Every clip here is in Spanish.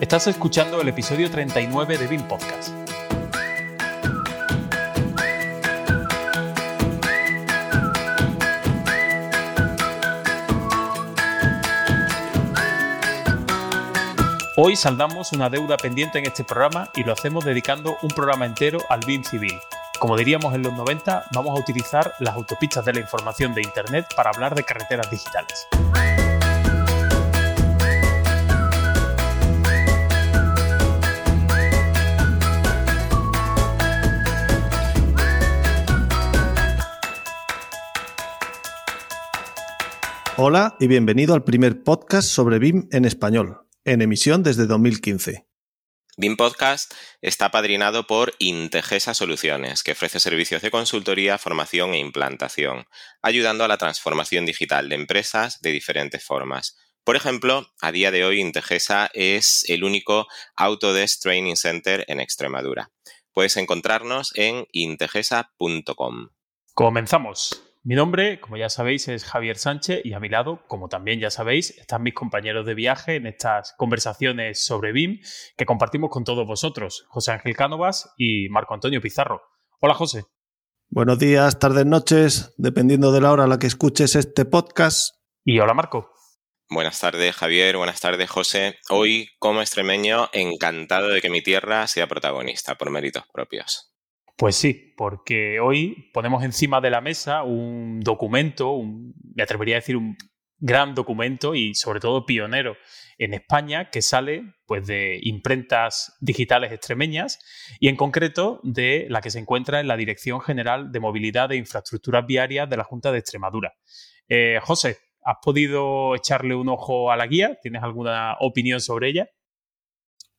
Estás escuchando el episodio 39 de BIM Podcast. Hoy saldamos una deuda pendiente en este programa y lo hacemos dedicando un programa entero al BIM civil. Como diríamos en los 90, vamos a utilizar las autopistas de la información de Internet para hablar de carreteras digitales. Hola y bienvenido al primer podcast sobre BIM en español, en emisión desde 2015. BIM Podcast está padrinado por Integesa Soluciones, que ofrece servicios de consultoría, formación e implantación, ayudando a la transformación digital de empresas de diferentes formas. Por ejemplo, a día de hoy Integesa es el único Autodesk Training Center en Extremadura. Puedes encontrarnos en integesa.com. Comenzamos. Mi nombre, como ya sabéis, es Javier Sánchez y a mi lado, como también ya sabéis, están mis compañeros de viaje en estas conversaciones sobre BIM que compartimos con todos vosotros, José Ángel Cánovas y Marco Antonio Pizarro. Hola, José. Buenos días, tardes, noches, dependiendo de la hora a la que escuches este podcast. Y hola, Marco. Buenas tardes, Javier. Buenas tardes, José. Hoy, como extremeño, encantado de que mi tierra sea protagonista por méritos propios. Pues sí, porque hoy ponemos encima de la mesa un documento, me atrevería a decir un gran documento y sobre todo pionero en España que sale pues de imprentas digitales extremeñas y en concreto de la que se encuentra en la Dirección General de Movilidad e Infraestructuras Viarias de la Junta de Extremadura. Eh, José, ¿has podido echarle un ojo a la guía? ¿Tienes alguna opinión sobre ella?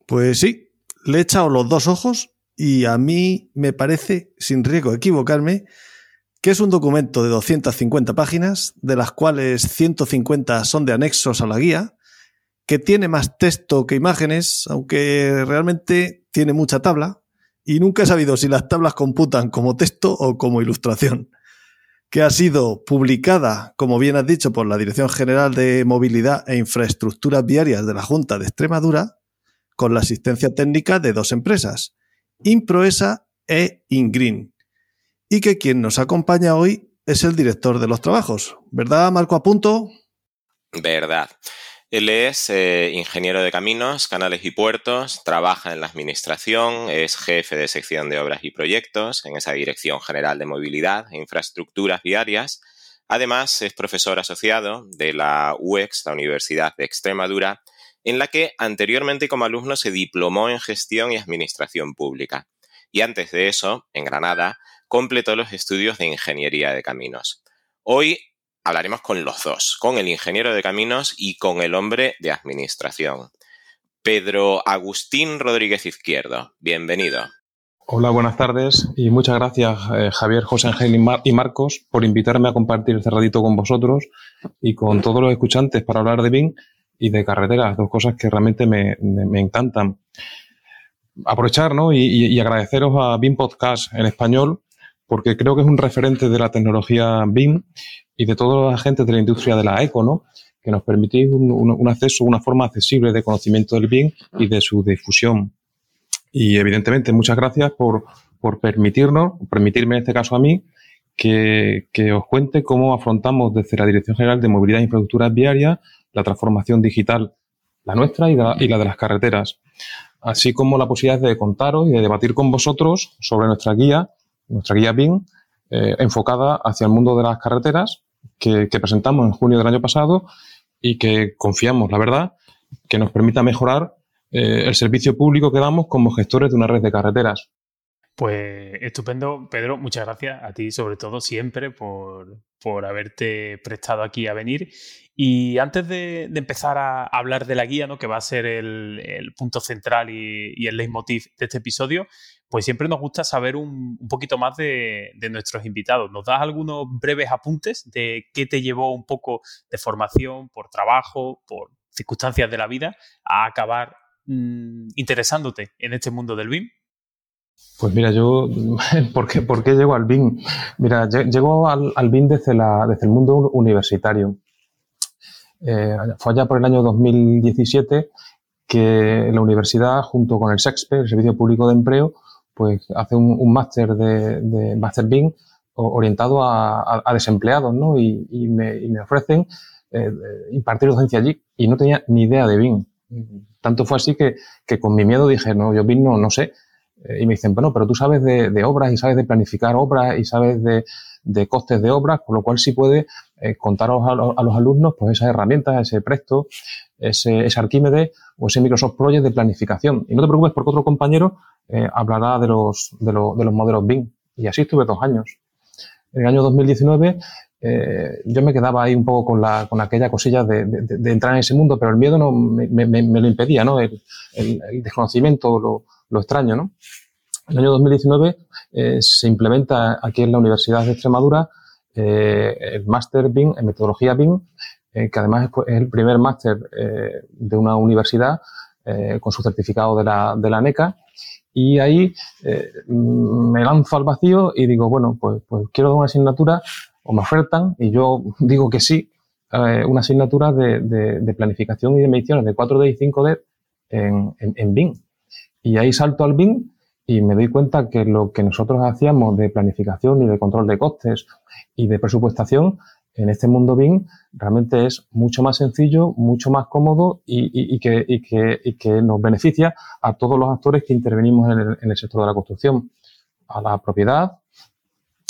Pues sí, le he echado los dos ojos y a mí me parece, sin riesgo de equivocarme, que es un documento de 250 páginas, de las cuales 150 son de anexos a la guía, que tiene más texto que imágenes, aunque realmente tiene mucha tabla, y nunca he sabido si las tablas computan como texto o como ilustración, que ha sido publicada, como bien has dicho, por la Dirección General de Movilidad e Infraestructuras Viarias de la Junta de Extremadura, con la asistencia técnica de dos empresas, Improesa e Ingreen. Y que quien nos acompaña hoy es el director de los trabajos. ¿Verdad, Marco Apunto? Verdad. Él es eh, ingeniero de caminos, canales y puertos, trabaja en la administración, es jefe de sección de obras y proyectos en esa Dirección General de Movilidad e Infraestructuras Viarias. Además, es profesor asociado de la UEX, la Universidad de Extremadura, en la que anteriormente como alumno se diplomó en gestión y administración pública. Y antes de eso, en Granada, completó los estudios de ingeniería de caminos. Hoy hablaremos con los dos, con el ingeniero de caminos y con el hombre de administración. Pedro Agustín Rodríguez Izquierdo, bienvenido. Hola, buenas tardes y muchas gracias eh, Javier, José Ángel y, Marcos por invitarme a compartir este ratito con vosotros y con todos los escuchantes para hablar de BIM y de carreteras, dos cosas que realmente me, encantan. Aprovechar ¿no? y, agradeceros a BIM Podcast en español, porque creo que es un referente de la tecnología BIM y de toda la gente de la industria de la eco, ¿no? que nos permitís un, acceso, una forma accesible de conocimiento del BIM y de su difusión. Y evidentemente, muchas gracias por, por permitirnos, permitirme en este caso a mí, que, que, os cuente cómo afrontamos desde la Dirección General de Movilidad e Infraestructuras Viarias la transformación digital, la nuestra y, la, de las carreteras, así como la posibilidad de contaros y de debatir con vosotros sobre nuestra guía, nuestra guía BIM, eh, enfocada hacia el mundo de las carreteras, que, presentamos en junio del año pasado y que confiamos, la verdad, que nos permita mejorar eh, el servicio público que damos como gestores de una red de carreteras. Pues estupendo, Pedro. Muchas gracias a ti, sobre todo, siempre por, por haberte prestado aquí a venir. Y antes de, empezar a hablar de la guía, ¿no? que va a ser el, punto central y, el leitmotiv de este episodio, pues siempre nos gusta saber un, poquito más de, nuestros invitados. ¿Nos das algunos breves apuntes de qué te llevó un poco de formación, por trabajo, por circunstancias de la vida, a acabar mm, interesándote en este mundo del BIM? Pues mira, yo, ¿por qué, por qué llego al BIM? Mira, llego al, al BIM desde, la, desde el mundo universitario. Eh, fue allá por el año 2017 que la universidad, junto con el SEXPE, el Servicio Público de Empleo, pues hace un, máster de, de Master orientado a, desempleados, ¿no? Y, me, ofrecen eh, impartir docencia allí y no tenía ni idea de BIM. Tanto fue así que, con mi miedo dije, no, yo BIM no, no sé. Eh, y me dicen, bueno, pero tú sabes de, obras y sabes de planificar obras y sabes de, costes de obras, con lo cual sí puede eh, contar a los, alumnos pues esas herramientas, ese Presto, ese, ese Arquímedes o ese Microsoft Project de planificación. Y no te preocupes porque otro compañero eh, hablará de los, de, de los modelos BIM. Y así estuve dos años. En el año 2019 eh, yo me quedaba ahí un poco con, la, con aquella cosilla de, de, entrar en ese mundo, pero el miedo no me, me, lo impedía, ¿no? El, el, el desconocimiento, lo, lo, extraño, ¿no? El año 2019 eh, se implementa aquí en la Universidad de Extremadura eh, el máster BIM en metodología BIM, eh, que además es, el primer máster eh, de una universidad con su certificado de la, de la NECA y ahí eh, me lanzo al vacío y digo, bueno, pues, pues, quiero dar una asignatura o me ofertan y yo digo que sí, eh, una asignatura de, de, planificación y de mediciones de 4D y 5D en, en, en BIM. Y ahí salto al BIM y me doy cuenta que lo que nosotros hacíamos de planificación y de control de costes y de presupuestación en este mundo BIM realmente es mucho más sencillo, mucho más cómodo y, que, que, nos beneficia a todos los actores que intervenimos en el, sector de la construcción, a la propiedad,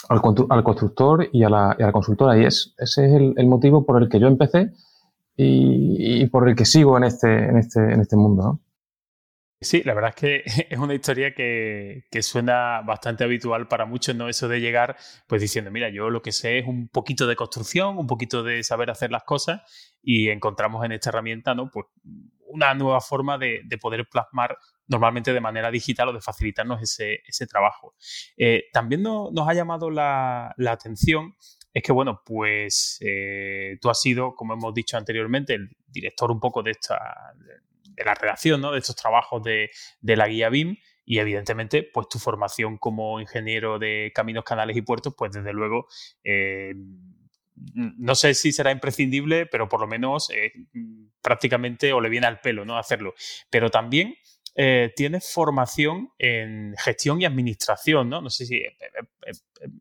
al, constructor y a, la, consultora. Y es, ese es el, motivo por el que yo empecé y, por el que sigo en este, en este, en este mundo. Sí, la verdad es que es una historia que, suena bastante habitual para muchos, ¿no? Eso de llegar pues diciendo, mira, yo lo que sé es un poquito de construcción, un poquito de saber hacer las cosas y encontramos en esta herramienta, ¿no? Pues una nueva forma de, poder plasmar normalmente de manera digital o de facilitarnos ese, trabajo. Eh, también nos ha llamado la, atención es que, bueno, pues eh, tú has sido, como hemos dicho anteriormente, el director un poco de esta, de la redacción, ¿no? De estos trabajos de, la guía BIM y evidentemente, pues tu formación como ingeniero de caminos, canales y puertos, pues desde luego, eh, no sé si será imprescindible, pero por lo menos eh, prácticamente o le viene al pelo, ¿no? Hacerlo. Pero también eh, tienes formación en gestión y administración, ¿no? No sé si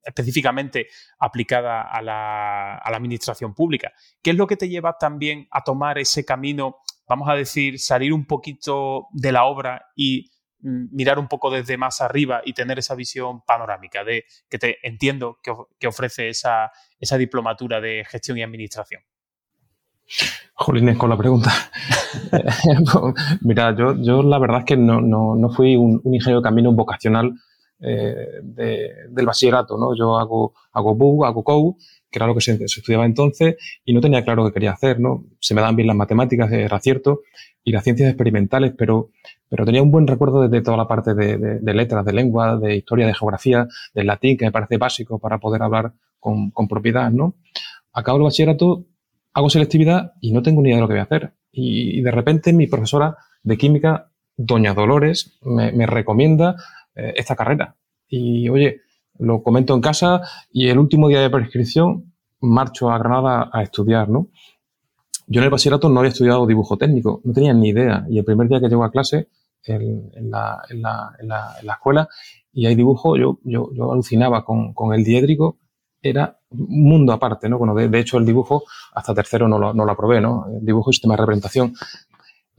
específicamente aplicada a la, a la, administración pública. ¿Qué es lo que te lleva también a tomar ese camino vamos a decir, salir un poquito de la obra y mirar un poco desde más arriba y tener esa visión panorámica de que te entiendo que, ofrece esa, diplomatura de gestión y administración. Jolines, con la pregunta. Mira, yo, yo la verdad es que no, fui un, ingeniero de camino vocacional eh, del bachillerato, ¿no? Yo hago, hago BU, hago COU que era lo que se, estudiaba entonces, y no tenía claro qué quería hacer, ¿no? Se me dan bien las matemáticas, era cierto, y las ciencias experimentales, pero, pero tenía un buen recuerdo de, toda la parte de, letras, de lengua, de historia, de geografía, del latín, que me parece básico para poder hablar con, propiedad, ¿no? Acabo el bachillerato, hago selectividad y no tengo ni idea de lo que voy a hacer. Y, de repente mi profesora de química, doña Dolores, me, recomienda eh, esta carrera. Y oye, lo comento en casa y el último día de prescripción marcho a Granada a estudiar, ¿no? Yo en el bachillerato no había estudiado dibujo técnico, no tenía ni idea. Y el primer día que llego a clase en, la, en, la, en, la, en la, escuela y hay dibujo, yo, yo, yo alucinaba con, con, el diédrico, era un mundo aparte, ¿no? Bueno, de, de, hecho el dibujo hasta tercero no lo, no lo aprobé, ¿no? El dibujo y sistema de representación.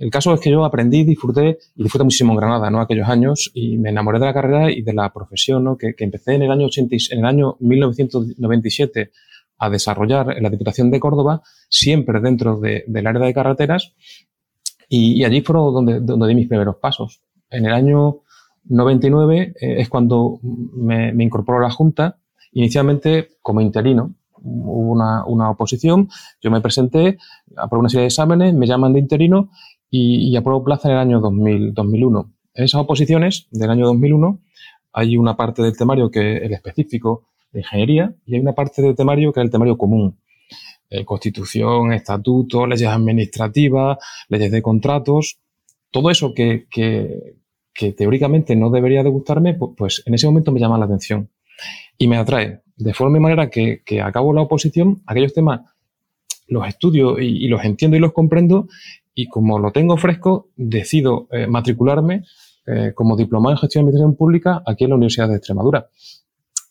El caso es que yo aprendí, disfruté y disfruté muchísimo en Granada, ¿no? Aquellos años y me enamoré de la carrera y de la profesión, ¿no? Que, empecé en el año 80, en el año 1997 a desarrollar en la Diputación de Córdoba, siempre dentro del área de carreteras y, allí fue donde, donde di mis primeros pasos. En el año 99 eh, es cuando me, me incorporó a la Junta, inicialmente como interino, hubo una, una, oposición, yo me presenté, aprobé una serie de exámenes, me llaman de interino y, y plaza en el año 2000, 2001. En esas oposiciones del año 2001 hay una parte del temario que es el específico de ingeniería y hay una parte del temario que es el temario común. Eh, constitución, estatuto, leyes administrativas, leyes de contratos, todo eso que, que, teóricamente no debería de gustarme, pues, pues, en ese momento me llama la atención y me atrae. De forma y manera que, que acabo la oposición, aquellos temas los estudio y, los entiendo y los comprendo y como lo tengo fresco, decido eh, matricularme eh, como diplomado en gestión de administración pública aquí en la Universidad de Extremadura.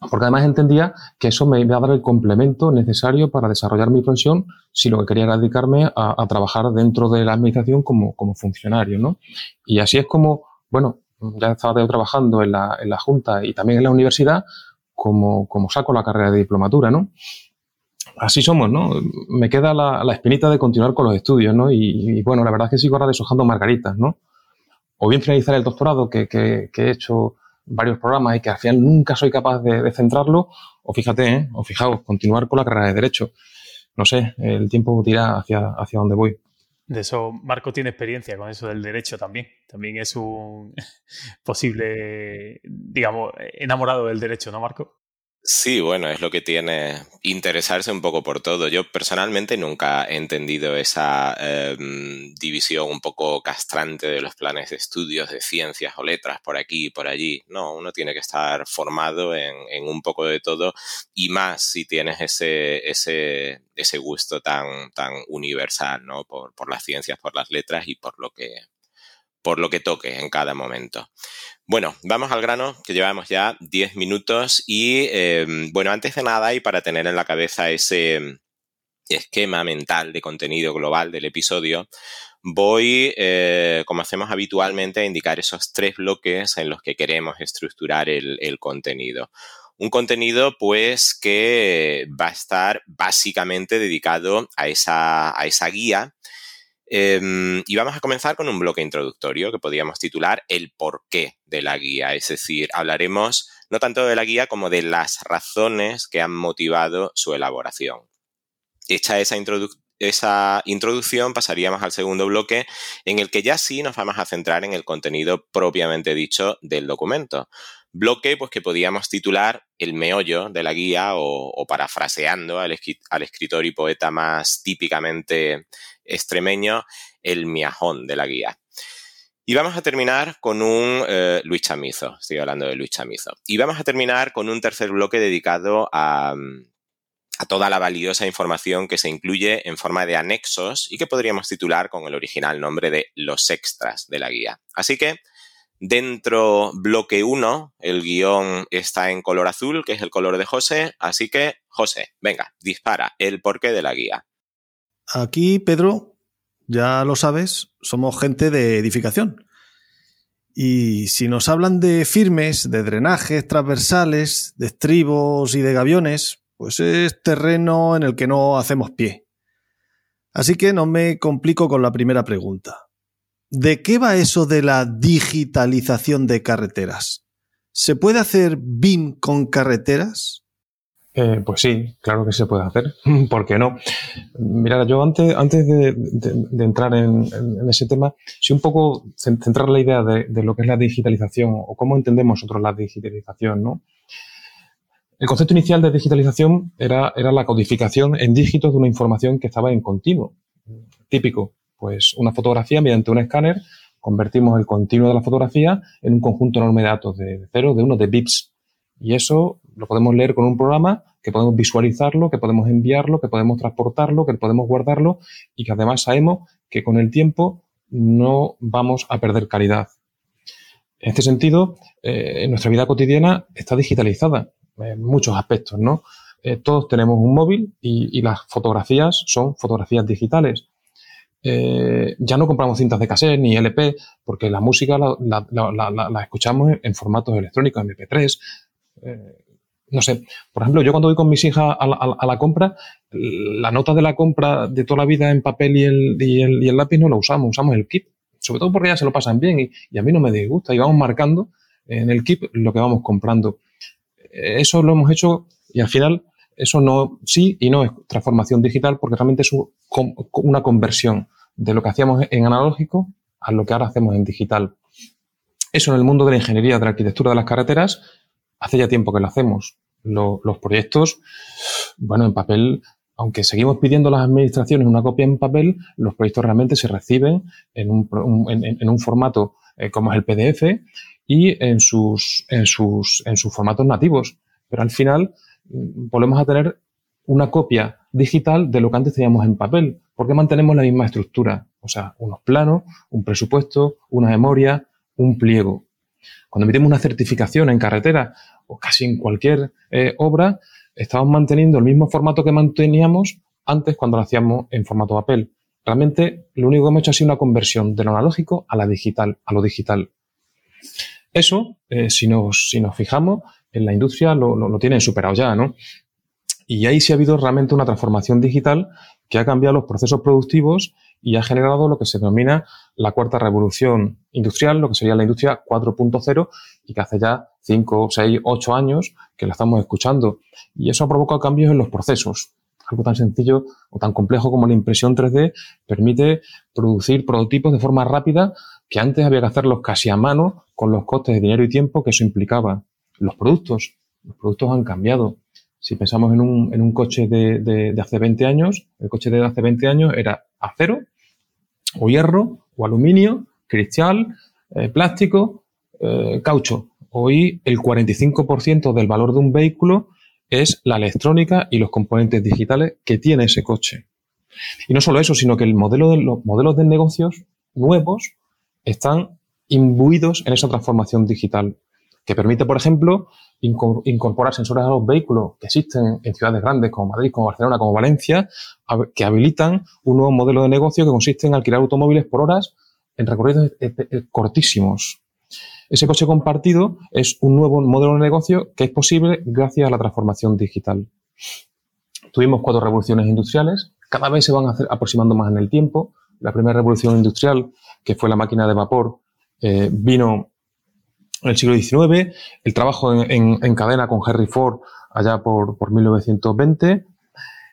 Porque además entendía que eso me iba a dar el complemento necesario para desarrollar mi profesión si lo que quería era dedicarme a, trabajar dentro de la administración como, como funcionario, ¿no? Y así es como, bueno, ya estaba trabajando en la, en la Junta y también en la universidad como, como saco la carrera de diplomatura, ¿no? Así somos, ¿no? Me queda la, espinita de continuar con los estudios, ¿no? Y, bueno, la verdad es que sigo ahora deshojando margaritas, ¿no? O bien finalizar el doctorado, que, he hecho varios programas y que al final nunca soy capaz de, centrarlo, o fíjate, ¿eh? o fijaos, continuar con la carrera de Derecho. No sé, el tiempo dirá hacia, hacia dónde voy. De eso, Marco tiene experiencia con eso del derecho también. También es un posible, digamos, enamorado del derecho, ¿no, Marco? Sí, bueno, es lo que tiene interesarse un poco por todo. Yo personalmente nunca he entendido esa em, división un poco castrante de los planes de estudios de ciencias o letras por aquí y por allí. No, uno tiene que estar formado en, un poco de todo y más si tienes ese, ese, ese gusto tan, tan universal, ¿no? Por, por las ciencias, por las letras y por lo que, por lo que toque en cada momento. Bueno, vamos al grano, que llevamos ya 10 minutos y em, bueno, antes de nada y para tener en la cabeza ese esquema mental de contenido global del episodio, voy, eh, como hacemos habitualmente, a indicar esos tres bloques en los que queremos estructurar el, el contenido. Un contenido, pues, que va a estar básicamente dedicado a esa, a esa guía Em, y vamos a comenzar con un bloque introductorio que podríamos titular El porqué de la guía. Es decir, hablaremos no tanto de la guía como de las razones que han motivado su elaboración. Hecha esa, introducción, pasaríamos al segundo bloque en el que ya sí nos vamos a centrar en el contenido propiamente dicho del documento. Bloque pues, que podíamos titular el meollo de la guía o, parafraseando al, escritor y poeta más típicamente extremeño, el miajón de la guía. Y vamos a terminar con un eh, Luis Chamizo, estoy hablando de Luis Chamizo. Y vamos a terminar con un tercer bloque dedicado a, a toda la valiosa información que se incluye en forma de anexos y que podríamos titular con el original nombre de los extras de la guía. Así que dentro bloque 1, el guion está en color azul, que es el color de José, así que José, venga, dispara el porqué de la guía. Aquí, Pedro, ya lo sabes, somos gente de edificación. Y si nos hablan de firmes, de drenajes transversales, de estribos y de gaviones, pues es terreno en el que no hacemos pie. Así que no me complico con la primera pregunta. ¿De qué va eso de la digitalización de carreteras? ¿Se puede hacer BIM con carreteras? Eh, pues sí, claro que se puede hacer. ¿Por qué no? Mira, yo antes, antes de, entrar en, ese tema, si un poco centrar la idea de, lo que es la digitalización o cómo entendemos nosotros la digitalización, ¿no? El concepto inicial de digitalización era, era la codificación en dígitos de una información que estaba en continuo. Típico, pues una fotografía mediante un escáner, convertimos el continuo de la fotografía en un conjunto enorme de datos de cero, de uno, de bits. Y eso lo podemos leer con un programa, que podemos visualizarlo, que podemos enviarlo, que podemos transportarlo, que podemos guardarlo y que además sabemos que con el tiempo no vamos a perder calidad. En este sentido, eh, nuestra vida cotidiana está digitalizada en muchos aspectos, ¿no? Eh, todos tenemos un móvil y, las fotografías son fotografías digitales. Eh, ya no compramos cintas de cassette ni LP porque la música la, escuchamos en, formatos electrónicos, MP3, no sé, por ejemplo, yo cuando voy con mis hijas a la, compra, la nota de la compra de toda la vida en papel y el, y el, lápiz no lo usamos, usamos el kit, sobre todo porque ya se lo pasan bien y, a mí no me disgusta y vamos marcando en el kit lo que vamos comprando. Eso lo hemos hecho y al final eso no, sí y no es transformación digital porque realmente es una conversión de lo que hacíamos en analógico a lo que ahora hacemos en digital. Eso en el mundo de la ingeniería, de la arquitectura de las carreteras, hace ya tiempo que lo hacemos. los proyectos, bueno, en papel, aunque seguimos pidiendo a las administraciones una copia en papel, los proyectos realmente se reciben en un, en, un formato eh, como es el PDF y en sus, en, sus, formatos nativos. Pero al final mm, volvemos a tener una copia digital de lo que antes teníamos en papel, porque mantenemos la misma estructura. o sea, unos planos, un presupuesto, una memoria, un pliego. Cuando emitimos una certificación en carretera o casi en cualquier eh, obra, estamos manteniendo el mismo formato que manteníamos antes cuando lo hacíamos en formato papel. Realmente lo único que hemos hecho ha sido una conversión de lo analógico a la digital, a lo digital. Eso, eh, si, nos, si nos fijamos, en la industria lo, lo, lo tienen superado ya, ¿no? Y ahí sí ha habido realmente una transformación digital que ha cambiado los procesos productivos y ha generado lo que se denomina la cuarta revolución industrial, lo que sería la industria 4.0 y que hace ya 5, 6, 8 años que la estamos escuchando. Y eso ha provocado cambios en los procesos. Algo tan sencillo o tan complejo como la impresión 3D permite producir prototipos de forma rápida que antes había que hacerlos casi a mano con los costes de dinero y tiempo que eso implicaba. Los productos, los productos han cambiado. Si pensamos en un, en un coche de, de, hace 20 años, el coche de hace 20 años era acero o hierro o aluminio, cristal, eh, plástico, eh, caucho. Hoy el 45% del valor de un vehículo es la electrónica y los componentes digitales que tiene ese coche. Y no solo eso, sino que el modelo de, los modelos de negocios nuevos están imbuidos en esa transformación digital, que permite, por ejemplo, incorporar sensores a los vehículos que existen en ciudades grandes como Madrid, como Barcelona, como Valencia, que habilitan un nuevo modelo de negocio que consiste en alquilar automóviles por horas en recorridos eh, eh, eh, cortísimos. Ese coche compartido es un nuevo modelo de negocio que es posible gracias a la transformación digital. Tuvimos cuatro revoluciones industriales, cada vez se van hacer aproximando más en el tiempo. La primera revolución industrial, que fue la máquina de vapor, vino en el siglo XIX, el trabajo en, en, en cadena con Henry Ford allá por, por, 1920,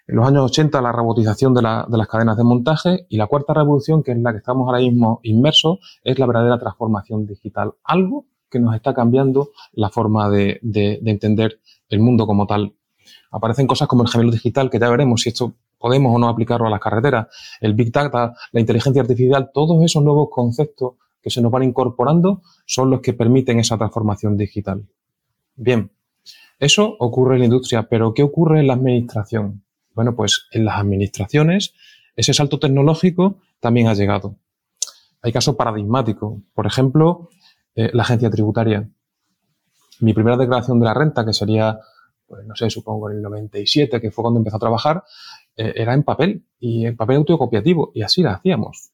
en los años 80 la robotización de, la, de, las cadenas de montaje y la cuarta revolución, que es la que estamos ahora mismo inmersos, es la verdadera transformación digital, algo que nos está cambiando la forma de, de, de entender el mundo como tal. Aparecen cosas como el gemelo digital, que ya veremos si esto podemos o no aplicarlo a las carreteras, el Big Data, la inteligencia artificial, todos esos nuevos conceptos que se nos van incorporando son los que permiten esa transformación digital. Bien, eso ocurre en la industria, pero ¿qué ocurre en la administración? Bueno, pues en las administraciones ese salto tecnológico también ha llegado. Hay casos paradigmáticos. Por ejemplo, eh, la agencia tributaria. Mi primera declaración de la renta, que sería, pues no sé, supongo en el 97, que fue cuando empezó a trabajar, eh, era en papel y en papel autocopiativo y así la hacíamos.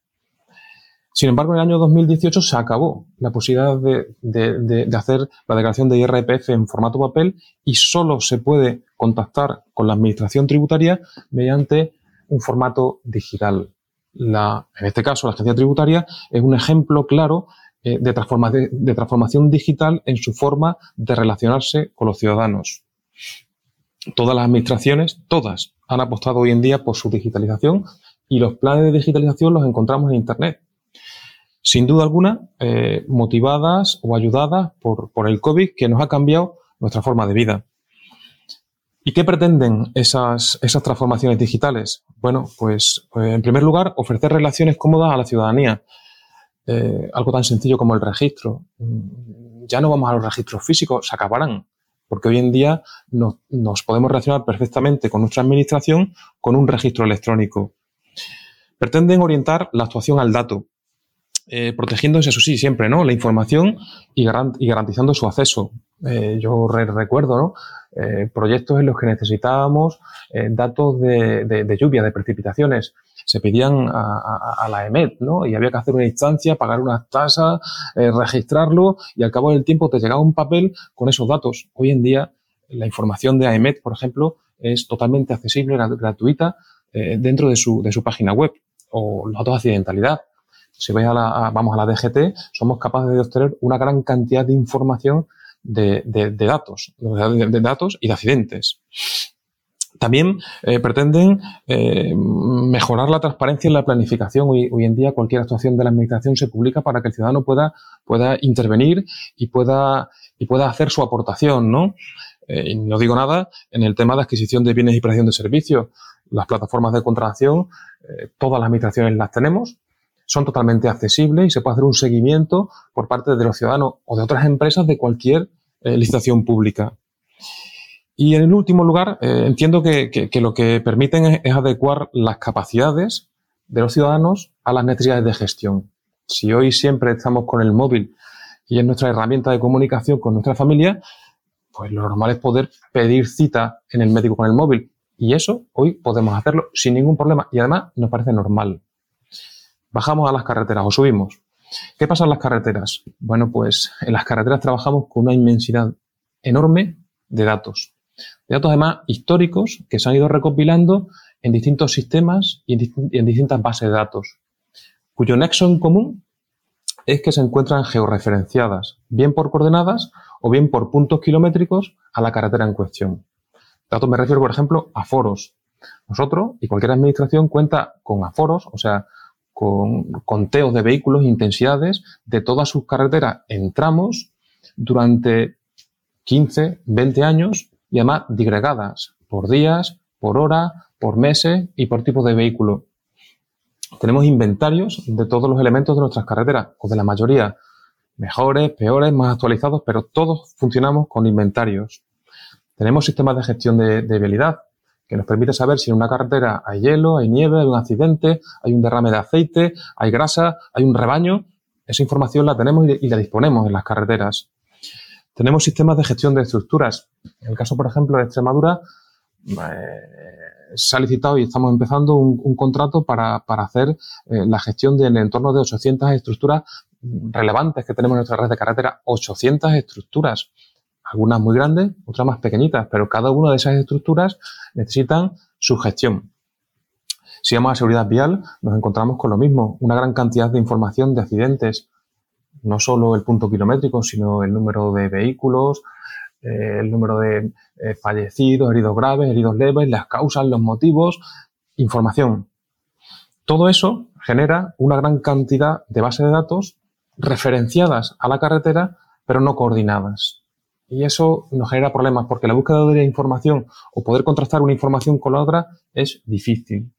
Sin embargo, en el año 2018 se acabó la posibilidad de, hacer la declaración de IRPF en formato papel y solo se puede contactar con la administración tributaria mediante un formato digital. En este caso, la agencia tributaria es un ejemplo claro eh, de transformación digital en su forma de relacionarse con los ciudadanos. Todas las administraciones, todas, han apostado hoy en día por su digitalización y los planes de digitalización los encontramos en Internet sin duda alguna, eh, motivadas o ayudadas por, el COVID que nos ha cambiado nuestra forma de vida. ¿Y qué pretenden esas, transformaciones digitales? Bueno, pues, pues, en primer lugar, ofrecer relaciones cómodas a la ciudadanía. Eh, algo tan sencillo como el registro. Ya no vamos a los registros físicos, se acabarán, porque hoy en día nos, nos podemos relacionar perfectamente con nuestra administración con un registro electrónico. Pretenden orientar la actuación al dato, eh, protegiéndose, eso sí, siempre, ¿no? La información y, y garantizando su acceso. Eh, yo re recuerdo, ¿no? Eh, proyectos en los que necesitábamos eh, datos de, de, lluvia, de precipitaciones. Se pedían a, la EMET, ¿no? Y había que hacer una instancia, pagar unas tasas, eh, registrarlo y al cabo del tiempo te llegaba un papel con esos datos. Hoy en día la información de AEMET, por ejemplo, es totalmente accesible, gratuita, dentro de su, de su página web. O los datos de accidentalidad si vais a la, vamos a la DGT, somos capaces de obtener una gran cantidad de información de, datos, de, datos y de accidentes. También eh, pretenden eh, mejorar la transparencia en la planificación. Hoy, hoy, en día cualquier actuación de la administración se publica para que el ciudadano pueda, pueda intervenir y pueda, y pueda hacer su aportación, ¿no? Eh, no digo nada en el tema de adquisición de bienes y prestación de servicios. Las plataformas de contratación, eh, todas las administraciones las tenemos, son totalmente accesibles y se puede hacer un seguimiento por parte de los ciudadanos o de otras empresas de cualquier eh, licitación pública. Y en último lugar, eh, entiendo que, lo que permiten es, es, adecuar las capacidades de los ciudadanos a las necesidades de gestión. Si hoy siempre estamos con el móvil y es nuestra herramienta de comunicación con nuestra familia, pues lo normal es poder pedir cita en el médico con el móvil. Y eso hoy podemos hacerlo sin ningún problema y además nos parece normal. Bajamos a las carreteras o subimos. ¿Qué pasa en las carreteras? Bueno, pues en las carreteras trabajamos con una inmensidad enorme de datos. De datos además históricos que se han ido recopilando en distintos sistemas y en, distintas bases de datos, cuyo nexo en común es que se encuentran georreferenciadas, bien por coordenadas o bien por puntos kilométricos a la carretera en cuestión. Datos me refiero, por ejemplo, a foros. Nosotros y cualquier administración cuenta con aforos, o sea, con conteos de vehículos, intensidades de todas sus carreteras en tramos durante 15, 20 años y además digregadas por días, por hora, por meses y por tipo de vehículo. Tenemos inventarios de todos los elementos de nuestras carreteras, o de la mayoría, mejores, peores, más actualizados, pero todos funcionamos con inventarios. Tenemos sistemas de gestión de, vialidad, que nos permite saber si en una carretera hay hielo, hay nieve, hay un accidente, hay un derrame de aceite, hay grasa, hay un rebaño. Esa información la tenemos y, la disponemos en las carreteras. Tenemos sistemas de gestión de estructuras. En el caso, por ejemplo, de Extremadura, eh, se ha licitado y estamos empezando un, contrato para, hacer eh, la gestión del entorno de 800 estructuras relevantes que tenemos en nuestra red de carretera. 800 estructuras, algunas muy grandes, otras más pequeñitas, pero cada una de esas estructuras necesitan su gestión. Si vamos a seguridad vial, nos encontramos con lo mismo, una gran cantidad de información de accidentes, no solo el punto kilométrico, sino el número de vehículos, eh, el número de eh, fallecidos, heridos graves, heridos leves, las causas, los motivos, información. Todo eso genera una gran cantidad de bases de datos referenciadas a la carretera, pero no coordinadas. Y eso nos genera problemas porque la búsqueda de la información o poder contrastar una información con la otra es difícil.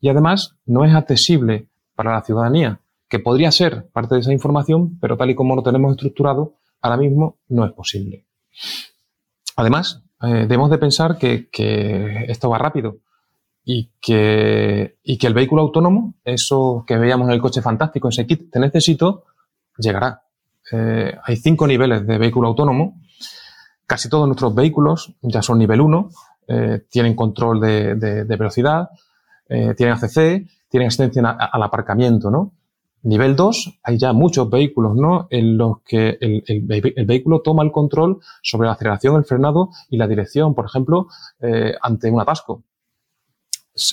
Y además no es accesible para la ciudadanía, que podría ser parte de esa información, pero tal y como lo tenemos estructurado, ahora mismo no es posible. Además, eh, debemos de pensar que, esto va rápido y que, que el vehículo autónomo, eso que veíamos en el coche fantástico, ese kit te necesito, llegará. Eh, hay cinco niveles de vehículo autónomo. Casi todos nuestros vehículos ya son nivel 1, eh, tienen control de, velocidad, tienen ACC, tienen asistencia al aparcamiento, ¿no? Nivel 2, hay ya muchos vehículos, ¿no? En los que el, vehículo toma el control sobre la aceleración, el frenado y la dirección, por ejemplo, eh, ante un atasco.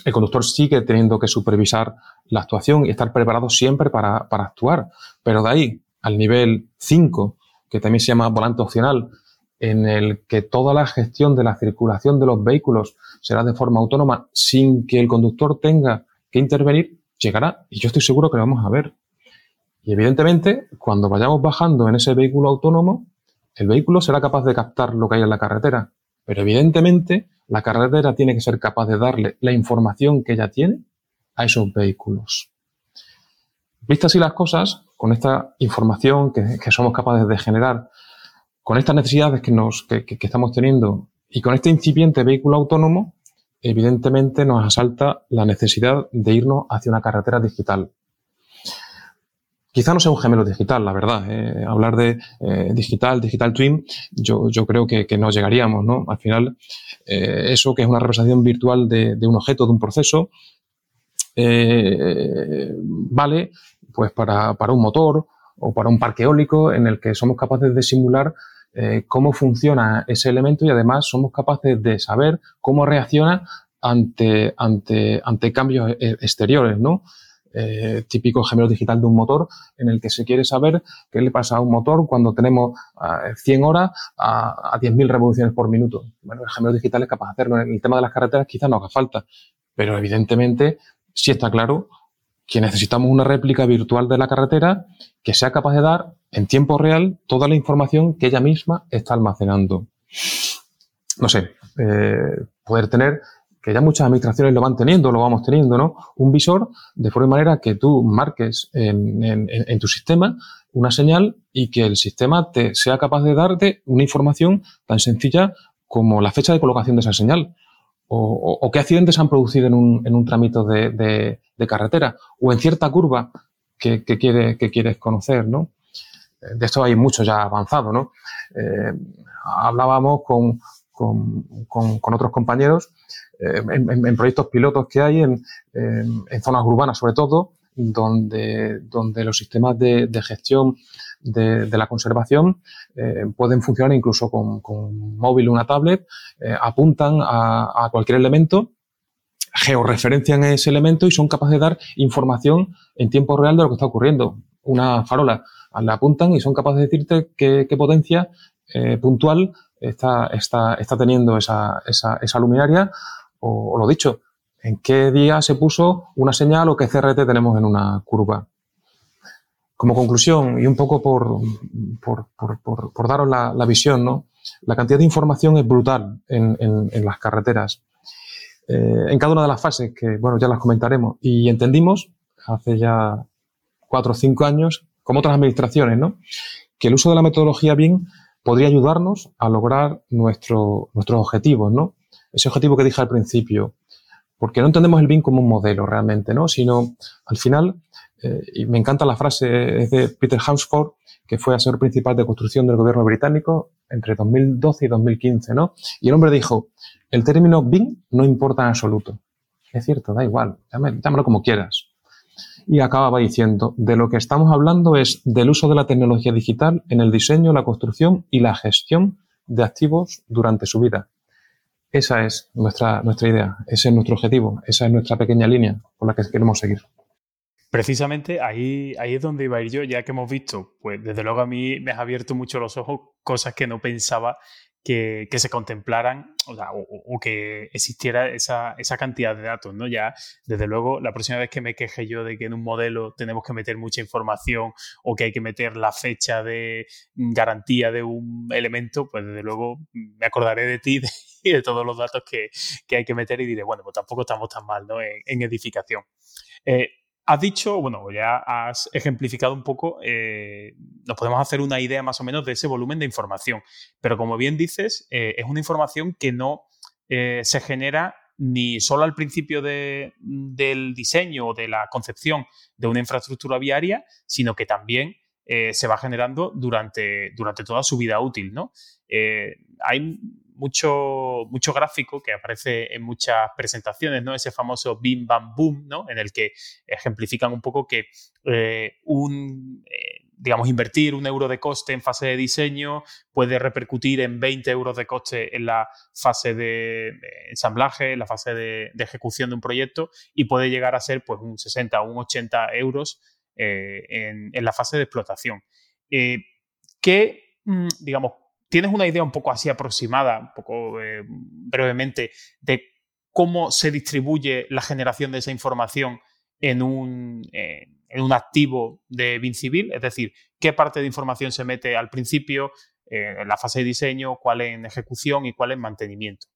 El conductor sigue teniendo que supervisar la actuación y estar preparado siempre para, para actuar. Pero de ahí al nivel 5, que también se llama volante opcional, en el que toda la gestión de la circulación de los vehículos será de forma autónoma sin que el conductor tenga que intervenir, llegará y yo estoy seguro que lo vamos a ver. Y evidentemente, cuando vayamos bajando en ese vehículo autónomo, el vehículo será capaz de captar lo que hay en la carretera. Pero evidentemente, la carretera tiene que ser capaz de darle la información que ella tiene a esos vehículos. Vistas así las cosas, con esta información que, somos capaces de generar, con estas necesidades que, nos, que estamos teniendo y con este incipiente vehículo autónomo, evidentemente nos asalta la necesidad de irnos hacia una carretera digital. Quizá no sea un gemelo digital, la verdad. ¿eh? hablar de eh, digital, digital twin, yo, creo que, no llegaríamos, ¿no? Al final, eh, eso que es una representación virtual de, un objeto, de un proceso, vale pues para, para, un motor o para un parque eólico en el que somos capaces de simular eh, cómo funciona ese elemento y además somos capaces de saber cómo reacciona ante, ante, ante cambios e, exteriores, ¿no? Eh, típico gemelo digital de un motor en el que se quiere saber qué le pasa a un motor cuando tenemos 100 horas a, a 10.000 revoluciones por minuto. Bueno, el gemelo digital es capaz de hacerlo. En el tema de las carreteras quizás no haga falta, pero evidentemente sí está claro que necesitamos una réplica virtual de la carretera que sea capaz de dar en tiempo real toda la información que ella misma está almacenando. No sé, eh, poder tener, que ya muchas administraciones lo van teniendo, lo vamos teniendo, ¿no? Un visor de forma manera que tú marques en, tu sistema una señal y que el sistema te sea capaz de darte una información tan sencilla como la fecha de colocación de esa señal o, qué accidentes han producido en un, en un tramito de, carretera o en cierta curva que, quiere, que quieres conocer, ¿no? De esto hay mucho ya avanzado, ¿no? Eh, hablábamos con, otros compañeros eh, en, proyectos pilotos que hay en, zonas urbanas, sobre todo, donde, donde los sistemas de, gestión de, la conservación eh, pueden funcionar incluso con, con móvil o una tablet, eh, apuntan a, cualquier elemento, georreferencian ese elemento y son capaces de dar información en tiempo real de lo que está ocurriendo. Una farola le apuntan y son capaces de decirte qué, potencia eh, puntual está, está, está teniendo esa, esa, esa luminaria o, lo dicho, en qué día se puso una señal o qué CRT tenemos en una curva. Como conclusión, y un poco por, por, daros la, visión, ¿no? la cantidad de información es brutal en, las carreteras. Eh, en cada una de las fases, que bueno, ya las comentaremos, y entendimos hace ya cuatro o cinco años, como otras administraciones, ¿no? que el uso de la metodología BIM podría ayudarnos a lograr nuestro, nuestros objetivos, ¿no? Ese objetivo que dije al principio, porque no entendemos el BIM como un modelo realmente, ¿no? Sino al final, eh, y me encanta la frase, de Peter Hansford, que fue asesor principal de construcción del gobierno británico entre 2012 y 2015, ¿no? Y el hombre dijo, el término BIM no importa en absoluto. Es cierto, da igual, llámalo como quieras. Y acababa diciendo, de lo que estamos hablando es del uso de la tecnología digital en el diseño, la construcción y la gestión de activos durante su vida. Esa es nuestra, nuestra idea, ese es nuestro objetivo, esa es nuestra pequeña línea por la que queremos seguir. Precisamente ahí, ahí es donde iba a ir yo, ya que hemos visto, pues desde luego a mí me ha abierto mucho los ojos, cosas que no pensaba que, se contemplaran o, que existiera esa, cantidad de datos, ¿no? Ya, desde luego, la próxima vez que me queje yo de que en un modelo tenemos que meter mucha información o que hay que meter la fecha de garantía de un elemento, pues desde luego me acordaré de ti y de todos los datos que, hay que meter y diré, bueno, pues tampoco estamos tan mal, ¿no? En, edificación. Eh, Has dicho, bueno, ya has ejemplificado un poco, eh, nos podemos hacer una idea más o menos de ese volumen de información, pero como bien dices, eh, es una información que no se genera ni solo al principio del diseño o de la concepción de una infraestructura viaria, sino que también se va generando durante, durante toda su vida útil. ¿no? hay mucho, mucho gráfico que aparece en muchas presentaciones, ¿no? Ese famoso bim bam boom, ¿no? En el que ejemplifican un poco que eh, un, eh, digamos, invertir un euro de coste en fase de diseño puede repercutir en 20 euros de coste en la fase de, ensamblaje, en la fase de, ejecución de un proyecto y puede llegar a ser pues un 60 o un 80 euros eh, en, en, la fase de explotación. ¿Qué, mm, digamos, ¿Tienes una idea un poco así aproximada, un poco eh, brevemente, de cómo se distribuye la generación de esa información en un, eh, en un activo de BIM civil? Es decir, ¿qué parte de información se mete al principio, eh, en la fase de diseño, cuál en ejecución y cuál en mantenimiento?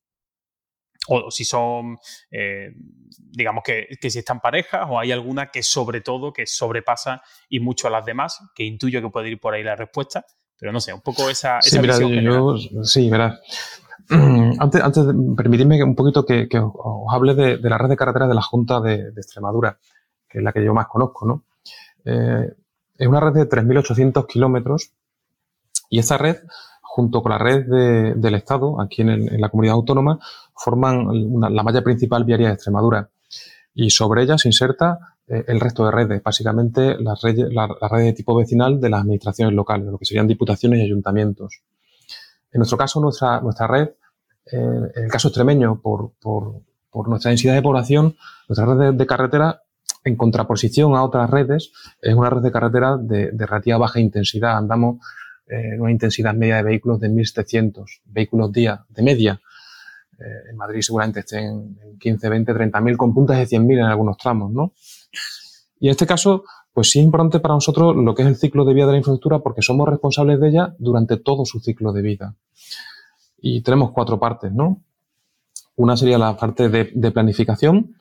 O, si son, digamos que, que, si están parejas o hay alguna que sobre todo, que sobrepasa y mucho a las demás, que intuyo que puede ir por ahí la respuesta, pero no sé, un poco esa, sí, visión sí, verás. Antes, antes permitidme un poquito que, os, hable de, la red de carreteras de la Junta de, Extremadura, que es la que yo más conozco, ¿no? Eh, es una red de 3.800 kilómetros y esa red, junto con la red del Estado, aquí en, la comunidad autónoma, forman la malla principal viaria de Extremadura. Y sobre ella se inserta eh, el resto de redes, básicamente las redes, la, red de tipo vecinal de las administraciones locales, lo que serían diputaciones y ayuntamientos. En nuestro caso, nuestra, nuestra red, eh, en el caso extremeño, por, por, nuestra densidad de población, nuestra red de, carretera, en contraposición a otras redes, es una red de carretera de, de relativa baja intensidad. Andamos eh, en una intensidad media de vehículos de 1.700 vehículos día, de media. en Madrid seguramente estén en 15, 20, 30.000 con puntas de 100.000 en algunos tramos, ¿no? Y en este caso, pues sí es importante para nosotros lo que es el ciclo de vida de la infraestructura porque somos responsables de ella durante todo su ciclo de vida. Y tenemos cuatro partes, ¿no? Una sería la parte de, planificación,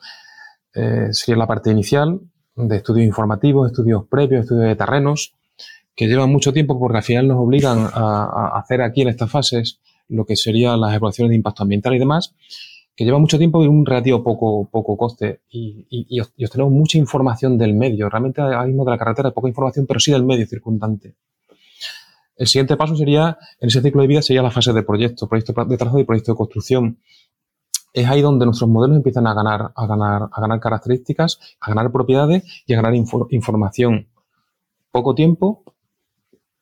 eh, sería la parte inicial, de estudios informativos, estudios previos, estudios de terrenos, que llevan mucho tiempo porque al final nos obligan a, hacer aquí en estas fases lo que serían las evaluaciones de impacto ambiental y demás, que lleva mucho tiempo y un relativo poco, poco coste. Y, y, obtenemos mucha información del medio. Realmente ahora mismo de la carretera poca información, pero sí del medio circundante. El siguiente paso sería, en ese ciclo de vida, sería la fase de proyecto, proyecto de trazo y proyecto de construcción. Es ahí donde nuestros modelos empiezan a ganar, a ganar, a ganar características, a ganar propiedades y a ganar información. Poco tiempo,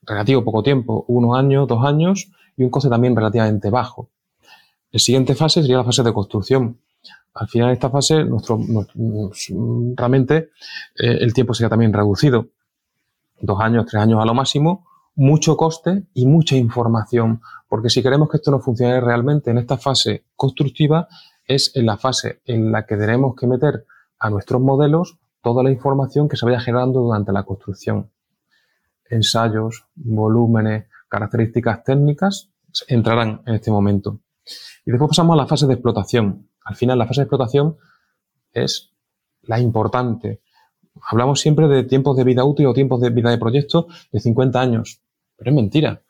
relativo poco tiempo, unos años, dos años, y un coste también relativamente bajo. La siguiente fase sería la fase de construcción. Al final de esta fase, nuestro, realmente eh, el tiempo sería también reducido. Dos años, tres años a lo máximo, mucho coste y mucha información. Porque si queremos que esto no funcione realmente en esta fase constructiva, es en la fase en la que tenemos que meter a nuestros modelos toda la información que se vaya generando durante la construcción. Ensayos, volúmenes, características técnicas entrarán en este momento. Y después pasamos a la fase de explotación. Al final, la fase de explotación es la importante. Hablamos siempre de tiempos de vida útil o tiempos de vida de proyecto de 50 años, pero es mentira.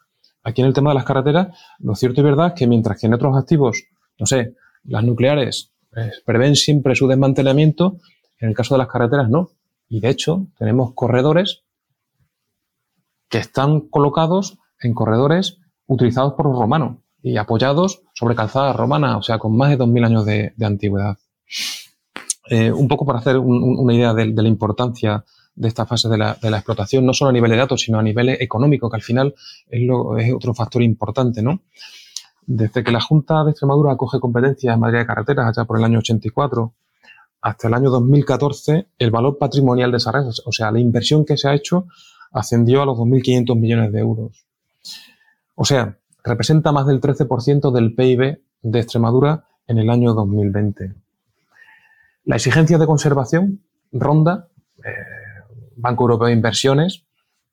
Aquí en el tema de las carreteras, lo cierto y verdad es que mientras que en otros activos, no sé, las nucleares eh, prevén siempre su desmantelamiento, en el caso de las carreteras no. Y de hecho, tenemos corredores que están colocados en corredores utilizados por los romanos y apoyados sobre calzada romana, o sea, con más de 2.000 años de, antigüedad. Eh, un poco para hacer una idea de, la importancia de esta fase de la, explotación, no solo a nivel de datos, sino a nivel económico, que al final es, es otro factor importante, ¿no? Desde que la Junta de Extremadura acoge competencias en materia de carreteras, allá por el año 84, hasta el año 2014, el valor patrimonial de esa red, o sea, la inversión que se ha hecho, ascendió a los 2.500 millones de euros. O sea, representa más del 13% del PIB de Extremadura en el año 2020. La exigencia de conservación ronda, eh, Banco Europeo de Inversiones,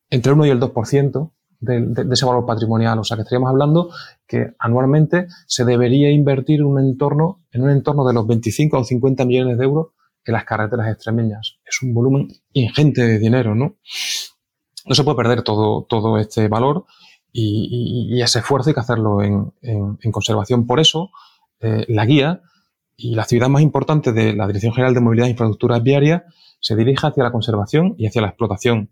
entre el 1 y el 2% de, ese valor patrimonial. O sea, que estaríamos hablando que anualmente se debería invertir un entorno, en un entorno de los 25 o 50 millones de euros en las carreteras extremeñas. Es un volumen ingente de dinero, ¿no? No se puede perder todo, todo este valor y, ese esfuerzo hay que hacerlo en, conservación. Por eso, eh, la guía y la actividad más importante de la Dirección General de Movilidad e Infraestructuras Viarias se dirige hacia la conservación y hacia la explotación.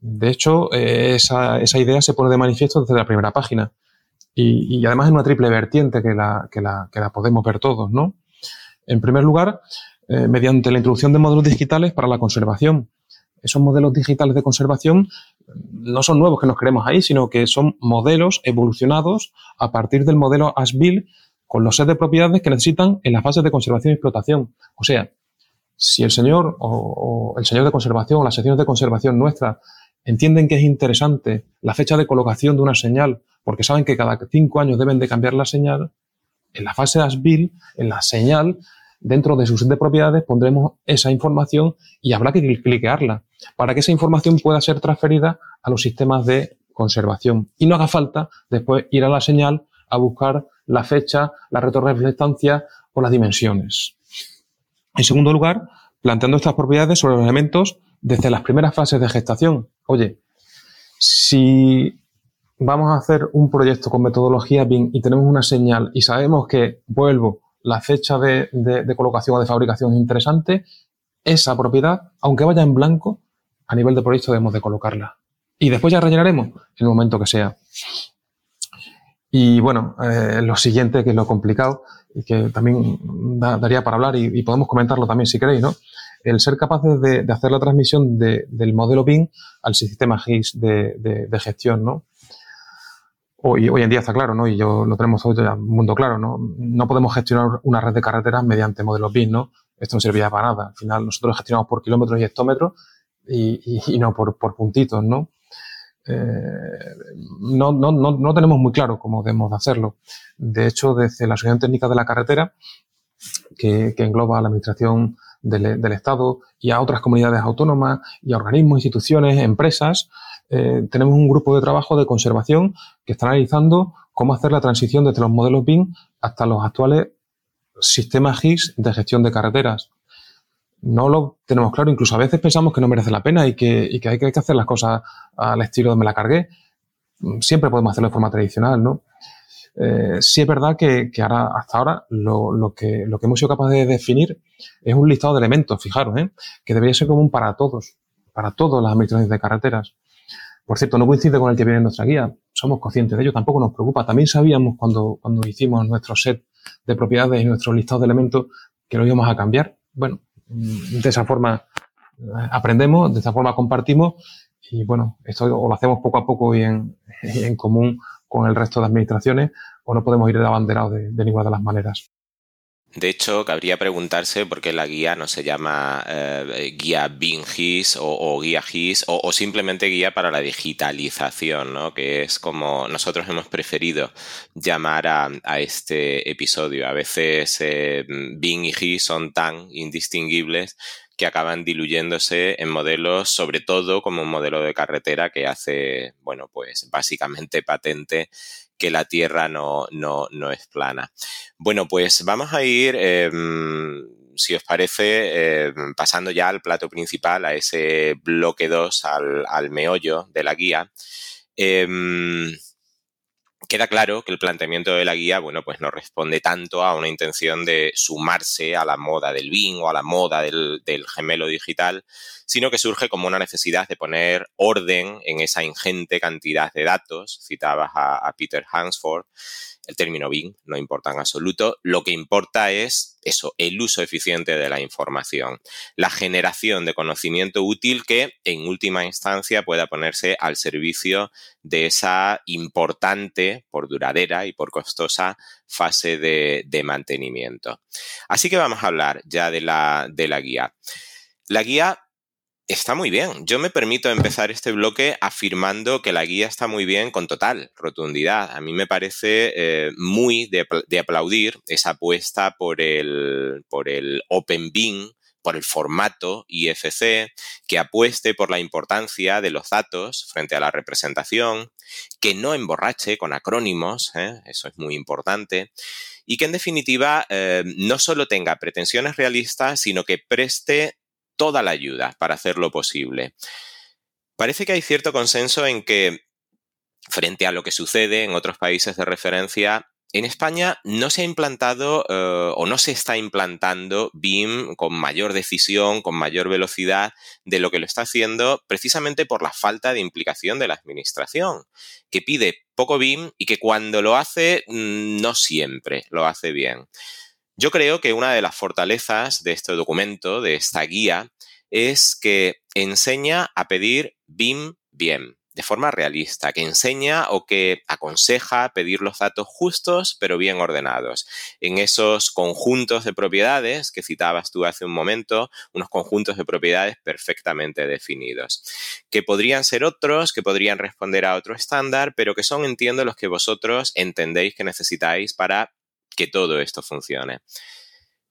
De hecho, eh, esa, idea se pone de manifiesto desde la primera página. Y, además en una triple vertiente que la, que la, podemos ver todos, ¿no? En primer lugar, eh, mediante la introducción de módulos digitales para la conservación. Esos modelos digitales de conservación no son nuevos que nos creemos ahí, sino que son modelos evolucionados a partir del modelo ASBIL con los set de propiedades que necesitan en la fase de conservación y explotación. O sea, si el señor o, el señor de conservación o las secciones de conservación nuestras entienden que es interesante la fecha de colocación de una señal porque saben que cada cinco años deben de cambiar la señal, en la fase ASBIL, en la señal, dentro de su set de propiedades pondremos esa información y habrá que cliquearla para que esa información pueda ser transferida a los sistemas de conservación y no haga falta después ir a la señal a buscar la fecha, la retroreflectancia o las dimensiones. En segundo lugar, planteando estas propiedades sobre los elementos desde las primeras fases de gestación. Oye, si vamos a hacer un proyecto con metodología BIM y tenemos una señal y sabemos que, vuelvo, la fecha de, colocación o de fabricación es interesante, esa propiedad, aunque vaya en blanco, a nivel de proyecto debemos de colocarla. Y después ya rellenaremos en el momento que sea. Y bueno, eh, lo siguiente, que es lo complicado, y que también daría para hablar, y, podemos comentarlo también si queréis, ¿no? El ser capaces de, hacer la transmisión del modelo BIM al sistema GIS de, gestión, ¿no? Hoy, hoy, en día está claro, ¿no? Y yo lo tenemos hoy ya mundo claro, ¿no? No podemos gestionar una red de carreteras mediante modelos BIM, ¿no? Esto no serviría para nada. Al final, nosotros gestionamos por kilómetros y hectómetros y, no por, puntitos, ¿no? Eh, no, no, no, tenemos muy claro cómo debemos hacerlo. De hecho, desde la Asociación Técnica de la Carretera, que, engloba a la Administración del, Estado y a otras comunidades autónomas y a organismos, instituciones, empresas, eh, tenemos un grupo de trabajo de conservación que está analizando cómo hacer la transición desde los modelos BIM hasta los actuales sistemas GIS de gestión de carreteras no lo tenemos claro. Incluso a veces pensamos que no merece la pena y que, hay, que hacer las cosas al estilo de me la cargué. Siempre podemos hacerlo de forma tradicional, ¿no? Eh, sí es verdad que, ahora, hasta ahora lo, que, lo que hemos sido capaces de definir es un listado de elementos, fijaros, ¿eh? que debería ser común para todos, para todas las administraciones de carreteras. Por cierto, no coincide con el que viene en nuestra guía, somos conscientes de ello, tampoco nos preocupa. También sabíamos cuando, cuando hicimos nuestro set de propiedades y nuestro listado de elementos que lo íbamos a cambiar. Bueno, mm, de esa forma eh, aprendemos, de esa forma compartimos y bueno, esto lo hacemos poco a poco y en, común con el resto de administraciones o no podemos ir de abanderado de, de ninguna de las maneras. De hecho, cabría preguntarse por qué la guía no se llama eh, guía BINGIS o, guía GIS o, simplemente guía para la digitalización, ¿no? que es como nosotros hemos preferido llamar a, este episodio. A veces eh, BIN y GIS son tan indistinguibles que acaban diluyéndose en modelos, sobre todo como un modelo de carretera que hace, bueno, pues básicamente patente que la Tierra no, no, no es plana. Bueno, pues vamos a ir, em, si os parece, em, pasando ya al plato principal, a ese bloque 2, al, al meollo de la guía. Em, queda claro que el planteamiento de la guía, bueno, pues no responde tanto a una intención de sumarse a la moda del BIM o a la moda del, gemelo digital, sino que surge como una necesidad de poner orden en esa ingente cantidad de datos. Citabas a, a Peter Hansford el término BIM no importa en absoluto. Lo que importa es eso, el uso eficiente de la información, la generación de conocimiento útil que en última instancia pueda ponerse al servicio de esa importante, por duradera y por costosa fase de, mantenimiento. Así que vamos a hablar ya de la, de la guía. La guía Está muy bien. Yo me permito empezar este bloque afirmando que la guía está muy bien con total rotundidad. A mí me parece eh, muy de, aplaudir esa apuesta por el, por el Open BIM, por el formato IFC, que apueste por la importancia de los datos frente a la representación, que no emborrache con acrónimos, ¿eh? eso es muy importante, y que en definitiva eh, no solo tenga pretensiones realistas, sino que preste toda la ayuda para hacerlo posible. Parece que hay cierto consenso en que, frente a lo que sucede en otros países de referencia, en España no se ha implantado eh, o no se está implantando BIM con mayor decisión, con mayor velocidad de lo que lo está haciendo precisamente por la falta de implicación de la administración, que pide poco BIM y que cuando lo hace mm, no siempre lo hace bien. Yo creo que una de las fortalezas de este documento, de esta guía, es que enseña a pedir BIM bien, de forma realista, que enseña o que aconseja pedir los datos justos pero bien ordenados. En esos conjuntos de propiedades que citabas tú hace un momento, unos conjuntos de propiedades perfectamente definidos, que podrían ser otros, que podrían responder a otro estándar, pero que son, entiendo, los que vosotros entendéis que necesitáis para que todo esto funcione.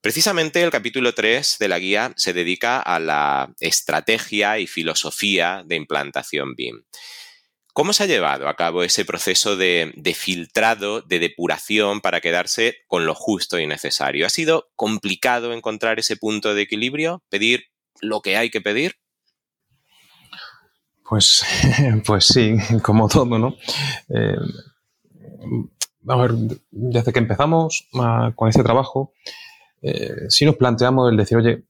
Precisamente el capítulo 3 de la guía se dedica a la estrategia y filosofía de implantación BIM. ¿Cómo se ha llevado a cabo ese proceso de, filtrado, de depuración para quedarse con lo justo y necesario? ¿Ha sido complicado encontrar ese punto de equilibrio? ¿Pedir lo que hay que pedir? Pues, pues sí, como todo, ¿no? Eh, a ver, desde que empezamos con este trabajo, eh, sí nos planteamos el decir, oye,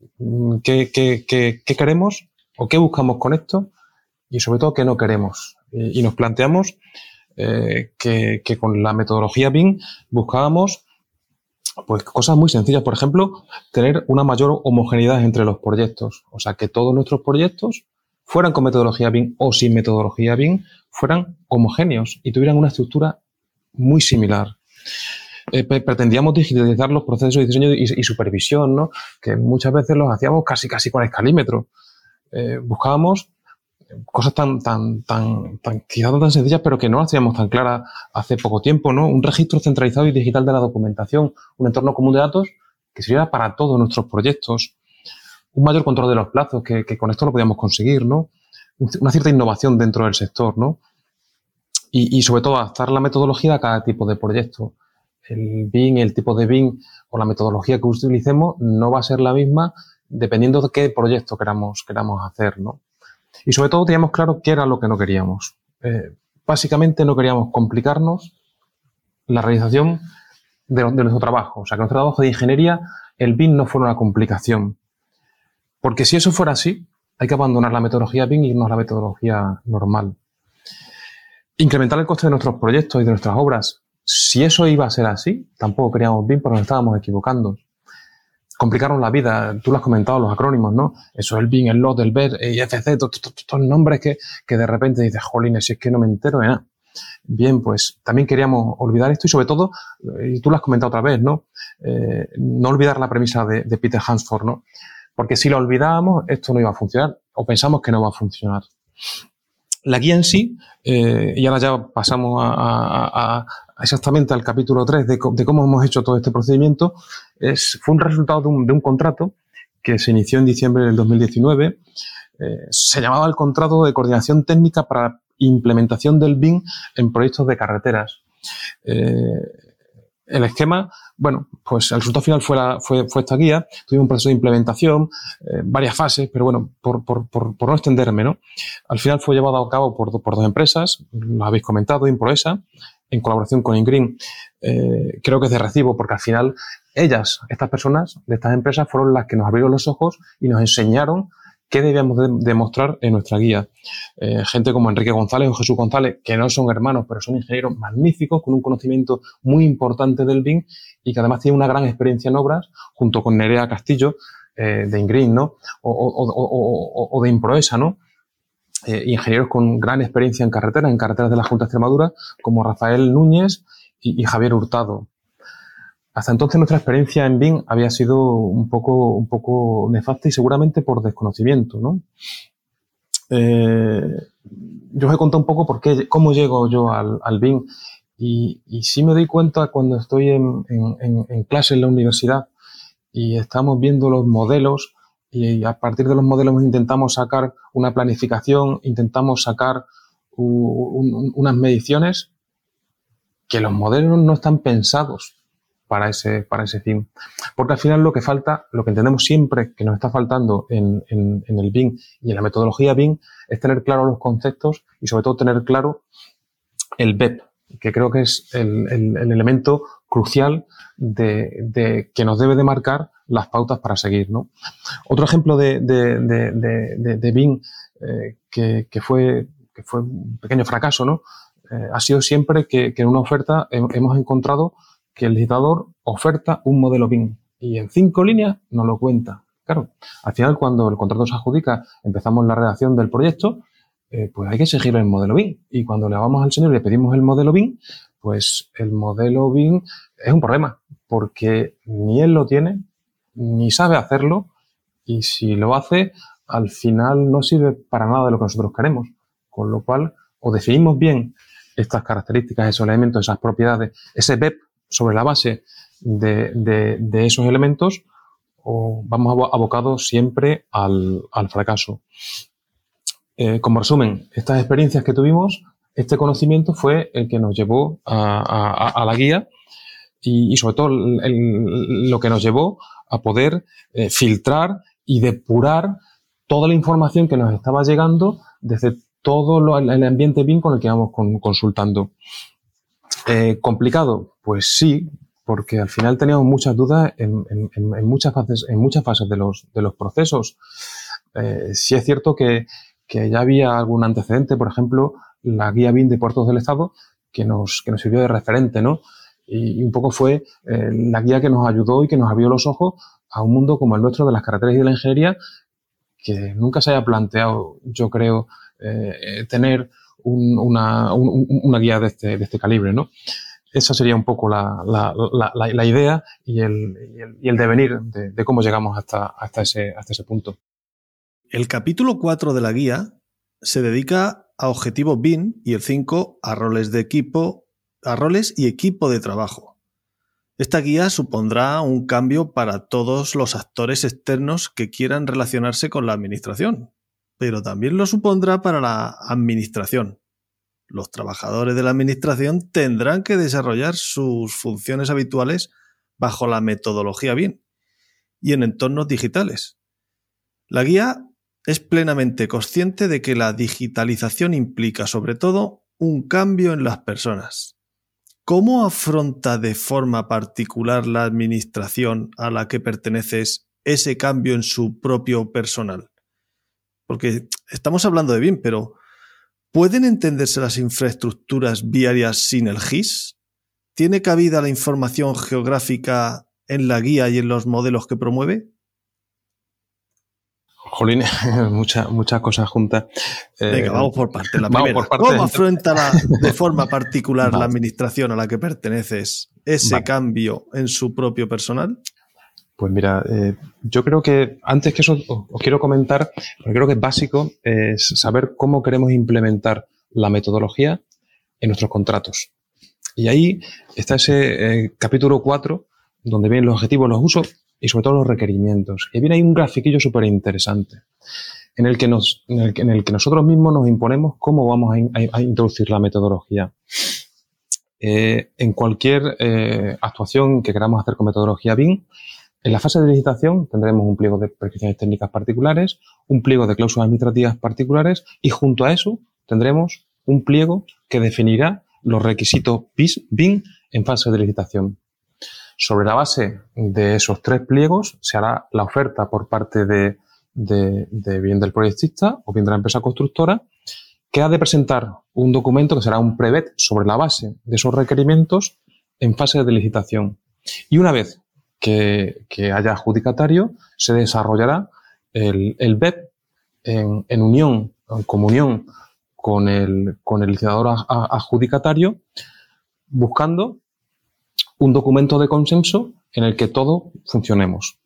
¿qué, queremos o qué buscamos con esto? Y sobre todo, ¿qué no queremos? Y, nos planteamos eh, que, con la metodología BIM buscábamos pues cosas muy sencillas. Por ejemplo, tener una mayor homogeneidad entre los proyectos. O sea, que todos nuestros proyectos fueran con metodología BIM o sin metodología BIM, fueran homogéneos y tuvieran una estructura muy similar. Eh, pretendíamos digitalizar los procesos de diseño y, supervisión, ¿no? que muchas veces los hacíamos casi casi con escalímetro. Eh, buscábamos cosas tan, tan, tan, tan, quizás tan sencillas, pero que no hacíamos tan claras hace poco tiempo, ¿no? Un registro centralizado y digital de la documentación, un entorno común de datos que sirviera para todos nuestros proyectos, un mayor control de los plazos, que, que con esto lo podíamos conseguir, ¿no? Una cierta innovación dentro del sector, ¿no? Y, sobre todo adaptar la metodología a cada tipo de proyecto. El BIM, el tipo de BIM o la metodología que utilicemos no va a ser la misma dependiendo de qué proyecto queramos, queramos hacer, ¿no? Y sobre todo teníamos claro qué era lo que no queríamos. Eh, básicamente no queríamos complicarnos la realización de, nuestro trabajo. O sea, que nuestro trabajo de ingeniería, el BIM no fuera una complicación. Porque si eso fuera así, hay que abandonar la metodología BIM y irnos a la metodología normal. Incrementar el coste de nuestros proyectos y de nuestras obras. Si eso iba a ser así, tampoco queríamos BIM porque nos estábamos equivocando. Complicaron la vida, tú lo has comentado, los acrónimos, ¿no? Eso, el BIM, el LOT, el BER, IFC, todos estos nombres que, que de repente dices, jolines, si es que no me entero de. Bien, pues también queríamos olvidar esto y sobre todo, eh, y tú lo has comentado otra vez, ¿no? Eh, no olvidar la premisa de, Peter Hansford, ¿no? Porque si lo olvidábamos, esto no iba a funcionar o pensamos que no va a funcionar. La guía en sí, eh, y ahora ya pasamos a, exactamente al capítulo 3 de, cómo hemos hecho todo este procedimiento, es, fue un resultado de un, contrato que se inició en diciembre del 2019. se llamaba el contrato de coordinación técnica para implementación del BIM en proyectos de carreteras. Eh, el esquema, bueno, pues el resultado final fue, fue, esta guía. Tuvimos un proceso de implementación, eh, varias fases, pero bueno, por, por, no extenderme, ¿no? Al final fue llevado a cabo por, por dos empresas, lo habéis comentado, Improesa, en colaboración con Ingreen. Eh, creo que es de recibo porque al final ellas, estas personas de estas empresas, fueron las que nos abrieron los ojos y nos enseñaron qué debíamos demostrar en nuestra guía. Eh, gente como Enrique González o Jesús González, que no son hermanos, pero son ingenieros magníficos, con un conocimiento muy importante del BIM y que además tienen una gran experiencia en obras, junto con Nerea Castillo, eh, de Ingreen, ¿no? O, de Improesa, ¿no? Eh, ingenieros con gran experiencia en carreteras, en carreteras de la Junta de Extremadura, como Rafael Núñez y Javier Hurtado. Hasta entonces nuestra experiencia en BIM había sido un poco, un poco nefasta y seguramente por desconocimiento, ¿no? Eh, yo os he contado un poco por qué, cómo llego yo al, al BIM y, sí me doy cuenta cuando estoy en, en, en, clase en la universidad y estamos viendo los modelos y a partir de los modelos intentamos sacar una planificación, intentamos sacar unas mediciones que los modelos no están pensados para ese, para ese fin. Porque al final lo que falta, lo que entendemos siempre que nos está faltando en, en, el BIM y en la metodología BIM es tener claro los conceptos y sobre todo tener claro el BEP, que creo que es el, el, el elemento crucial de, que nos debe de marcar las pautas para seguir. ¿no? Otro ejemplo de, de, de eh, que, que, fue, que fue un pequeño fracaso ¿no? Eh, ha sido siempre que en una oferta hemos encontrado que el licitador oferta un modelo BIM y en cinco líneas no lo cuenta. Claro, al final cuando el contrato se adjudica, empezamos la redacción del proyecto, eh, pues hay que exigir el modelo BIM. Y cuando le vamos al señor y le pedimos el modelo BIM, pues el modelo BIM es un problema, porque ni él lo tiene, ni sabe hacerlo, y si lo hace, al final no sirve para nada de lo que nosotros queremos. Con lo cual, o definimos bien estas características, esos elementos, esas propiedades, ese BEP sobre la base de, esos elementos o vamos abocados siempre al, fracaso. Eh, como resumen, estas experiencias que tuvimos, este conocimiento fue el que nos llevó a, la guía y, sobre todo lo que nos llevó a poder eh, filtrar y depurar toda la información que nos estaba llegando desde todo el ambiente BIM con el que íbamos consultando. Eh, ¿Complicado? Pues sí, porque al final teníamos muchas dudas en, muchas fases, en muchas fases de los, procesos. Eh, sí es cierto que, ya había algún antecedente, por ejemplo, la guía BIM de puertos del Estado, que nos, que nos sirvió de referente, ¿no? Y, un poco fue eh, la guía que nos ayudó y que nos abrió los ojos a un mundo como el nuestro de las carreteras y de la ingeniería, que nunca se haya planteado, yo creo, tener una, guía de este, de este calibre, ¿no? Esa sería un poco la, idea y el, devenir de, cómo llegamos hasta, ese, hasta ese punto. El capítulo 4 de la guía se dedica a objetivos BIN y el 5 a roles de equipo, a roles y equipo de trabajo. Esta guía supondrá un cambio para todos los actores externos que quieran relacionarse con la administración, pero también lo supondrá para la administración. Los trabajadores de la administración tendrán que desarrollar sus funciones habituales bajo la metodología BIM y en entornos digitales. La guía es plenamente consciente de que la digitalización implica sobre todo un cambio en las personas. ¿cómo afronta de forma particular la administración a la que perteneces ese cambio en su propio personal? Porque estamos hablando de bien, pero ¿pueden entenderse las infraestructuras viarias sin el GIS? ¿Tiene cabida la información geográfica en la guía y en los modelos que promueve? Jolín, muchas muchas cosas juntas. Venga, eh, vamos por parte. La primera, ¿cómo afronta de forma particular la administración a la que perteneces ese cambio en su propio personal? Pues mira, eh, yo creo que antes que eso os, quiero comentar, porque creo que es básico, saber cómo queremos implementar la metodología en nuestros contratos. Y ahí está ese eh, capítulo 4, donde vienen los objetivos, los usos y sobre todo los requerimientos. Y viene ahí un grafiquillo súper interesante, en, el que nosotros mismos nos imponemos cómo vamos a, introducir la metodología. Eh, en cualquier actuación que queramos hacer con metodología BIM, en la fase de licitación tendremos un pliego de prescripciones técnicas particulares, un pliego de cláusulas administrativas particulares y junto a eso tendremos un pliego que definirá los requisitos BIM en fase de licitación. Sobre la base de esos tres pliegos se hará la oferta por parte de, bien del proyectista o bien de la empresa constructora que ha de presentar un documento que será un prevet sobre la base de esos requerimientos en fase de licitación. Y una vez que, haya adjudicatario, se desarrollará el, el BEP en, unión, en comunión con el, con el licitador adjudicatario, buscando un documento de consenso en el que todos funcionemos.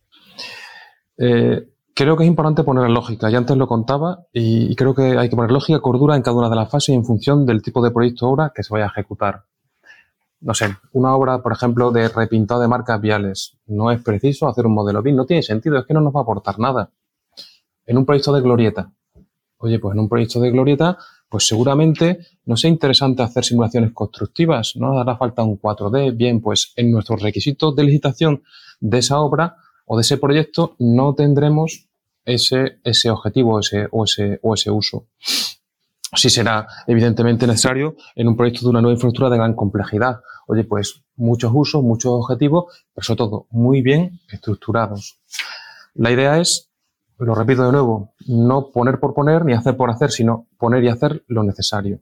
Eh, creo que es importante poner lógica, ya antes lo contaba, y, creo que hay que poner lógica, cordura en cada una de las fases en función del tipo de proyecto o obra que se vaya a ejecutar no sé, una obra, por ejemplo, de repintado de marcas viales. No es preciso hacer un modelo BIM, no tiene sentido, es que no nos va a aportar nada. En un proyecto de glorieta. Oye, pues en un proyecto de glorieta, pues seguramente no sea interesante hacer simulaciones constructivas, no nos hará falta un 4D. Bien, pues en nuestros requisitos de licitación de esa obra o de ese proyecto no tendremos ese, ese objetivo ese, ese, o ese uso sí será evidentemente necesario en un proyecto de una nueva infraestructura de gran complejidad. Oye, pues muchos usos, muchos objetivos, pero sobre todo muy bien estructurados. La idea es, lo repito de nuevo, no poner por poner ni hacer por hacer, sino poner y hacer lo necesario.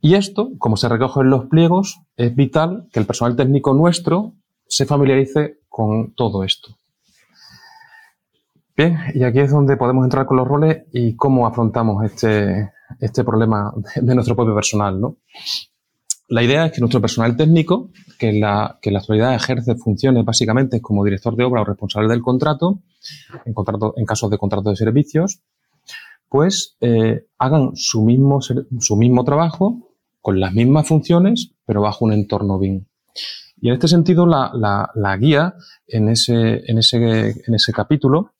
Y esto, como se recoge en los pliegos, es vital que el personal técnico nuestro se familiarice con todo esto. Bien, y aquí es donde podemos entrar con los roles y cómo afrontamos este, este problema de nuestro propio personal. ¿no? La idea es que nuestro personal técnico, que en la, que la actualidad ejerce funciones básicamente como director de obra o responsable del contrato, en, contrato, en casos de contrato de servicios, pues eh, hagan su mismo, su mismo trabajo con las mismas funciones, pero bajo un entorno BIM. Y en este sentido, la, la, la guía en ese, en, ese, en ese capítulo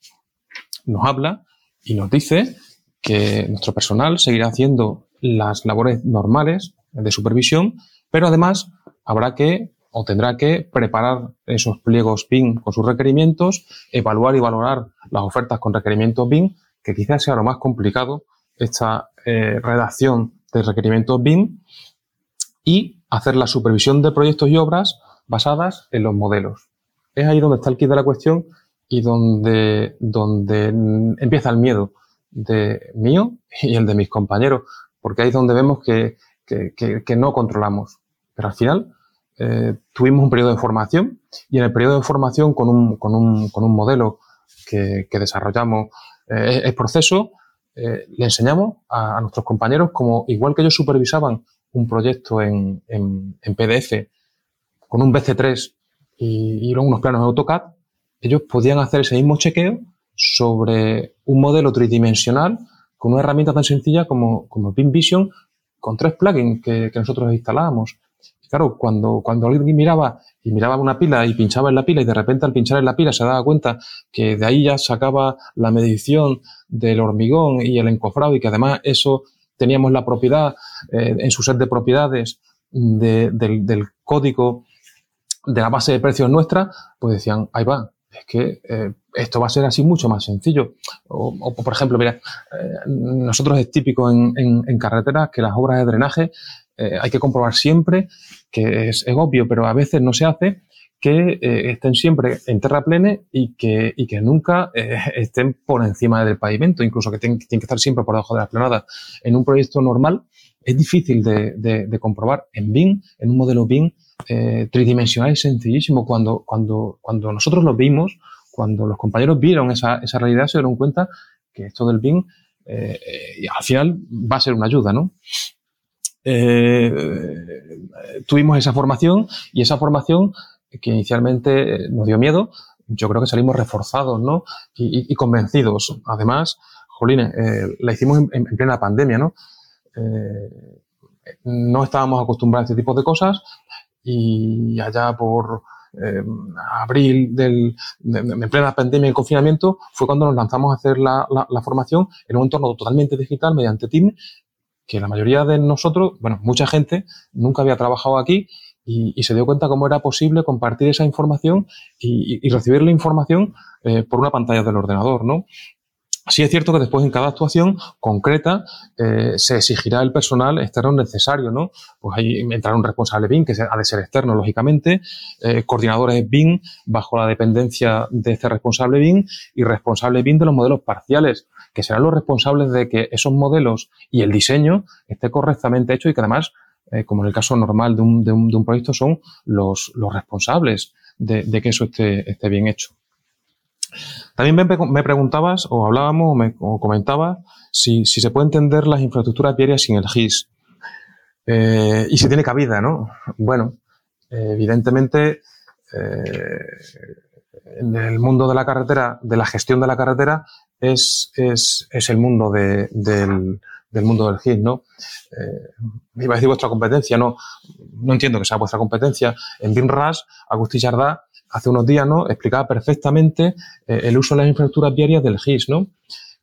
nos habla y nos dice que nuestro personal seguirá haciendo las labores normales de supervisión, pero además habrá que o tendrá que preparar esos pliegos PIN con sus requerimientos, evaluar y valorar las ofertas con requerimientos BIM, que quizás sea lo más complicado, esta eh, redacción de requerimientos BIM, y hacer la supervisión de proyectos y obras basadas en los modelos. Es ahí donde está el kit de la cuestión y donde, donde empieza el miedo de mío y el de mis compañeros, porque ahí es donde vemos que, que, no controlamos. Pero al final eh, tuvimos un periodo de formación y en el periodo de formación con un, con un, con un modelo que, desarrollamos eh, el proceso, eh, le enseñamos a, nuestros compañeros como igual que ellos supervisaban un proyecto en, en, en PDF con un BC3 y, y unos planos de AutoCAD, ellos podían hacer ese mismo chequeo sobre un modelo tridimensional con una herramienta tan sencilla como, como Vision con tres plugins que, nosotros instalábamos. claro, cuando, cuando alguien miraba y miraba una pila y pinchaba en la pila y de repente al pinchar en la pila se daba cuenta que de ahí ya sacaba la medición del hormigón y el encofrado y que además eso teníamos la propiedad eh, en su set de propiedades del, del, código de la base de precios nuestra, pues decían, ahí va, es que eh, esto va a ser así mucho más sencillo. O, por ejemplo, mira, eh, nosotros es típico en, en, carreteras que las obras de drenaje eh, hay que comprobar siempre que es, obvio, pero a veces no se hace, que estén siempre en terra plene y que, y que nunca estén por encima del pavimento, incluso que tienen, que estar siempre por debajo de la planada. En un proyecto normal es difícil de, de, comprobar. En BIM, en un modelo BIM eh, tridimensional es sencillísimo. Cuando, cuando, cuando nosotros lo vimos, cuando los compañeros vieron esa, esa realidad, se dieron cuenta que esto del BIM eh, al final va a ser una ayuda, ¿no? Eh, tuvimos esa formación y esa formación que inicialmente nos dio miedo, yo creo que salimos reforzados, ¿no? Y, convencidos. Además, Jolines, eh, la hicimos en, plena pandemia, ¿no? No estábamos acostumbrados a este tipo de cosas y allá por eh, abril del, de, en plena pandemia y confinamiento, fue cuando nos lanzamos a hacer la, la, formación en un entorno totalmente digital mediante Team, que la mayoría de nosotros, bueno, mucha gente nunca había trabajado aquí y, se dio cuenta cómo era posible compartir esa información y, y recibir la información eh, por una pantalla del ordenador, ¿no? Sí es cierto que después en cada actuación concreta eh, se exigirá el personal externo necesario, ¿no? Pues ahí entrará un responsable BIM, que ha de ser externo, lógicamente, eh, coordinadores BIM bajo la dependencia de este responsable BIM y responsable BIM de los modelos parciales, que serán los responsables de que esos modelos y el diseño esté correctamente hecho y que además, eh, como en el caso normal de un, de un, de un proyecto, son los, los responsables de, de que eso esté, esté bien hecho. También me, preguntabas, o hablábamos, o, me, comentabas, si, se puede entender las infraestructuras viarias sin el GIS. Eh, y si tiene cabida, ¿no? Bueno, evidentemente, eh, en el mundo de la carretera, de la gestión de la carretera, es, es, el mundo del, mundo del GIS, ¿no? Eh, iba a decir vuestra competencia, no, no entiendo que sea vuestra competencia. En BIMRAS, Agustín Jardá hace unos días, ¿no? Explicaba perfectamente eh, el uso de las infraestructuras viarias del GIS, ¿no?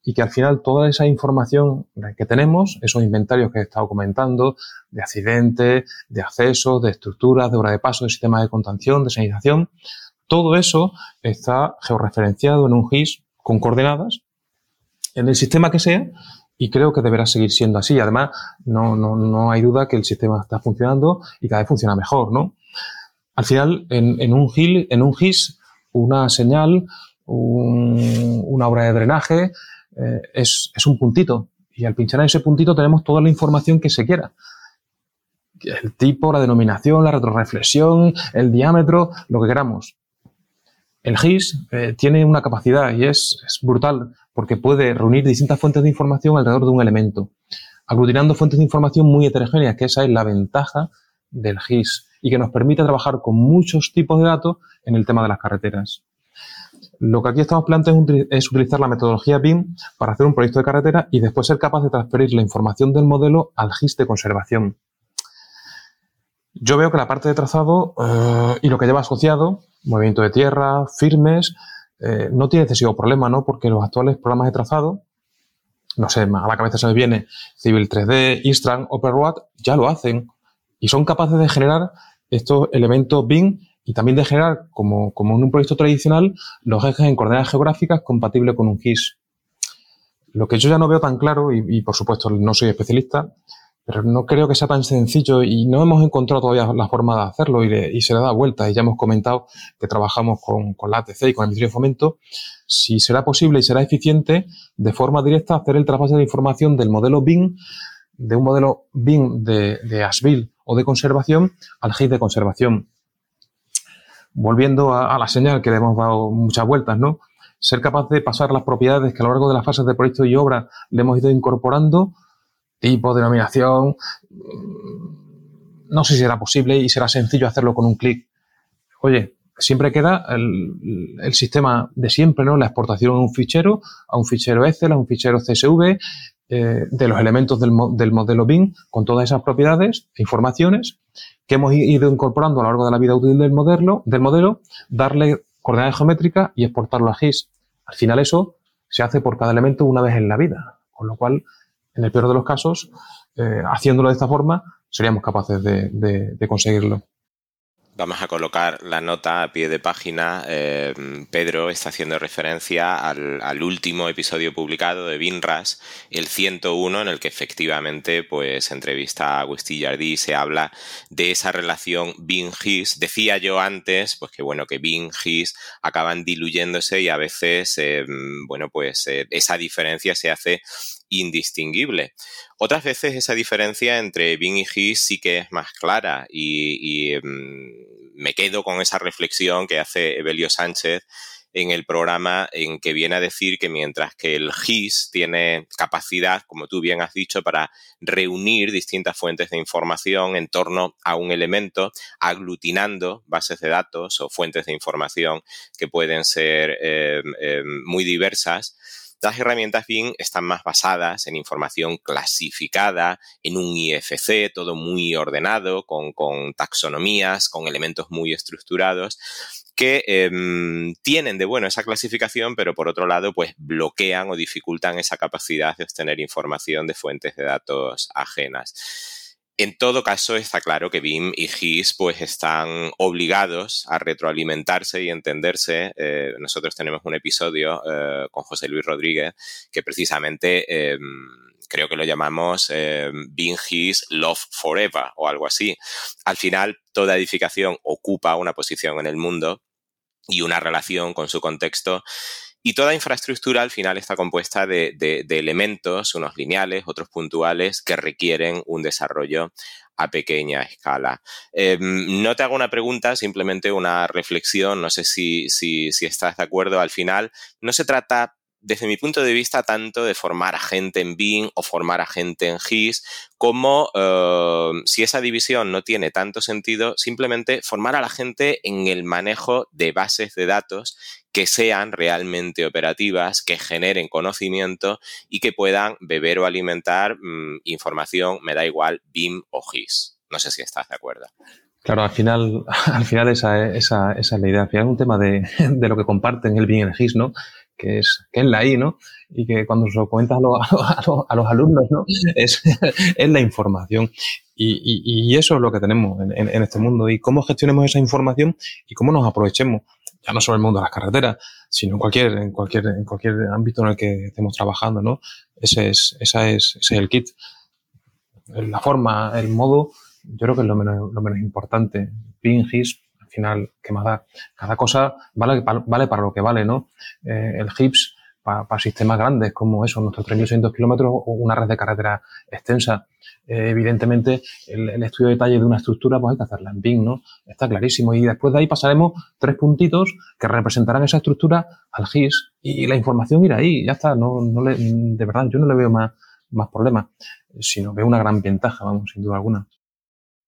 Y que al final toda esa información que tenemos, esos inventarios que he estado comentando, de accidentes, de accesos, de estructuras, de hora de paso, de sistemas de contención, de sanitización, todo eso está georreferenciado en un GIS con coordenadas en el sistema que sea y creo que deberá seguir siendo así. Además, no, no, no hay duda que el sistema está funcionando y cada vez funciona mejor, ¿no? Al final, en, un, GIL, en un GIS, una señal, una obra de drenaje, eh, es, un puntito. Y al pinchar en ese puntito tenemos toda la información que se quiera. El tipo, la denominación, la retroreflexión, el diámetro, lo que queramos. El GIS eh, tiene una capacidad y es, es, brutal porque puede reunir distintas fuentes de información alrededor de un elemento, aglutinando fuentes de información muy heterogéneas, que esa es la ventaja del GIS y que nos permite trabajar con muchos tipos de datos en el tema de las carreteras. Lo que aquí estamos planteando es utilizar la metodología BIM para hacer un proyecto de carretera y después ser capaz de transferir la información del modelo al GIS de conservación. Yo veo que la parte de trazado eh, y lo que lleva asociado, movimiento de tierra, firmes, eh, no tiene excesivo problema, ¿no? Porque los actuales programas de trazado, no sé, a la cabeza se me viene Civil 3D, Istran, OpenRoad, ya lo hacen y son capaces de generar estos elementos BIM y también de generar, como, en un proyecto tradicional, los ejes en coordenadas geográficas compatibles con un GIS. Lo que yo ya no veo tan claro, y, por supuesto no soy especialista, pero no creo que sea tan sencillo y no hemos encontrado todavía la forma de hacerlo y, se le da vuelta. Y ya hemos comentado que trabajamos con, la ATC y con el Ministerio de Fomento. Si será posible y será eficiente, de forma directa, hacer el traspaso de información del modelo BIM, de un modelo BIM de, de o de conservación al GIS de conservación. Volviendo a, la señal que le hemos dado muchas vueltas, ¿no? Ser capaz de pasar las propiedades que a lo largo de las fases de proyecto y obra le hemos ido incorporando, tipo, denominación, no sé si será posible y será sencillo hacerlo con un clic. Oye, siempre queda el, el, sistema de siempre, ¿no? La exportación en un fichero, a un fichero Excel, a un fichero CSV, eh, de los elementos del, del, modelo BIM con todas esas propiedades e informaciones que hemos ido incorporando a lo largo de la vida útil del modelo, del modelo darle coordenadas geométricas y exportarlo a GIS. Al final eso se hace por cada elemento una vez en la vida, con lo cual, en el peor de los casos, eh, haciéndolo de esta forma, seríamos capaces de conseguirlo. Vamos a colocar la nota a pie de página. Eh, Pedro está haciendo referencia al, último episodio publicado de Binras, el 101, en el que efectivamente pues, entrevista a Agustín Jardí y se habla de esa relación Bin-His. Decía yo antes pues, que, bueno, que Bin-His acaban diluyéndose y a veces eh, bueno, pues, eh, esa diferencia se hace indistinguible. Otras veces esa diferencia entre Bing y His sí que es más clara y, mm, me quedo con esa reflexión que hace Evelio Sánchez en el programa en que viene a decir que mientras que el GIS tiene capacidad, como tú bien has dicho, para reunir distintas fuentes de información en torno a un elemento, aglutinando bases de datos o fuentes de información que pueden ser eh, eh, muy diversas, las herramientas BIM están más basadas en información clasificada, en un IFC, todo muy ordenado, con, taxonomías, con elementos muy estructurados que em, tienen de bueno esa clasificación, pero por otro lado, pues bloquean o dificultan esa capacidad de obtener información de fuentes de datos ajenas. En todo caso, está claro que BIM y GIS pues, están obligados a retroalimentarse y entenderse. Eh, nosotros tenemos un episodio eh, con José Luis Rodríguez que precisamente em, creo que lo llamamos eh, BIM GIS Love Forever o algo así. Al final, toda edificación ocupa una posición en el mundo y una relación con su contexto y toda infraestructura al final está compuesta de, elementos, unos lineales, otros puntuales, que requieren un desarrollo a pequeña escala. Em, no te hago una pregunta, simplemente una reflexión, no sé si, si, estás de acuerdo al final. No se trata desde mi punto de vista, tanto de formar a gente en Bing o formar a gente en GIS, como eh, si esa división no tiene tanto sentido, simplemente formar a la gente en el manejo de bases de datos que sean realmente operativas, que generen conocimiento y que puedan beber o alimentar mm, información, me da igual, BIM o GIS. No sé si estás de acuerdo. Claro, al final, al final esa, esa, esa es la idea. Al final es un tema de, de lo que comparten el BIM y el GIS, ¿no? que es, que es la I, ¿no? Y que cuando se lo cuentas a, a, los alumnos, ¿no? Es, es la información. Y, y, eso es lo que tenemos en, en, este mundo. Y cómo gestionemos esa información y cómo nos aprovechemos, ya no solo el mundo de las carreteras, sino en cualquier, en cualquier, en cualquier ámbito en el que estemos trabajando, ¿no? Ese es, esa es, ese es el kit. La forma, el modo, yo creo que es lo menos, lo menos importante. Pingis, final, ¿qué más da? Cada cosa vale, vale para lo que vale, ¿no? Eh, el HIPS para, sistemas grandes como eso, nuestros 3.600 kilómetros o una red de carretera extensa. Eh, evidentemente, el, estudio de detalle de una estructura, pues hay que hacerla en BIM, ¿no? Está clarísimo. Y después de ahí pasaremos tres puntitos que representarán esa estructura al GIS y la información irá ahí. Ya está. No, no le, de verdad, yo no le veo más, más problemas, sino veo una gran ventaja, vamos, sin duda alguna.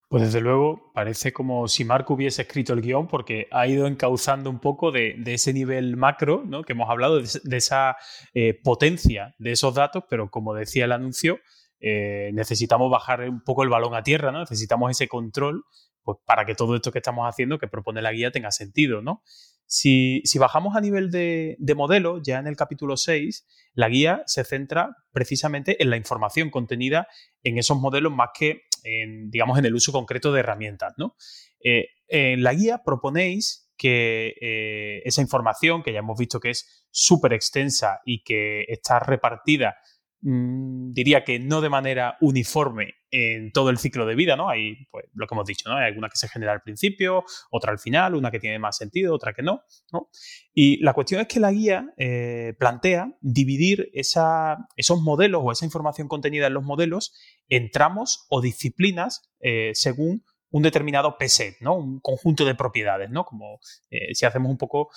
Pues desde luego parece como si Marco hubiese escrito el guion porque ha ido encauzando un poco de, ese nivel macro ¿no? que hemos hablado, de, esa eh, potencia de esos datos, pero como decía el anuncio, eh, necesitamos bajar un poco el balón a tierra, ¿no? necesitamos ese control pues, para que todo esto que estamos haciendo, que propone la guía, tenga sentido. ¿no? Si, bajamos a nivel de, de, modelo, ya en el capítulo 6, la guía se centra precisamente en la información contenida en esos modelos más que en, digamos, en el uso concreto de herramientas. ¿no? Eh, en la guía proponéis que eh, esa información, que ya hemos visto que es súper extensa y que está repartida Mm, diría que no de manera uniforme en todo el ciclo de vida, ¿no? Hay, pues, lo que hemos dicho, ¿no? Hay alguna que se genera al principio, otra al final, una que tiene más sentido, otra que no, ¿no? Y la cuestión es que la guía eh, plantea dividir esos modelos o esa información contenida en los modelos en tramos o disciplinas eh, según un determinado PSET, ¿no? Un conjunto de propiedades, ¿no? Como eh, si hacemos un poco,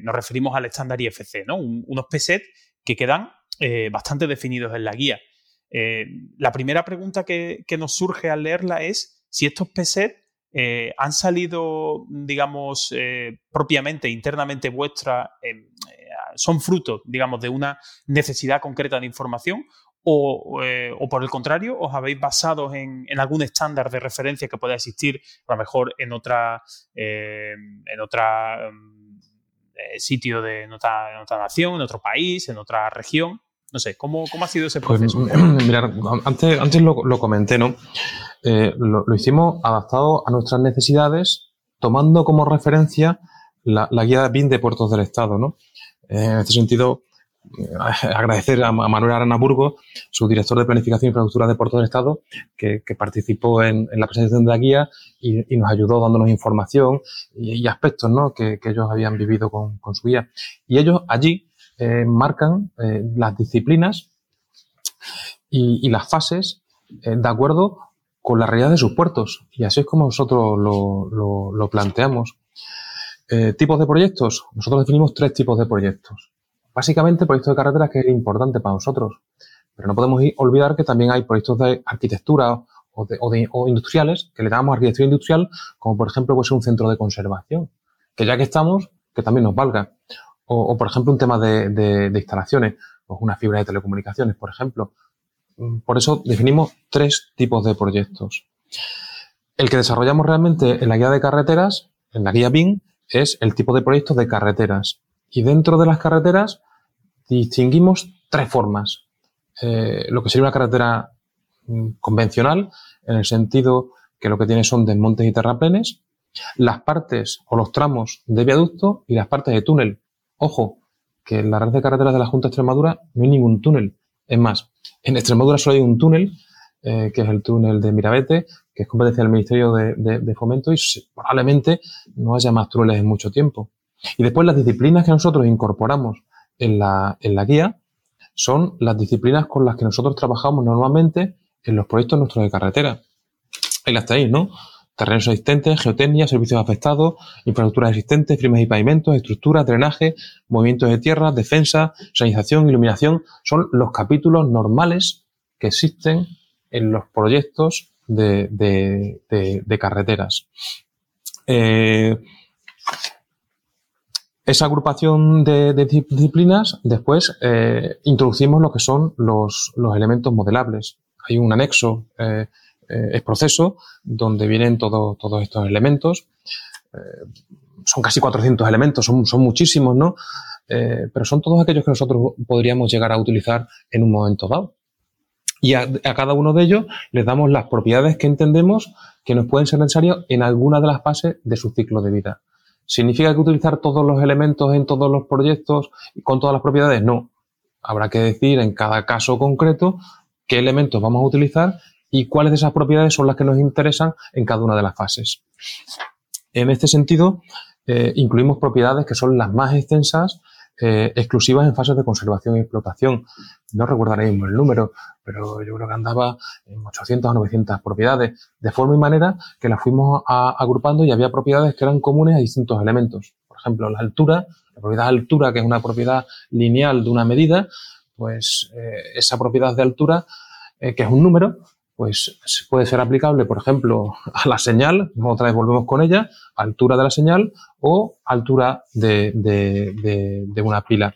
nos referimos al estándar IFC, ¿no? unos PSET que quedan eh, bastante definidos en la guía. Eh, la primera pregunta que, nos surge al leerla es si estos PSET eh, han salido, digamos, propiamente, internamente vuestra, son fruto, digamos, de una necesidad concreta de información o, por el contrario, os habéis basado en, algún estándar de referencia que pueda existir, a lo mejor en otra, en otra mm, sitio de otra, en otra nación, en otro país, en otra región. No sé, ¿cómo, cómo ha sido ese pues, proceso? mira, antes, antes lo, comenté, ¿no? Eh, lo, hicimos adaptado a nuestras necesidades tomando como referencia la, guía BIN de puertos del Estado. ¿no? En este sentido, eh, agradecer a Manuel Aranaburgo, su director de Planificación y Infraestructura de Puertos del Estado, que, participó en, la presentación de la guía y, nos ayudó dándonos información y, aspectos ¿no? que, ellos habían vivido con, su guía. Y ellos allí eh, marcan eh, las disciplinas y, las fases de acuerdo con la realidad de sus puertos. Y así es como nosotros lo planteamos. tipos de proyectos. Nosotros definimos tres tipos de proyectos. Básicamente, proyectos de carreteras que es importante para nosotros. Pero no podemos olvidar que también hay proyectos de arquitectura o, industriales, que le llamamos arquitectura industrial, como por ejemplo puede ser un centro de conservación, que ya que estamos, que también nos valga. O, por ejemplo un tema de, instalaciones, o una fibra de telecomunicaciones, por ejemplo. Mm, por eso definimos tres tipos de proyectos. El que desarrollamos realmente en la guía de carreteras, en la guía BIN, es el tipo de proyectos de carreteras. Y dentro de las carreteras distinguimos tres formas. Eh, lo que sería una carretera mm, convencional, en el sentido que lo que tiene son desmontes y terraplenes, las partes o los tramos de viaducto y las partes de túnel. Ojo, que en la red de carreteras de la Junta de Extremadura no hay ningún túnel. Es más, en Extremadura solo hay un túnel, eh, que es el túnel de Mirabete, que es competencia del Ministerio de, de Fomento y probablemente no haya más túneles en mucho tiempo. Y después las disciplinas que nosotros incorporamos en la, en la guía son las disciplinas con las que nosotros trabajamos normalmente en los proyectos nuestros de carretera. Ahí las tenéis, ¿no? Terrenos existentes, geotecnia, servicios afectados, infraestructuras existentes, firmes y pavimentos, estructuras, drenaje, movimientos de tierra, defensa, sanitización, iluminación. Son los capítulos normales que existen en los proyectos de, de, carreteras. Eh, esa agrupación de, disciplinas, después eh, introducimos lo que son los, elementos modelables. Hay un anexo, eh, eh, es proceso, donde vienen todos estos elementos. son casi 400 elementos, son, son muchísimos, ¿no? pero son todos aquellos que nosotros podríamos llegar a utilizar en un momento dado. Y a, a, cada uno de ellos les damos las propiedades que entendemos que nos pueden ser necesarias en alguna de las fases de su ciclo de vida. ¿Significa que utilizar todos los elementos en todos los proyectos y con todas las propiedades? No. Habrá que decir en cada caso concreto qué elementos vamos a utilizar y cuáles de esas propiedades son las que nos interesan en cada una de las fases. En este sentido, eh, incluimos propiedades que son las más extensas eh, exclusivas en fases de conservación y explotación. No mismo el número, pero yo creo que andaba en 800 o 900 propiedades, de forma y manera que las fuimos agrupando y había propiedades que eran comunes a distintos elementos. Por ejemplo, la altura, la propiedad altura, que es una propiedad lineal de una medida, pues eh, esa propiedad de altura, eh, que es un número, pues puede ser aplicable, por ejemplo, a la señal, otra vez volvemos con ella, altura de la señal o altura de, de, una pila.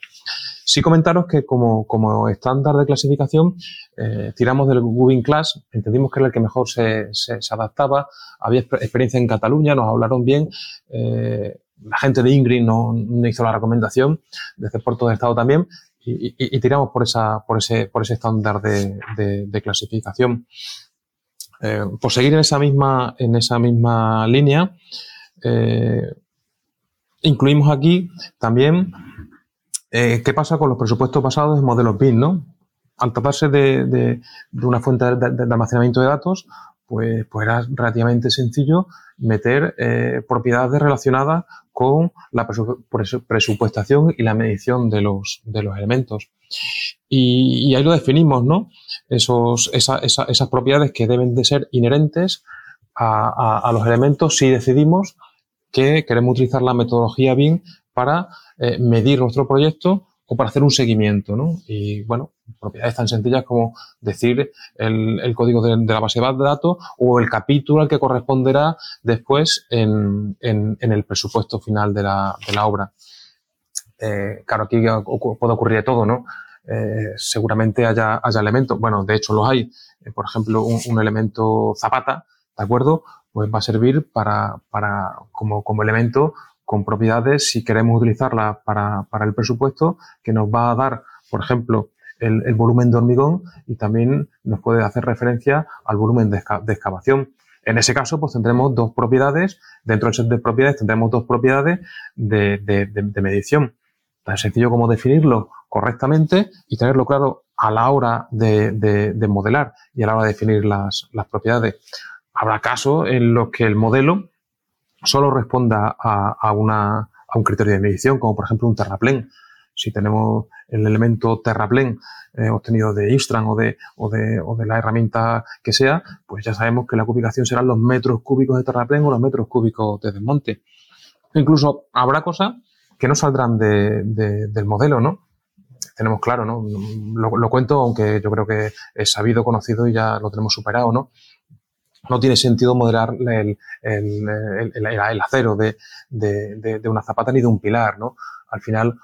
Sí comentaros que como, como estándar de clasificación eh, tiramos del Gubin Class, entendimos que era el que mejor se, se, adaptaba, había experiencia en Cataluña, nos hablaron bien, eh, la gente de Ingrid nos, hizo la recomendación, desde Puerto de Estado también, y, tiramos por, esa, por, ese, por ese estándar de, clasificación. Eh, por seguir en esa misma, en esa misma línea, eh, incluimos aquí también eh, qué pasa con los presupuestos basados en modelos BIM, ¿no? Al tratarse de, una fuente de, almacenamiento de datos, pues, pues era relativamente sencillo meter propiedades relacionadas con la presupuestación y la medición de los, de los elementos. Y, ahí lo definimos, ¿no? Esos, esas propiedades que deben de ser inherentes a, los elementos si decidimos que queremos utilizar la metodología BIM para eh, medir nuestro proyecto o para hacer un seguimiento, ¿no? Y bueno, propiedades tan sencillas como decir el, código de, la base de datos o el capítulo al que corresponderá después en, el presupuesto final de la, obra. Eh, claro, aquí puede ocurrir de todo, ¿no? Eh, seguramente haya, haya elementos, bueno, de hecho los hay, eh, por ejemplo, un, elemento zapata, ¿de acuerdo? Pues va a servir para, para como, como elemento con propiedades, si queremos utilizarla para, para el presupuesto, que nos va a dar, por ejemplo, el, volumen de hormigón y también nos puede hacer referencia al volumen de, excavación. En ese caso, pues tendremos dos propiedades, dentro del set de propiedades tendremos dos propiedades de, de medición. Tan sencillo como definirlo correctamente y tenerlo claro a la hora de, modelar y a la hora de definir las, propiedades. Habrá casos en los que el modelo solo responda a, un criterio de medición, como por ejemplo un terraplén. Si tenemos el elemento terraplén eh, obtenido de Instran o de, o, de, o de la herramienta que sea, pues ya sabemos que la cubicación serán los metros cúbicos de terraplén o los metros cúbicos de desmonte. Incluso habrá cosas que no saldrán del modelo, ¿no? tenemos claro, ¿no? Lo, cuento, aunque yo creo que es sabido, conocido y ya lo tenemos superado, ¿no? No tiene sentido modelar el, acero de, una zapata ni de un pilar, ¿no? Al final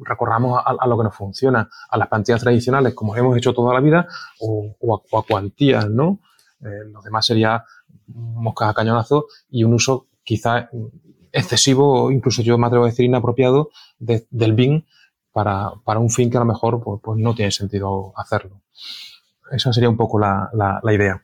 recorramos a, lo que nos funciona, a las plantillas tradicionales, como hemos hecho toda la vida, o, a, cuantías, ¿no? Eh, lo demás sería moscas a cañonazo y un uso quizá excesivo, incluso yo me atrevo a decir inapropiado, del BIM para, un fin que a lo mejor pues, pues, no tiene sentido hacerlo. Esa sería un poco la, idea.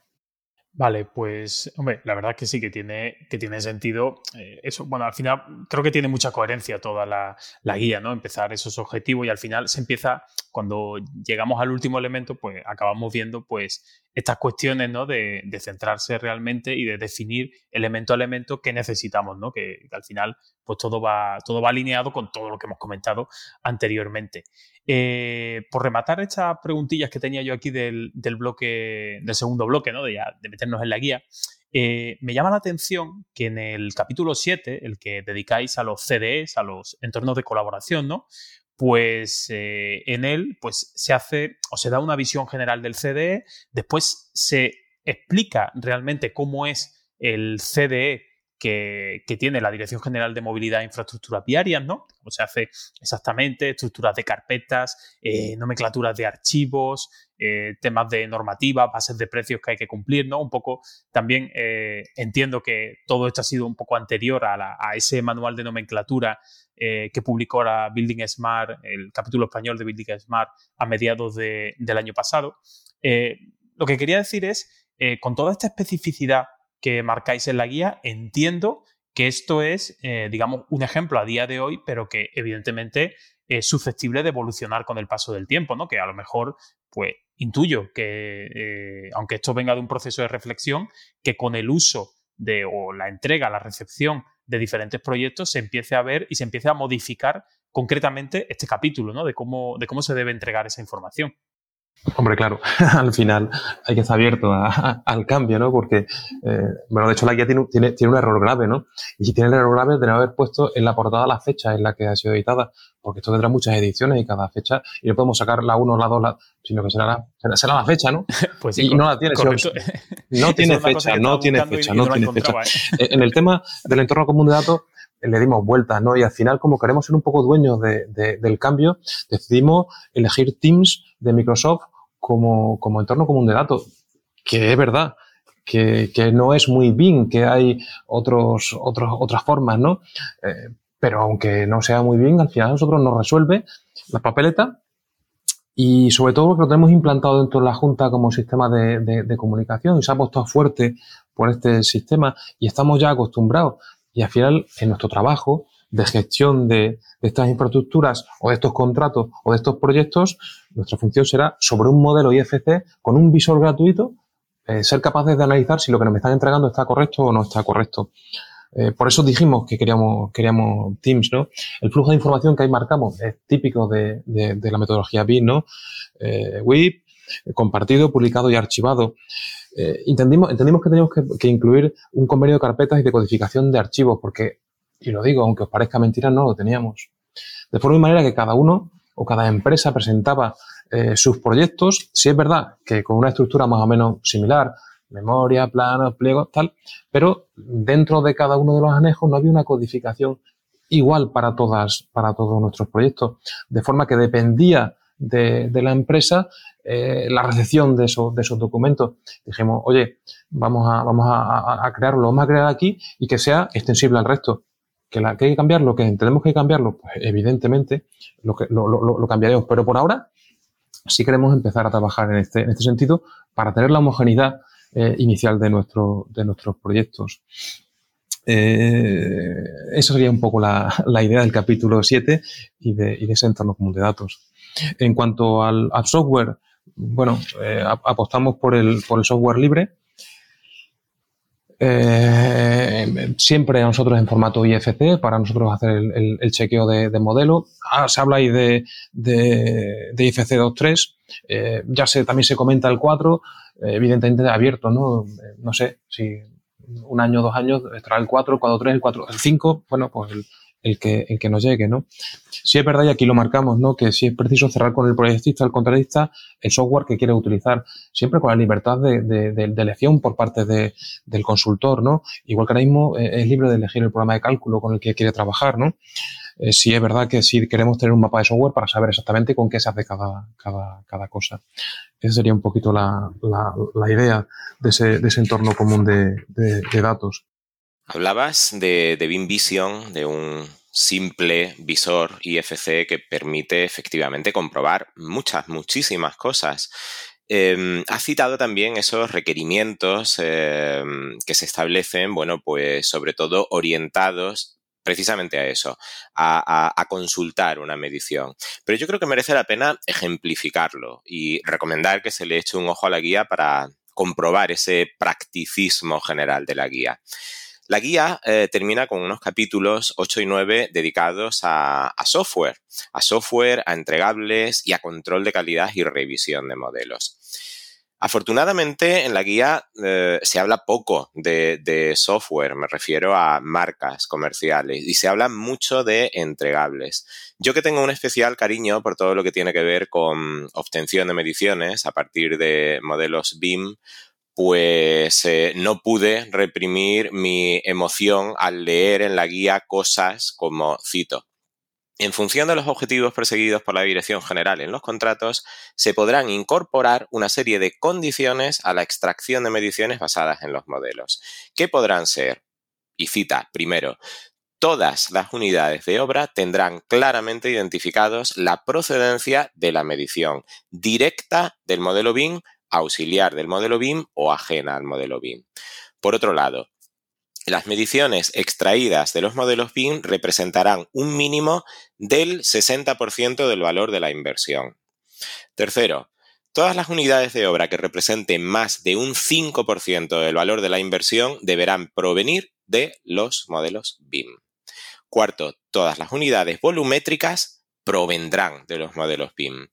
Vale, pues, hombre, la verdad que sí que tiene, que tiene sentido. Eh, eso, bueno, al final creo que tiene mucha coherencia toda la, la, guía, ¿no? Empezar esos objetivos y al final se empieza, cuando llegamos al último elemento, pues acabamos viendo, pues, estas cuestiones, ¿no? De, de centrarse realmente y de definir elemento a elemento qué necesitamos, ¿no? Que, que al final pues todo va, todo va alineado con todo lo que hemos comentado anteriormente. Eh, por rematar estas preguntillas que tenía yo aquí del, bloque, del segundo bloque, ¿no? de, meternos en la guía, eh, me llama la atención que en el capítulo 7, el que dedicáis a los CDEs, a los entornos de colaboración, ¿no? Pues eh, en él pues, se hace o se da una visión general del CDE, después se explica realmente cómo es el CDE que, tiene la Dirección General de Movilidad e Infraestructuras Viarias, ¿no? Cómo se hace exactamente, estructuras de carpetas, eh, nomenclaturas de archivos, eh, temas de normativa, bases de precios que hay que cumplir, ¿no? Un poco también eh, entiendo que todo esto ha sido un poco anterior a, ese manual de nomenclatura que publicó la Building Smart, el capítulo español de Building Smart a mediados del año pasado. lo que quería decir es, con toda esta especificidad que marcáis en la guía, entiendo que esto es, eh, digamos, un ejemplo a día de hoy, pero que evidentemente es susceptible de evolucionar con el paso del tiempo, ¿no? Que a lo mejor, pues, intuyo que, eh, aunque esto venga de un proceso de reflexión, que con el uso de, o la entrega, la recepción de diferentes proyectos, se empiece a ver y se empiece a modificar concretamente este capítulo, ¿no? De cómo, de cómo se debe entregar esa información. Hombre, claro, al final hay que estar abierto al cambio, ¿no? Porque, eh, bueno, de hecho la guía tiene, tiene, tiene, un error grave, ¿no? Y tiene el error grave de no haber puesto en la portada la fecha en la que ha sido editada, porque esto tendrá muchas ediciones y cada fecha, y no podemos sacar la 1, la 2, la, sino que será la, será, la fecha, ¿no? Pues sí, y no la tiene. no tiene fecha, no tiene fecha, no tiene fecha. ¿eh? En el tema del entorno común de datos, le dimos vueltas, ¿no? Y al final, como queremos ser un poco dueños de, del cambio, decidimos elegir Teams de Microsoft como, como entorno común de datos, que es verdad, que, que, no es muy bien, que hay otros, otros, otras formas, ¿no? Eh, pero aunque no sea muy bien, al final a nosotros nos resuelve la papeleta y sobre todo porque lo tenemos implantado dentro de la Junta como sistema de, de, de comunicación y se ha puesto fuerte por este sistema y estamos ya acostumbrados. Y al final, en nuestro trabajo, de gestión de, estas infraestructuras o de estos contratos o de estos proyectos, nuestra función será sobre un modelo IFC con un visor gratuito, eh, ser capaces de analizar si lo que nos están entregando está correcto o no está correcto. Eh, por eso dijimos que queríamos, queríamos Teams, ¿no? El flujo de información que ahí marcamos es típico de, la metodología BIM, ¿no? Eh, WIP, compartido, publicado y archivado. Entendimos, entendimos que teníamos que, que, incluir un convenio de carpetas y de codificación de archivos, porque y lo digo, aunque os parezca mentira, no lo teníamos. De forma y manera que cada uno o cada empresa presentaba eh, sus proyectos, si es verdad que con una estructura más o menos similar, memoria, planos, pliegos, tal, pero dentro de cada uno de los anejos no había una codificación igual para todas, para todos nuestros proyectos, de forma que dependía de, la empresa eh, la recepción de esos, de esos documentos. Dijimos, oye, vamos a, vamos a, crearlo, vamos a crear aquí y que sea extensible al resto que, la, que hay que cambiarlo, que tenemos que cambiarlo, pues evidentemente lo, que, lo, lo, cambiaremos. Pero por ahora sí queremos empezar a trabajar en este, en este sentido para tener la homogeneidad eh, inicial de, nuestro, de nuestros proyectos. Eh, eso sería un poco la, idea del capítulo 7 y de, y de, ese entorno común de datos. En cuanto al, software, bueno, eh, apostamos por el, por el software libre. Eh, siempre nosotros en formato IFC para nosotros hacer el, chequeo de, modelo. Ah, se habla ahí de, de, de IFC 2.3. ya se, también se comenta el 4, evidentemente abierto, ¿no? No sé si un año, dos años, estará el 4, el 4, 3, el 4, el 5, bueno, pues el, que, el que nos llegue, ¿no? Si es verdad, y aquí lo marcamos, ¿no? Que si es preciso cerrar con el proyectista, el contratista, el software que quiere utilizar, siempre con la libertad de, de, elección por parte del consultor, ¿no? Igual que ahora mismo eh, es libre de elegir el programa de cálculo con el que quiere trabajar, ¿no? Eh, sí es verdad que sí queremos tener un mapa de software para saber exactamente con qué se hace cada, cada, cosa. Esa sería un poquito la, la, la idea de ese, de ese, entorno común de datos. Hablabas de, de Vision, de un simple visor IFC que permite efectivamente comprobar muchas, muchísimas cosas. Eh, has citado también esos requerimientos eh, que se establecen, bueno, pues sobre todo orientados precisamente a eso, a, consultar una medición. Pero yo creo que merece la pena ejemplificarlo y recomendar que se le eche un ojo a la guía para comprobar ese practicismo general de la guía. La guía eh, termina con unos capítulos 8 y 9 dedicados a, software, a software, a entregables y a control de calidad y revisión de modelos. Afortunadamente, en la guía eh, se habla poco de, software, me refiero a marcas comerciales, y se habla mucho de entregables. Yo que tengo un especial cariño por todo lo que tiene que ver con obtención de mediciones a partir de modelos BIM, pues eh, no pude reprimir mi emoción al leer en la guía cosas como cito. En función de los objetivos perseguidos por la Dirección General en los contratos, se podrán incorporar una serie de condiciones a la extracción de mediciones basadas en los modelos. ¿Qué podrán ser? Y cita, primero, todas las unidades de obra tendrán claramente identificados la procedencia de la medición directa del modelo BIM, auxiliar del modelo BIM o ajena al modelo BIM. Por otro lado, las mediciones extraídas de los modelos BIM representarán un mínimo del 60% del valor de la inversión. Tercero, todas las unidades de obra que representen más de un 5% del valor de la inversión deberán provenir de los modelos BIM. Cuarto, todas las unidades volumétricas provendrán de los modelos BIM.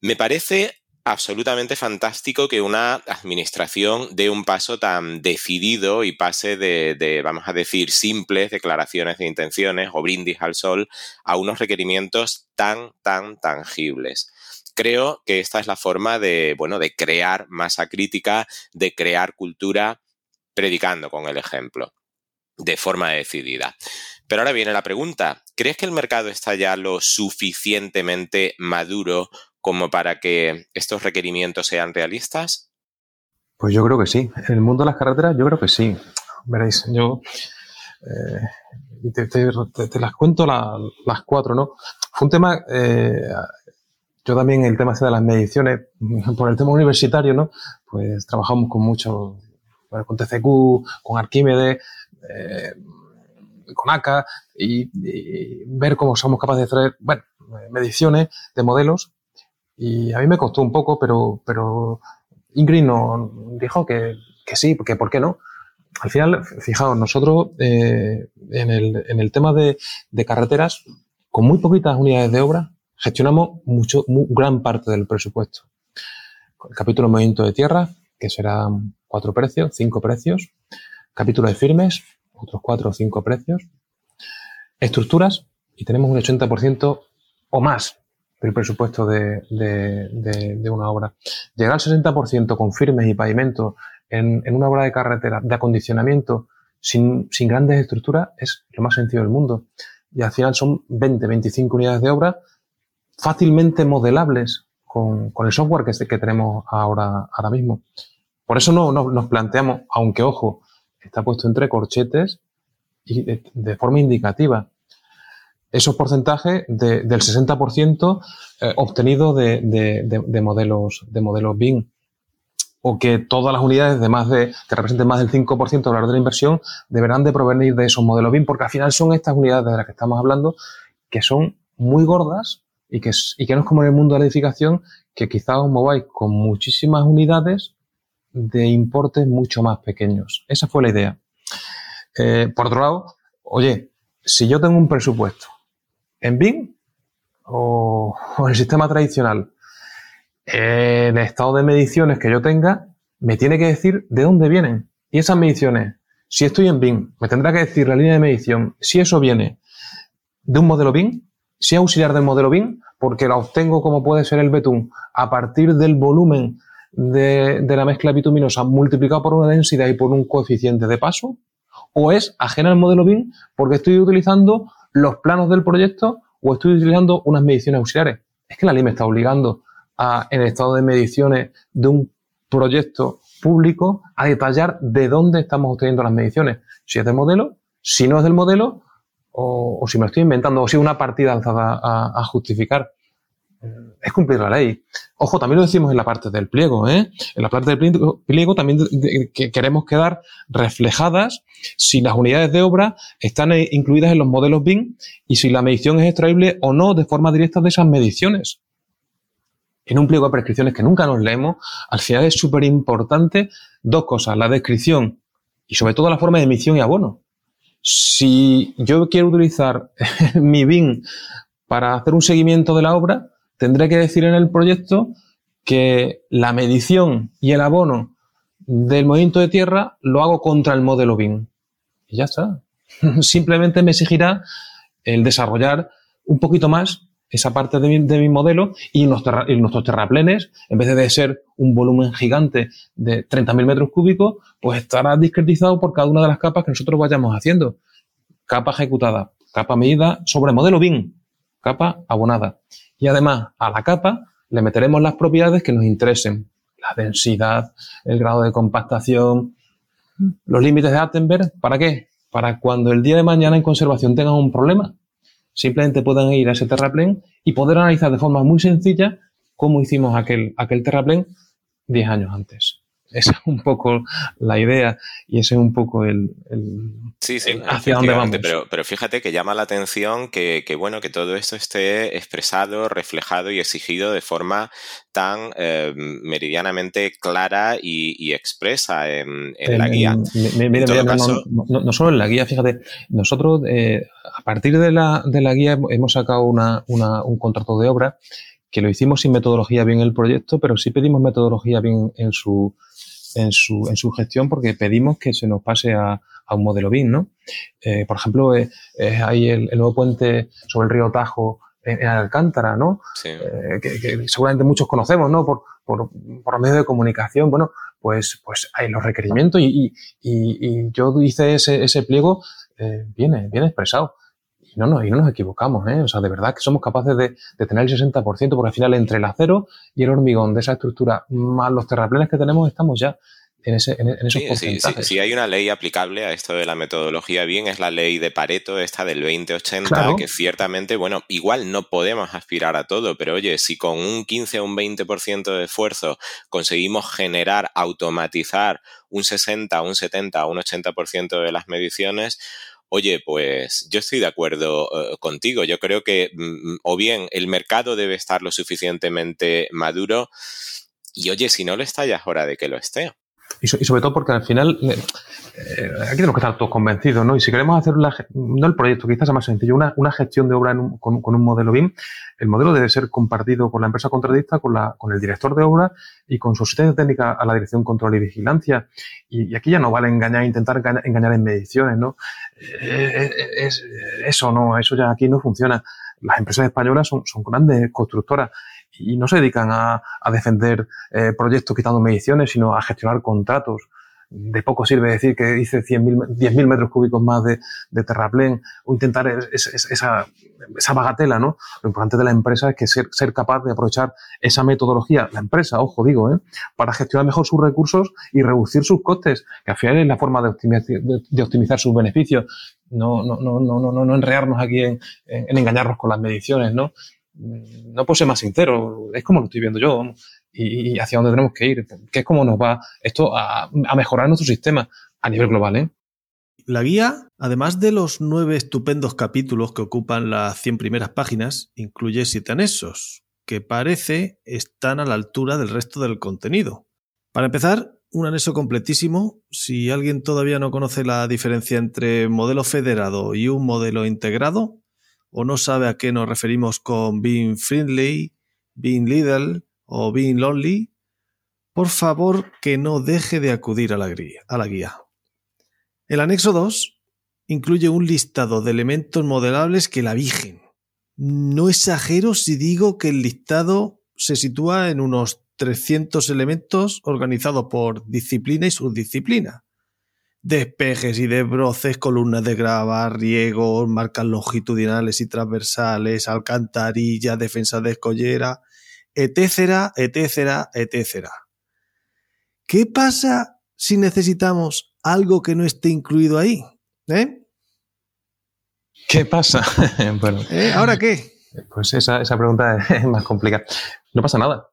Me parece absolutamente fantástico que una administración dé un paso tan decidido y pase de, vamos a decir, simples declaraciones de intenciones o brindis al sol a unos requerimientos tan, tan tangibles. Creo que esta es la forma de, bueno, de crear masa crítica, de crear cultura predicando con el ejemplo, de forma decidida. Pero ahora viene la pregunta, ¿crees que el mercado está ya lo suficientemente maduro como para que estos requerimientos sean realistas? Pues yo creo que sí. En el mundo de las carreteras yo creo que sí. Veréis, yo eh, te, las cuento las cuatro, ¿no? Fue un tema, eh, yo también el tema de las mediciones, por el tema universitario, ¿no? Pues trabajamos con mucho, con TCQ, con Arquímedes, eh, con ACA, y, y, ver cómo somos capaces de hacer, bueno, mediciones de modelos y a mí me costó un poco, pero, pero Ingrid nos dijo que, que sí, que por qué no. Al final, fijaos, nosotros eh, en, el, en, el, tema de, de, carreteras, con muy poquitas unidades de obra, gestionamos mucho, gran parte del presupuesto. El capítulo movimiento de tierra, que serán cuatro precios, cinco precios. Capítulo de firmes, otros cuatro o cinco precios. Estructuras, y tenemos un 80% o más del presupuesto de, de, una obra. Llegar al 60% con firmes y pavimentos en, en, una obra de carretera de acondicionamiento sin, sin, grandes estructuras es lo más sencillo del mundo. Y al final son 20, 25 unidades de obra fácilmente modelables con, con el software que, que tenemos ahora, ahora mismo. Por eso no, nos planteamos, aunque ojo, está puesto entre corchetes y de forma indicativa esos porcentajes del 60% eh, obtenido de, de, de, modelos, de modelos BIM. o que todas las unidades de más de, que representen más del 5% de la de la inversión deberán de provenir de esos modelos BIM, porque al final son estas unidades de las que estamos hablando que son muy gordas y que, y que no es como en el mundo de la edificación, que quizás os mováis con muchísimas unidades de importes mucho más pequeños. Esa fue la idea. Eh, por otro lado, oye, si yo tengo un presupuesto en BIM o, en el sistema tradicional, el estado de mediciones que yo tenga, me tiene que decir de dónde vienen. Y esas mediciones, si estoy en BIM, me tendrá que decir la línea de medición, si eso viene de un modelo BIM, si es auxiliar del modelo BIM, porque la obtengo como puede ser el betún a partir del volumen de, la mezcla bituminosa multiplicado por una densidad y por un coeficiente de paso, o es ajena al modelo BIM porque estoy utilizando los planos del proyecto o estoy utilizando unas mediciones auxiliares. Es que la ley me está obligando a, en el estado de mediciones de un proyecto público a detallar de dónde estamos obteniendo las mediciones. Si es del modelo, si no es del modelo, o, si me estoy inventando, o si una partida alzada a, justificar. Es cumplir la ley. Ojo, también lo decimos en la parte del pliego. ¿eh? En la parte del pliego también que queremos quedar reflejadas si las unidades de obra están eh, incluidas en los modelos BIM y si la medición es extraíble o no de forma directa de esas mediciones. En un pliego de prescripciones que nunca nos leemos, al final es súper importante dos cosas, la descripción y sobre todo la forma de emisión y abono. Si yo quiero utilizar mi BIM para hacer un seguimiento de la obra, tendré que decir en el proyecto que la medición y el abono del movimiento de tierra lo hago contra el modelo BIM. Y ya está. Simplemente me exigirá el desarrollar un poquito más esa parte de mi, modelo y, nuestros terraplenes, en vez de ser un volumen gigante de 30.000 metros cúbicos, pues estará discretizado por cada una de las capas que nosotros vayamos haciendo. Capa ejecutada, capa medida sobre modelo BIM, capa abonada. Y además, a la capa le meteremos las propiedades que nos interesen la densidad, el grado de compactación, los límites de Attenberg. ¿Para qué? Para cuando el día de mañana en conservación tengan un problema, simplemente puedan ir a ese terraplén y poder analizar de forma muy sencilla cómo hicimos aquel, aquel terraplén 10 años antes. Esa es un poco la idea y ese es un poco el, sí, sí, hacia dónde vamos. Pero, pero, fíjate que llama la atención que, bueno, que todo esto esté expresado, reflejado y exigido de forma tan eh, meridianamente clara y, expresa en, la guía. no, solo en la guía, fíjate, nosotros eh, a partir de la, de la guía hemos sacado una, un contrato de obra que lo hicimos sin metodología bien el proyecto, pero sí pedimos metodología bien en su, en su, en su gestión porque pedimos que se nos pase a, a un modelo BIM, ¿no? Eh, por ejemplo, eh, eh, hay el, nuevo puente sobre el río Tajo en, Alcántara, ¿no? Sí. Que, seguramente muchos conocemos, ¿no? Por, por, por medios de comunicación. Bueno, pues, pues hay los requerimientos y, y, y yo hice ese, ese pliego bien, bien expresado. Y no, no, y no nos equivocamos, ¿eh? O sea, de verdad que somos capaces de, de, tener el 60%, porque al final entre el acero y el hormigón de esa estructura, más los terraplenes que tenemos, estamos ya en, ese, en, esos sí, porcentajes. Sí, sí, hay una ley aplicable a esto de la metodología bien, es la ley de Pareto, esta del 2080, que ciertamente, bueno, igual no podemos aspirar a todo, pero oye, si con un 15 o un 20% de esfuerzo conseguimos generar, automatizar un 60, un 70 o un 80% de las mediciones, Oye, pues yo estoy de acuerdo eh, contigo. Yo creo que mm, o bien el mercado debe estar lo suficientemente maduro y oye, si no lo está ya es hora de que lo esté. Y, sobre todo porque al final eh, eh, aquí tenemos que estar todos convencidos, ¿no? Y si queremos hacer no el proyecto, quizás sea más sencillo, una, una gestión de obra con, con, un modelo BIM, el modelo debe ser compartido con la empresa contratista, con, la, con el director de obra y con su asistencia técnica a la dirección control y vigilancia. Y, aquí ya no vale engañar, intentar engañar, en mediciones, ¿no? Eh, es, eso no, eso ya aquí no funciona. Las empresas españolas son grandes constructoras y no se dedican a, a defender eh, proyectos quitando mediciones, sino a gestionar contratos. De poco sirve decir que dice 10.000 metros cúbicos más de, de terraplén o intentar esa, esa bagatela, ¿no? Lo importante de la empresa es que ser, ser capaz de aprovechar esa metodología, la empresa, ojo, digo, ¿eh? para gestionar mejor sus recursos y reducir sus costes, que al final es la forma de optimizar, de, optimizar sus beneficios. No, no, no, no, no, no enrearnos aquí en, en engañarnos con las mediciones, ¿no? No puedo ser más sincero, es como lo estoy viendo yo. y, hacia dónde tenemos que ir, qué es cómo nos va esto a, mejorar nuestro sistema a nivel global. ¿eh? La guía, además de los nueve estupendos capítulos que ocupan las 100 primeras páginas, incluye siete anexos, que parece están a la altura del resto del contenido. Para empezar, un anexo completísimo. Si alguien todavía no conoce la diferencia entre modelo federado y un modelo integrado, o no sabe a qué nos referimos con being friendly, being little o being lonely, por favor que no deje de acudir a la, guía. El anexo 2 incluye un listado de elementos modelables que la vigen. No exagero si digo que el listado se sitúa en unos 300 elementos organizados por disciplina y subdisciplina. Despejes y desbroces, columnas de grava, riegos, marcas longitudinales y transversales, alcantarillas, defensa de escollera, etcétera, etcétera, etcétera. ¿Qué pasa si necesitamos algo que no esté incluido ahí. ¿Eh? ¿Qué pasa? bueno, ¿Eh? ¿Ahora qué? Pues esa, pregunta es más complicada. No pasa nada.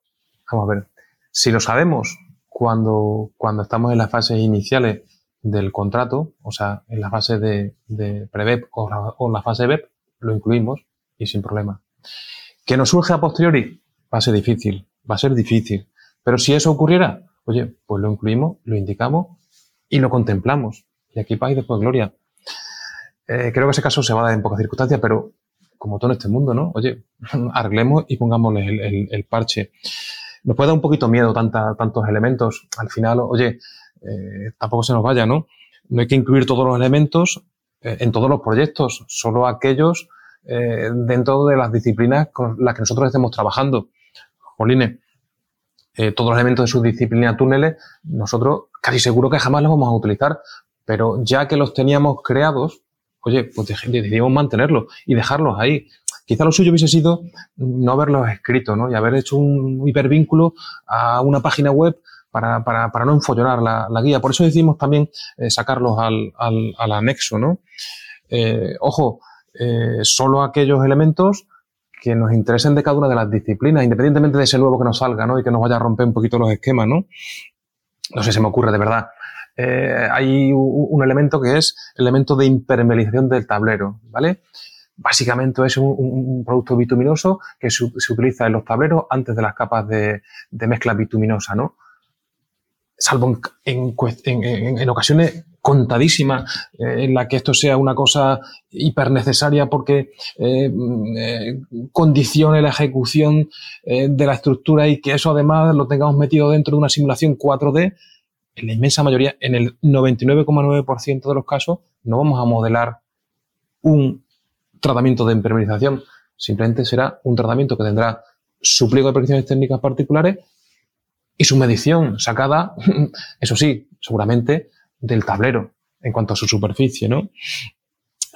Vamos a ver. Si lo sabemos cuando, cuando estamos en las fases iniciales del contrato, o sea, en la fase de, de pre o, o, la fase BEP, lo incluimos y sin problema. ¿Que nos surge a posteriori? Va a ser difícil, va a ser difícil. Pero si eso ocurriera, oye, pues lo incluimos, lo indicamos y lo contemplamos. Y aquí paz y después gloria. Eh, creo que ese caso se va a dar en pocas circunstancias, pero como todo en este mundo, ¿no? Oye, arreglemos y pongámosle el, parche. Nos puede dar un poquito miedo tantos elementos. Al final, oye, eh, tampoco se nos vaya, ¿no? No hay que incluir todos los elementos eh, en todos los proyectos, solo aquellos dentro de las disciplinas con las que nosotros estemos trabajando. Jolines, todos los elementos de su disciplina túneles, nosotros casi seguro que jamás los vamos a utilizar, pero ya que los teníamos creados, oye, pues decidimos mantenerlos y dejarlos ahí. Quizá lo suyo hubiese sido no haberlos escrito, ¿no? Y haber hecho un hipervínculo a una página web para, para, para no enfollonar la, la, guía. Por eso decidimos también eh, sacarlos al, al, anexo, ¿no? Eh, ojo, eh, solo aquellos elementos que nos interesen de cada una de las disciplinas, independientemente de ese nuevo que nos salga, ¿no? Y que nos vaya a romper un poquito los esquemas, ¿no? no sé, se me ocurre de verdad. Eh, hay un elemento que es el elemento de impermeabilización del tablero, ¿vale? Básicamente es un, producto bituminoso que se, utiliza en los tableros antes de las capas de, mezcla bituminosa, ¿no? Salvo en, en, ocasiones contadísimas eh, en la que esto sea una cosa hiper necesaria porque eh, condicione la ejecución de la estructura y que eso además lo tengamos metido dentro de una simulación 4D, en la inmensa mayoría, en el 99,9% de los casos, no vamos a modelar un tratamiento de impermeabilización. Simplemente será un tratamiento que tendrá su pliego de predicciones técnicas particulares y su medición sacada, eso sí, seguramente del tablero en cuanto a su superficie, ¿no?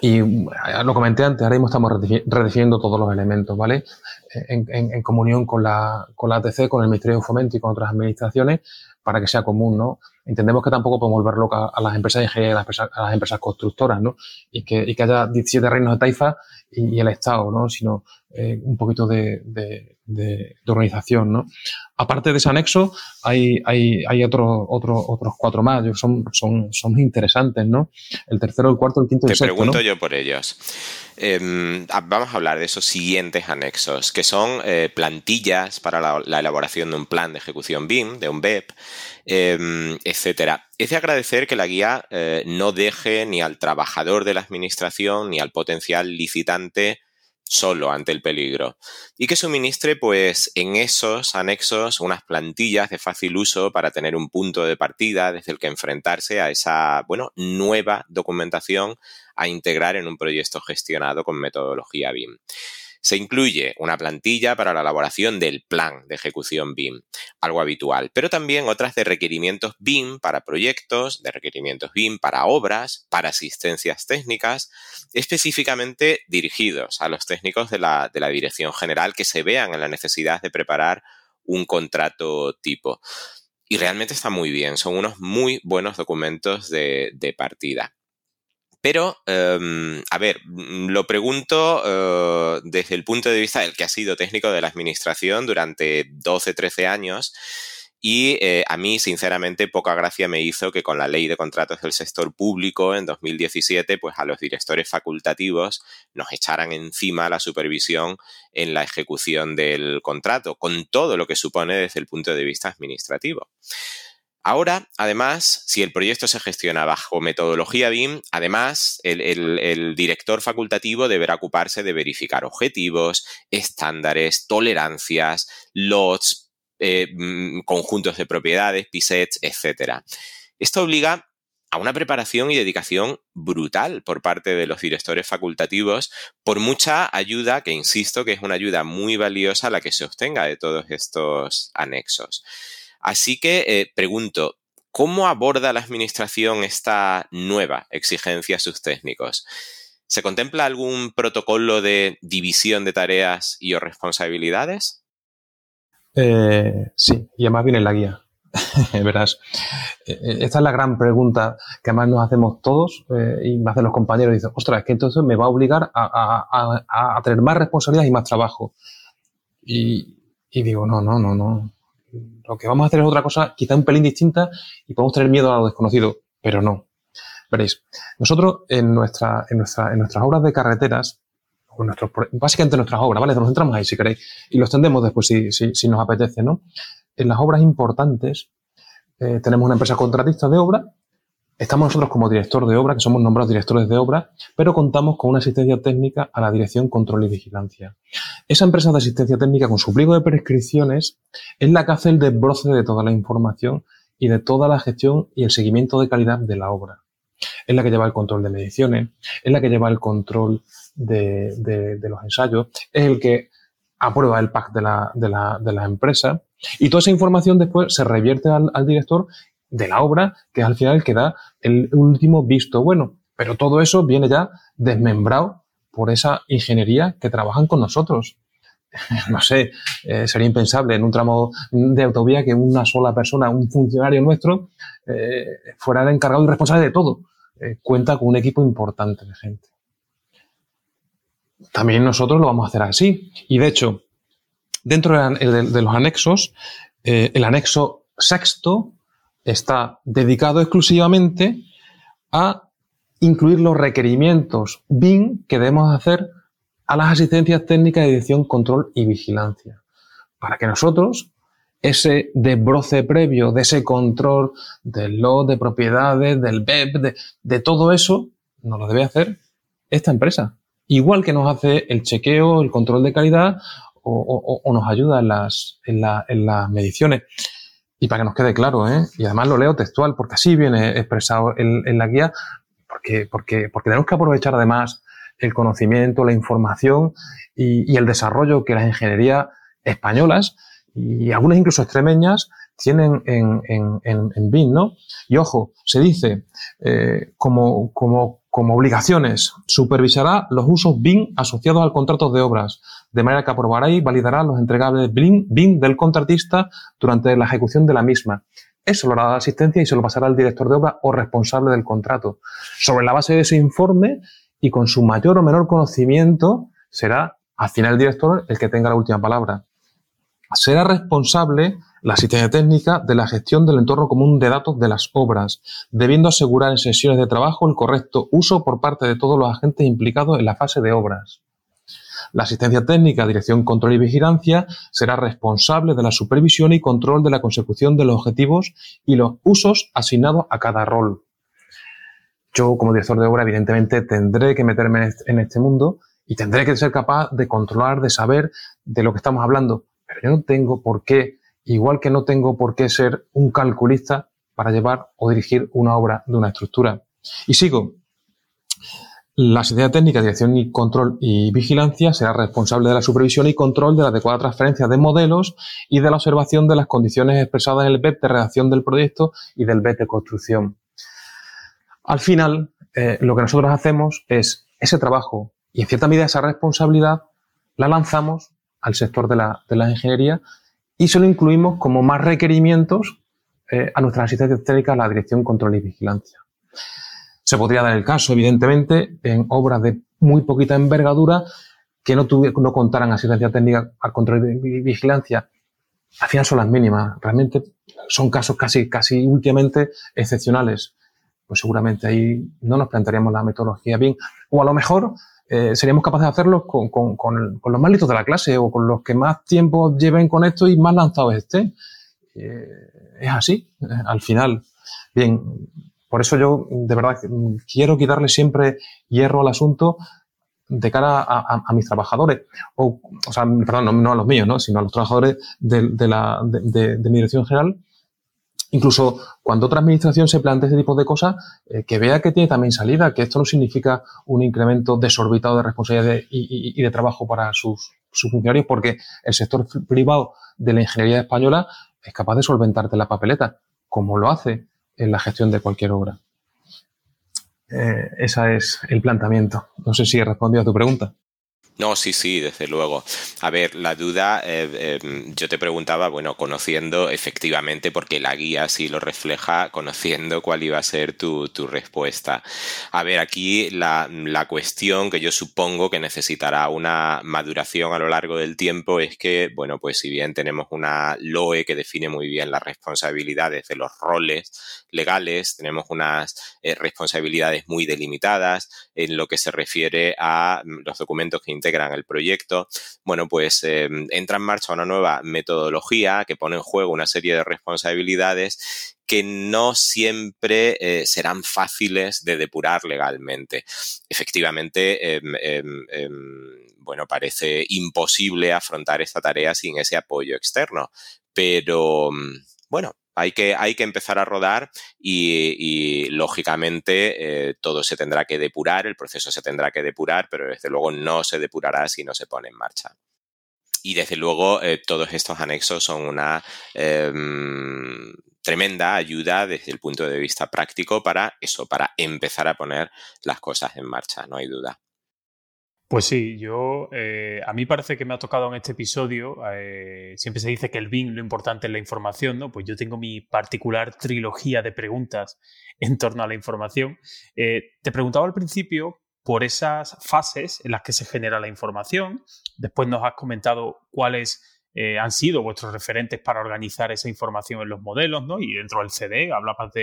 Y eh, lo comenté antes, ahora mismo estamos redefiniendo todos los elementos, ¿vale? En, comunión con la, con la ATC, con el Ministerio de Fomento y con otras administraciones, para que sea común, ¿no? Entendemos que tampoco podemos volver a las empresas de ingeniería, a las empresas, constructoras, ¿no? Y que, y que haya 17 reinos de taifa y, el Estado, ¿no? Sino eh, un poquito de, de, de, organización, ¿no? Aparte de ese anexo, hay, hay, hay otros otro, otros cuatro más, son, son, son interesantes, ¿no? El tercero, el cuarto, el quinto y el sexto, Te pregunto yo por ellos. Em, vamos a hablar de esos siguientes anexos, que son eh, plantillas para la, elaboración de un plan de ejecución BIM, de un BEP, eh, etcétera. Es de agradecer que la guía eh, no deje ni al trabajador de la administración ni al potencial licitante solo ante el peligro y que suministre pues en esos anexos unas plantillas de fácil uso para tener un punto de partida desde el que enfrentarse a esa bueno nueva documentación a integrar en un proyecto gestionado con metodología BIM. Se incluye una plantilla para la elaboración del plan de ejecución BIM, algo habitual, pero también otras de requerimientos BIM para proyectos, de requerimientos BIM para obras, para asistencias técnicas, específicamente dirigidos a los técnicos de la, Dirección General que se vean en la necesidad de preparar un contrato tipo. Y realmente está muy bien, son unos muy buenos documentos de partida. Pero, em, a ver, lo pregunto eh, desde el punto de vista del que ha sido técnico de la administración durante 12, 13 años. Y eh, a mí, sinceramente, poca gracia me hizo que con la ley de contratos del sector público en 2017, pues a los directores facultativos nos echaran encima la supervisión en la ejecución del contrato, con todo lo que supone desde el punto de vista administrativo. Ahora, además, si el proyecto se gestiona bajo metodología BIM, además, el, director facultativo deberá ocuparse de verificar objetivos, estándares, tolerancias, lots, eh, mm, conjuntos de propiedades, pisets, etc. Esto obliga a una preparación y dedicación brutal por parte de los directores facultativos, por mucha ayuda, que insisto que es una ayuda muy valiosa la que se obtenga de todos estos anexos. Así que eh, pregunto, ¿cómo aborda la Administración esta nueva exigencia a sus técnicos? ¿Se contempla algún protocolo de división de tareas y o responsabilidades? Eh, sí, y además viene en la guía. Verás, eh, esta es la gran pregunta que además nos hacemos todos y me hacen los compañeros. Dicen, ostras, es que entonces me va a obligar a, tener más responsabilidades y más trabajo. Y, digo, no, no, no, no. Lo que vamos a hacer es otra cosa, quizá un pelín distinta y podemos tener miedo a lo desconocido, pero no. Veréis, nosotros en, nuestra, en, en nuestras obras de carreteras básicamente nuestras obras, ¿vale? Nos centramos ahí si queréis y lo extendemos después si, si, nos apetece, ¿no? En las obras importantes eh, tenemos una empresa contratista de obra, estamos nosotros como director de obra, que somos nombrados directores de obra, pero contamos con una asistencia técnica a la Dirección Control y Vigilancia. Esa empresa de asistencia técnica con su pliego de prescripciones es la que hace el desbroce de toda la información y de toda la gestión y el seguimiento de calidad de la obra. Es la que lleva el control de mediciones, es la que lleva el control de, los ensayos, es el que aprueba el pack de la, de, la, de la, empresa y toda esa información después se revierte al, director de la obra, que al final el que da el último visto bueno. Pero todo eso viene ya desmembrado por esa ingeniería que trabajan con nosotros. No sé, eh, sería impensable en un tramo de autovía que una sola persona, un funcionario nuestro, eh, fuera el encargado y responsable de todo. Eh, cuenta con un equipo importante de gente también nosotros lo vamos a hacer así. Y de hecho, dentro de, los anexos, el anexo sexto está dedicado exclusivamente a incluir los requerimientos BIM que debemos hacer a las asistencias técnicas de edición, control y vigilancia. Para que nosotros, ese desbroce previo de ese control del lot de propiedades, del BEP, de, todo eso, nos lo debe hacer esta empresa igual que nos hace el chequeo, el control de calidad o, nos ayuda en las, en, las mediciones. Y para que nos quede claro, ¿eh? y además lo leo textual, porque así viene expresado en, la guía, porque, porque, porque tenemos que aprovechar además el conocimiento, la información y, el desarrollo que las ingenierías españolas y algunas incluso extremeñas tienen en, en, en, BIM, ¿no? Y ojo, se dice eh, como, como como obligaciones, supervisará los usos BIM asociados al contrato de obras, de manera que aprobará y validará los entregables BIM del contratista durante la ejecución de la misma. Eso lo hará la asistencia y se lo pasará al director de obra o responsable del contrato. Sobre la base de ese informe y con su mayor o menor conocimiento, será al final el director el que tenga la última palabra. Será responsable la asistencia técnica de la gestión del entorno común de datos de las obras, debiendo asegurar en sesiones de trabajo el correcto uso por parte de todos los agentes implicados en la fase de obras. La asistencia técnica, dirección, control y vigilancia será responsable de la supervisión y control de la consecución de los objetivos y los usos asignados a cada rol. Yo, como director de obra, evidentemente tendré que meterme en este mundo y tendré que ser capaz de controlar, de saber de lo que estamos hablando. Pero yo no tengo por qué igual que no tengo por qué ser un calculista para llevar o dirigir una obra de una estructura. Y sigo. La Sociedad Técnica, Dirección y Control y Vigilancia será responsable de la supervisión y control de la adecuada transferencia de modelos y de la observación de las condiciones expresadas en el BEP de redacción del proyecto y del BEP de construcción. Al final, eh, lo que nosotros hacemos es ese trabajo y en cierta medida esa responsabilidad la lanzamos al sector de la, de la ingeniería y solo incluimos como más requerimientos eh, a nuestras asistencias técnicas la dirección, control y vigilancia. Se podría dar el caso, evidentemente, en obras de muy poquita envergadura que no, no contaran asistencia técnica al control y vigilancia. Al final son las mínimas. Realmente son casos casi, casi últimamente excepcionales. Pues seguramente ahí no nos plantearíamos la metodología bien. O a lo mejor eh, seríamos capaces de hacerlo con, con, con, los más listos de la clase o con los que más tiempo lleven con esto y más lanzados estén. Eh, es así, eh, al final. Bien, por eso yo de verdad quiero quitarle siempre hierro al asunto de cara a, mis trabajadores, o, o sea, perdón, no, a los míos, ¿no? sino a los trabajadores de, la, de, mi dirección general, Incluso cuando otra administración se plantea este tipo de cosas, eh, que vea que tiene también salida, que esto no significa un incremento desorbitado de responsabilidad y, de trabajo para sus, funcionarios, porque el sector privado de la ingeniería española es capaz de solventarte la papeleta, como lo hace en la gestión de cualquier obra. Eh, ese es el planteamiento. No sé si he respondido a tu pregunta. No, sí, sí, desde luego. A ver, la duda, eh, em, yo te preguntaba, bueno, conociendo efectivamente, porque la guía sí lo refleja, conociendo cuál iba a ser tu, respuesta. A ver, aquí la, cuestión que yo supongo que necesitará una maduración a lo largo del tiempo es que, bueno, pues si bien tenemos una LOE que define muy bien las responsabilidades de los roles legales, tenemos unas eh, responsabilidades muy delimitadas en lo que se refiere a mm, los documentos que el proyecto, bueno, pues em, entra en marcha una nueva metodología que pone en juego una serie de responsabilidades que no siempre eh, serán fáciles de depurar legalmente. Efectivamente, em, em, bueno, parece imposible afrontar esta tarea sin ese apoyo externo, pero bueno, hay que, hay que empezar a rodar y, lógicamente, eh, todo se tendrá que depurar, el proceso se tendrá que depurar, pero desde luego no se depurará si no se pone en marcha. Y desde luego, eh, todos estos anexos son una em, tremenda ayuda desde el punto de vista práctico para eso, para empezar a poner las cosas en marcha, no hay duda. Pues sí, yo eh, a mí parece que me ha tocado en este episodio, eh, siempre se dice que el BIM lo importante es la información, ¿no? Pues yo tengo mi particular trilogía de preguntas en torno a la información. Eh, te preguntaba al principio por esas fases en las que se genera la información, después nos has comentado cuáles han sido vuestros referentes para organizar esa información en los modelos, ¿no? Y dentro del CD hablabas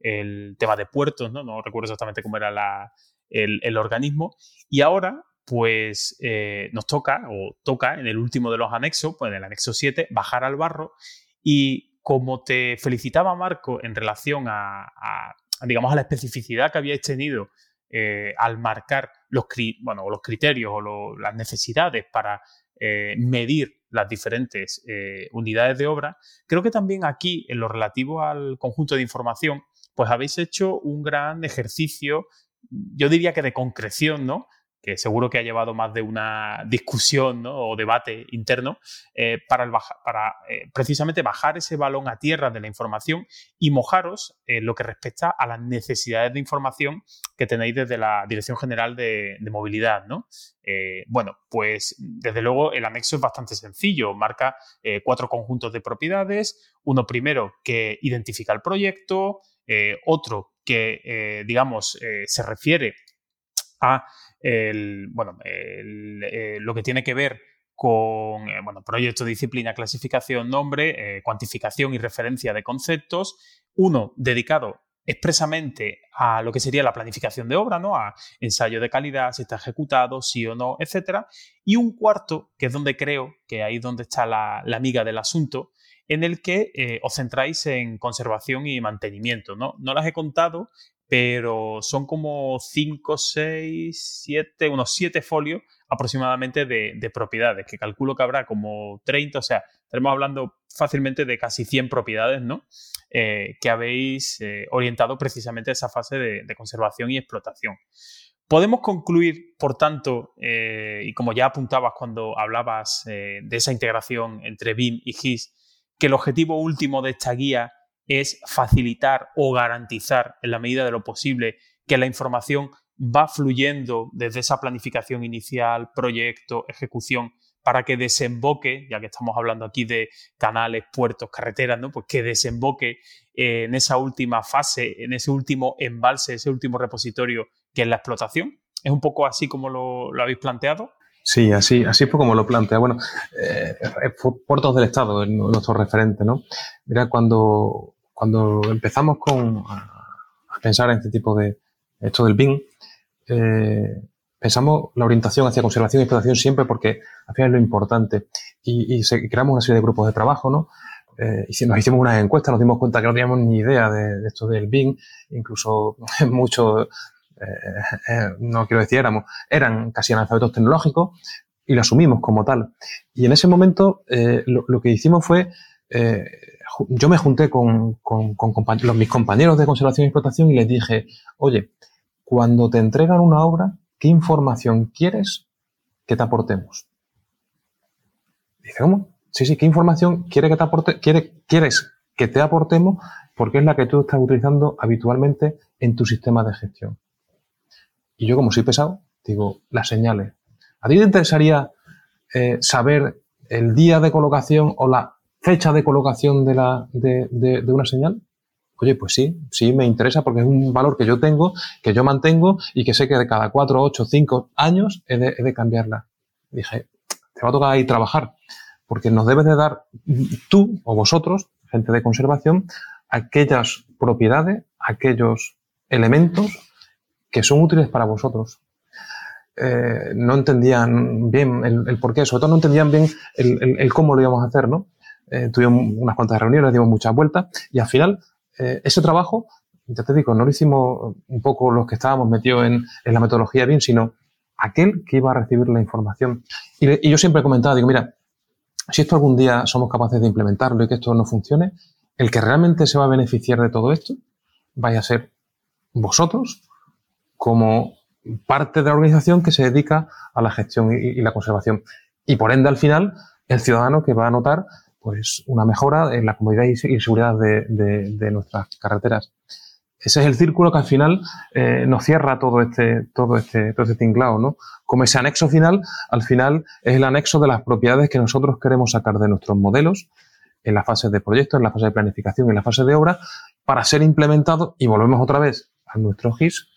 el tema de puertos, ¿no? No recuerdo exactamente cómo era la, el, el, organismo. Y ahora pues eh, nos toca, o toca en el último de los anexos, pues en el anexo 7, bajar al barro y como te felicitaba Marco en relación a, digamos, a la especificidad que habíais tenido eh, al marcar los, bueno, los criterios o las necesidades para eh, medir las diferentes unidades de obra, creo que también aquí, en lo relativo al conjunto de información, pues habéis hecho un gran ejercicio, yo diría que de concreción, ¿no? Que seguro que ha llevado más de una discusión o debate interno, eh, para, eh, precisamente bajar ese balón a tierra de la información y mojaros en lo que respecta a las necesidades de información que tenéis desde la Dirección General de, Movilidad. ¿no? Eh, bueno, pues desde luego el anexo es bastante sencillo, marca cuatro conjuntos de propiedades, uno primero que identifica el proyecto, otro que, digamos, se refiere a el, bueno, eh, lo que tiene que ver con eh, bueno, proyecto, disciplina, clasificación, nombre, eh, cuantificación y referencia de conceptos. Uno dedicado expresamente a lo que sería la planificación de obra, ¿no? A ensayo de calidad, si está ejecutado, sí o no, etcétera. Y un cuarto, que es donde creo que ahí es donde está la, la amiga del asunto, en el que os centráis en conservación y mantenimiento. ¿no? no las he contado, pero son como 5, 6, 7, unos 7 folios aproximadamente de, propiedades, que calculo que habrá como 30, o sea, estaremos hablando fácilmente de casi 100 propiedades, ¿no? Eh, que habéis eh, orientado precisamente a esa fase de, conservación y explotación. Podemos concluir, por tanto, eh, y como ya apuntabas cuando hablabas de esa integración entre BIM y GIS, que el objetivo último de esta guía es facilitar o garantizar en la medida de lo posible que la información va fluyendo desde esa planificación inicial, proyecto, ejecución, para que desemboque, ya que estamos hablando aquí de canales, puertos, carreteras, ¿no? Pues que desemboque eh, en esa última fase, en ese último embalse, ese último repositorio que es la explotación. ¿Es un poco así como lo, habéis planteado? Sí, así, así fue como lo plantea. Bueno, eh, Puertos del Estado, nuestro referente, ¿no? Mira, cuando, cuando empezamos con, a, pensar en este tipo de, esto del BIM, eh, pensamos la orientación hacia conservación y explotación siempre porque al final es lo importante. Y, creamos una serie de grupos de trabajo, ¿no? Eh, y nos hicimos unas encuestas, nos dimos cuenta que no teníamos ni idea de, esto del BIM, incluso muchos, no quiero decir éramos, eran casi analfabetos tecnológicos y lo asumimos como tal. Y en ese momento lo, que hicimos fue, yo me junté con, con, mis compañeros de conservación y explotación y les dije, oye, cuando te entregan una obra, ¿qué información quieres que te aportemos? Dice, ¿cómo? Sí, sí, ¿qué información quiere que te aporte, quiere, quieres que te aportemos? Porque es la que tú estás utilizando habitualmente en tu sistema de gestión. Y yo, como soy pesado, digo, las señales. ¿A ti te interesaría eh, saber el día de colocación o la fecha de colocación de, la, de, de una señal? Oye, pues sí, sí me interesa porque es un valor que yo tengo, que yo mantengo y que sé que de cada cuatro, ocho, cinco años he de, cambiarla. Dije, te va a tocar ahí trabajar, porque nos debes de dar tú o vosotros, gente de conservación, aquellas propiedades, aquellos elementos que son útiles para vosotros. Eh, no entendían bien el, por qué, sobre todo no entendían bien el, cómo lo íbamos a hacer, ¿no? Eh, tuvimos unas cuantas reuniones, dimos muchas vueltas y al final eh, ese trabajo, ya te digo, no lo hicimos un poco los que estábamos metidos en, la metodología BIM, sino aquel que iba a recibir la información. Y, yo siempre he comentado, digo, mira, si esto algún día somos capaces de implementarlo y que esto no funcione, el que realmente se va a beneficiar de todo esto vaya a ser vosotros como parte de la organización que se dedica a la gestión y la conservación. Y por ende, al final, el ciudadano que va a notar pues una mejora en la comodidad y seguridad de, nuestras carreteras. Ese es el círculo que al final eh, nos cierra todo este, todo este, todo este tinglado, ¿no? Como ese anexo final, al final es el anexo de las propiedades que nosotros queremos sacar de nuestros modelos en la fase de proyecto, en la fase de planificación, en la fase de obra, para ser implementado y volvemos otra vez a nuestro GIS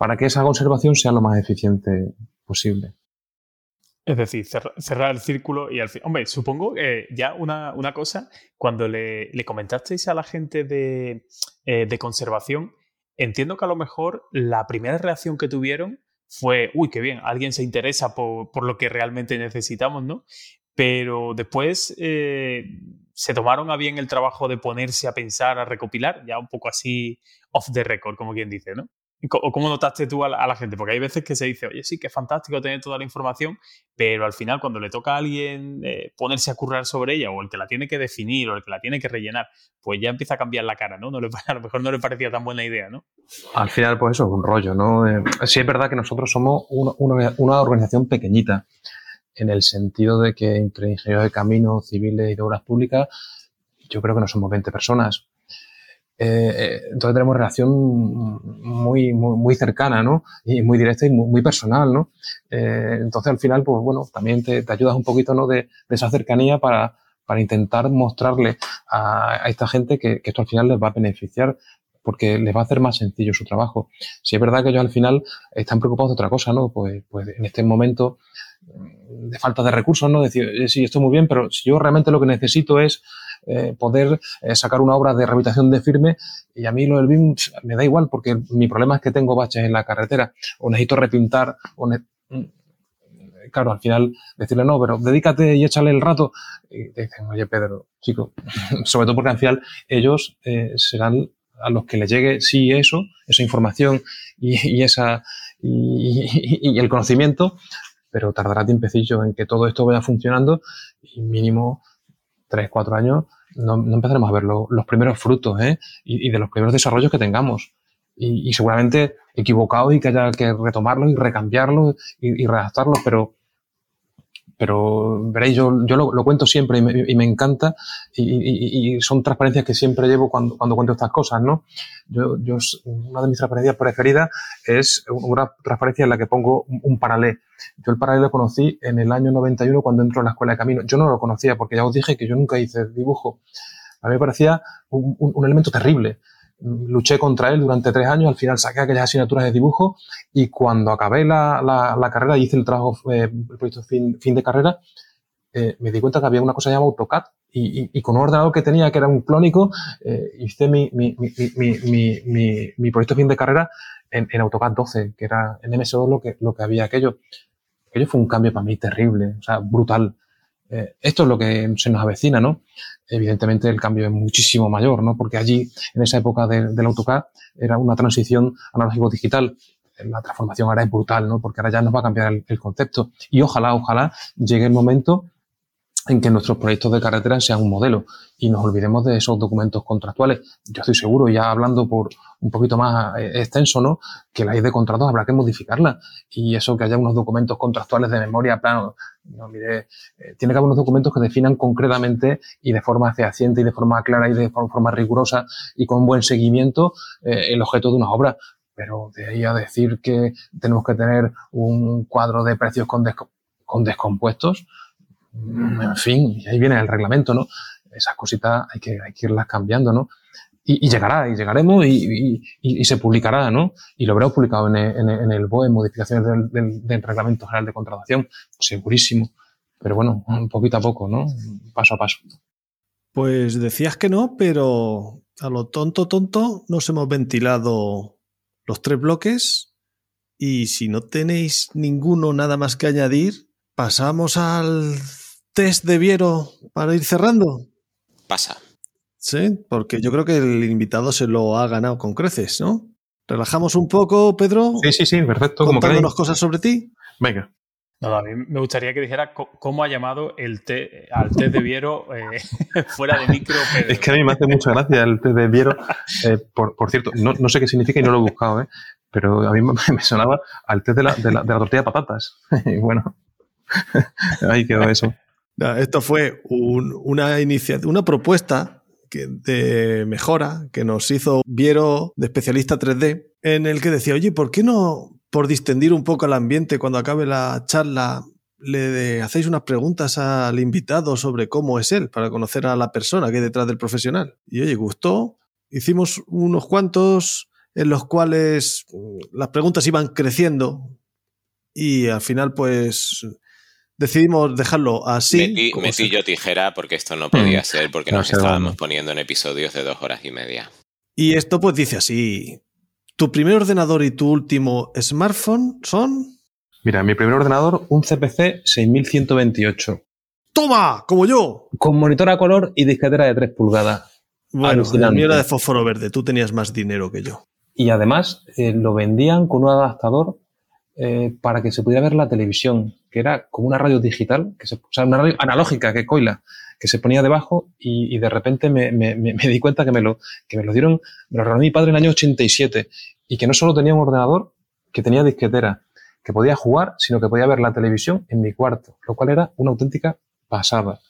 para que esa conservación sea lo más eficiente posible. Es decir, cerrar el círculo y al fin. Hombre, supongo que ya una, cosa, cuando le, comentasteis a la gente eh, de, conservación, entiendo que a lo mejor la primera reacción que tuvieron fue, uy, qué bien, alguien se interesa por, lo que realmente necesitamos, ¿no? Pero después eh, se tomaron a bien el trabajo de ponerse a pensar, a recopilar, ya un poco así off the record, como quien dice, ¿no? ¿O cómo notaste tú a la, gente? Porque hay veces que se dice, oye, sí, que es fantástico tener toda la información, pero al final cuando le toca a alguien eh, ponerse a currar sobre ella, o el que la tiene que definir, o el que la tiene que rellenar, pues ya empieza a cambiar la cara, ¿no? no le, a lo mejor no le parecía tan buena idea, ¿no? Al final, pues eso es un rollo, ¿no? Eh, sí es verdad que nosotros somos una, una, organización pequeñita, en el sentido de que entre ingenieros de caminos, civiles y de obras públicas, yo creo que no somos 20 personas eh, eh, entonces tenemos relación muy, muy, muy, cercana, ¿no? Y muy directa y muy, personal, ¿no? Eh, entonces al final, pues bueno, también te, te ayudas un poquito, ¿no? De, de esa cercanía para, para intentar mostrarle a, a esta gente que, que, esto al final les va a beneficiar porque les va a hacer más sencillo su trabajo. Si es verdad que ellos al final están preocupados de otra cosa, ¿no? Pues, pues en este momento de falta de recursos, ¿no? Decir, sí, esto muy bien, pero si yo realmente lo que necesito es eh, poder eh, sacar una obra de rehabilitación de firme y a mí lo del BIM me da igual porque mi problema es que tengo baches en la carretera o necesito repintar o mm, claro, al final decirle no, pero dedícate y échale el rato. Y dicen, oye, Pedro, chico, sobre todo porque al final ellos eh, serán a los que les llegue sí eso, esa información y, esa y, el conocimiento, pero tardará tiempecillo en que todo esto vaya funcionando y mínimo tres, cuatro años, no, empezaremos a ver los primeros frutos ¿eh? y, de los primeros desarrollos que tengamos. Y, seguramente equivocados y que haya que retomarlos y recambiarlos y, y redactarlos, pero pero veréis, yo, yo lo, cuento siempre y me, y me encanta y, y, son transparencias que siempre llevo cuando, cuando cuento estas cosas, ¿no? Yo, yo, una de mis transparencias preferidas es una transparencia en la que pongo un, paralelo. Yo el paralelo lo conocí en el año 91 cuando entro en la escuela de camino. Yo no lo conocía porque ya os dije que yo nunca hice dibujo. A mí me parecía un, elemento terrible. Luché contra él durante tres años, al final saqué aquellas asignaturas de dibujo y cuando acabé la, carrera y hice el trabajo, eh, el proyecto fin, fin de carrera, eh, me di cuenta que había una cosa llamada AutoCAD y, con un ordenador que tenía que era un clónico, eh, hice mi, mi, mi, mi, proyecto fin de carrera en, en, AutoCAD 12, que era en MS2 lo que, lo que había aquello. Aquello fue un cambio para mí terrible, o sea, brutal. Eh, esto es lo que se nos avecina, ¿no? Evidentemente el cambio es muchísimo mayor, ¿no? Porque allí, en esa época del AutoCAD, era una transición analógico-digital. La transformación ahora es brutal, ¿no? Porque ahora ya nos va a cambiar el, el concepto. Y ojalá, ojalá llegue el momento en que nuestros proyectos de carretera sean un modelo y nos olvidemos de esos documentos contractuales. Yo estoy seguro, ya hablando por un poquito más eh, extenso, ¿no? que la ley de contratos habrá que modificarla y eso que haya unos documentos contractuales de memoria, plano, no, eh, tiene que haber unos documentos que definan concretamente y de forma fehaciente y de forma clara y de forma rigurosa y con buen seguimiento eh, el objeto de una obra. Pero de ahí a decir que tenemos que tener un cuadro de precios con, con descompuestos, en fin, y ahí viene el reglamento, ¿no? Esas cositas hay que, hay que irlas cambiando, ¿no? Y, llegará, y llegaremos y, y, se publicará, ¿no? Y lo habremos publicado en el, en el BOE, modificaciones del, del, Reglamento General de Contratación, segurísimo. Pero bueno, poquito a poco, ¿no? Paso a paso. Pues decías que no, pero a lo tonto, tonto, nos hemos ventilado los tres bloques y si no tenéis ninguno nada más que añadir, pasamos al test de Viero para ir cerrando? Pasa. Sí, porque yo creo que el invitado se lo ha ganado con creces, ¿no? ¿Relajamos un poco, Pedro? Sí, sí, sí, perfecto. Contándonos cosas sobre ti. Venga. No, a mí me gustaría que dijera cómo ha llamado el té, al test de Viero eh, fuera de micro. Es que a mí me hace mucha gracia el test de Viero. Eh, por, cierto, no, sé qué significa y no lo he buscado, ¿eh? pero a mí me, sonaba al test de la, de la, de la tortilla de patatas. y bueno, ahí quedó eso. Esto fue una, una propuesta de mejora que nos hizo Viero de especialista 3D, en el que decía, oye, ¿por qué no, por distendir un poco el ambiente cuando acabe la charla, le hacéis unas preguntas al invitado sobre cómo es él, para conocer a la persona que hay detrás del profesional? Y oye, gustó. Hicimos unos cuantos en los cuales mm, las preguntas iban creciendo y al final pues decidimos dejarlo así. Metí, yo tijera porque esto no podía mm. ser, porque nos estábamos poniendo en episodios de dos horas y media. Y esto pues dice así, ¿tu primer ordenador y tu último smartphone son? Mira, mi primer ordenador, un CPC 6128. ¡Toma! ¡Como yo! Con monitor a color y disquetera de 3 pulgadas. Bueno, la mía era de fósforo verde, tú tenías más dinero que yo. Y además eh, lo vendían con un adaptador eh, para que se pudiera ver la televisión, que era como una radio digital, que se, sea, una radio analógica que coila, que se ponía debajo y, de repente me, di cuenta que me, lo, que me lo dieron, me lo regaló mi padre en el año 87 y que no solo tenía un ordenador, que tenía disquetera, que podía jugar, sino que podía ver la televisión en mi cuarto, lo cual era una auténtica pasada.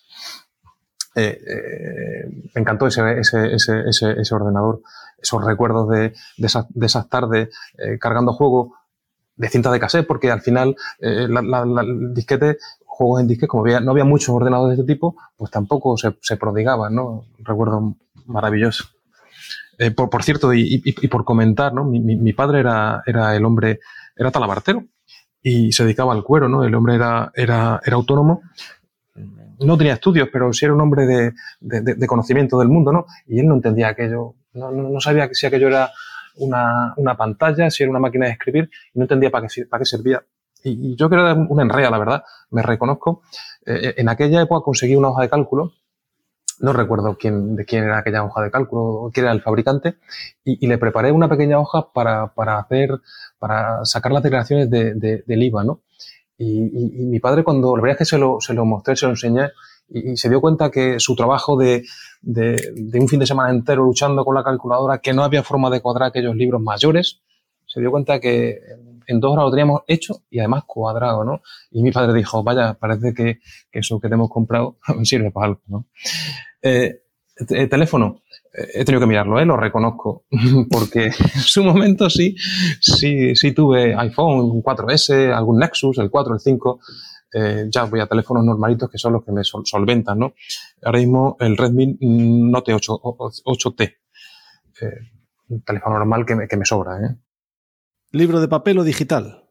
Eh, eh, me encantó ese, ese, ese, ese, ordenador, esos recuerdos de, de, esas tardes cargando juegos de cinta de cassette, porque al final eh, la, el disquete, juegos en disquete, como había, no había muchos ordenadores de este tipo, pues tampoco se, se prodigaban, ¿no? Recuerdo maravilloso. Eh, por, por, cierto, y, por comentar, ¿no? Mi, padre era, era el hombre, era talabartero y se dedicaba al cuero, ¿no? El hombre era, era, era autónomo no tenía estudios, pero sí era un hombre de, de, conocimiento del mundo, ¿no? Y él no entendía aquello, no, no sabía si aquello era una, una, pantalla, si era una máquina de escribir, y no entendía para qué, para qué servía. Y, yo creo que era un enrea, la verdad, me reconozco. Eh, en aquella época conseguí una hoja de cálculo, no recuerdo quién, de quién era aquella hoja de cálculo, quién era el fabricante, y, le preparé una pequeña hoja para, para, hacer, para sacar las declaraciones de, de, del IVA, ¿no? Y, y, mi padre, cuando la verdad es que se lo, se lo mostré, se lo enseñé, y, se dio cuenta que su trabajo de, de, un fin de semana entero luchando con la calculadora, que no había forma de cuadrar aquellos libros mayores, se dio cuenta que en dos horas lo teníamos hecho y además cuadrado, ¿no? Y mi padre dijo, vaya, parece que, que eso que te hemos comprado sirve para algo, ¿no? Eh, teléfono, eh, he tenido que mirarlo, ¿eh? lo reconozco, porque en su momento sí, sí, sí tuve iPhone, un 4S, algún Nexus, el 4, el 5, eh, ya voy a teléfonos normalitos que son los que me solventan, ¿no? Ahora mismo el Redmi Note 8, 8T, eh, un teléfono normal que me, que me sobra, ¿eh? ¿Libro de papel o digital?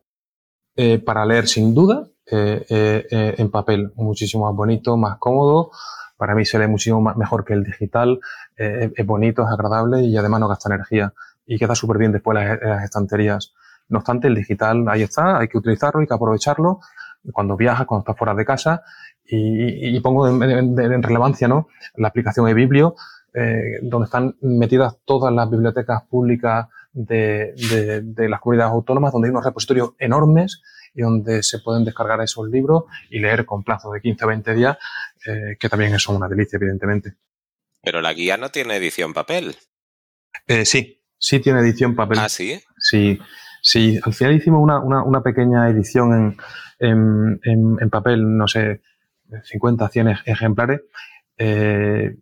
para leer sin duda, en papel, muchísimo más bonito, más cómodo. Para mí se lee muchísimo mejor que el digital, es bonito, es agradable y además no gasta energía y queda súper bien después las, las estanterías. No obstante, el digital ahí está, hay que utilizarlo, hay que aprovecharlo cuando viajas, cuando estás fuera de casa. Y, pongo en, relevancia ¿no? la aplicación eBiblio, eh, donde están metidas todas las bibliotecas públicas de, las comunidades autónomas, donde hay unos repositorios enormes y donde se pueden descargar esos libros y leer con plazo de 15 o 20 días, eh, que también son una delicia, evidentemente. Pero la guía no tiene edición papel. Eh, sí, sí tiene edición papel. Ah, sí. Sí. Sí, al final hicimos una, una, pequeña edición en, en, en, papel, no sé, 50, 100 ejemplares, eh,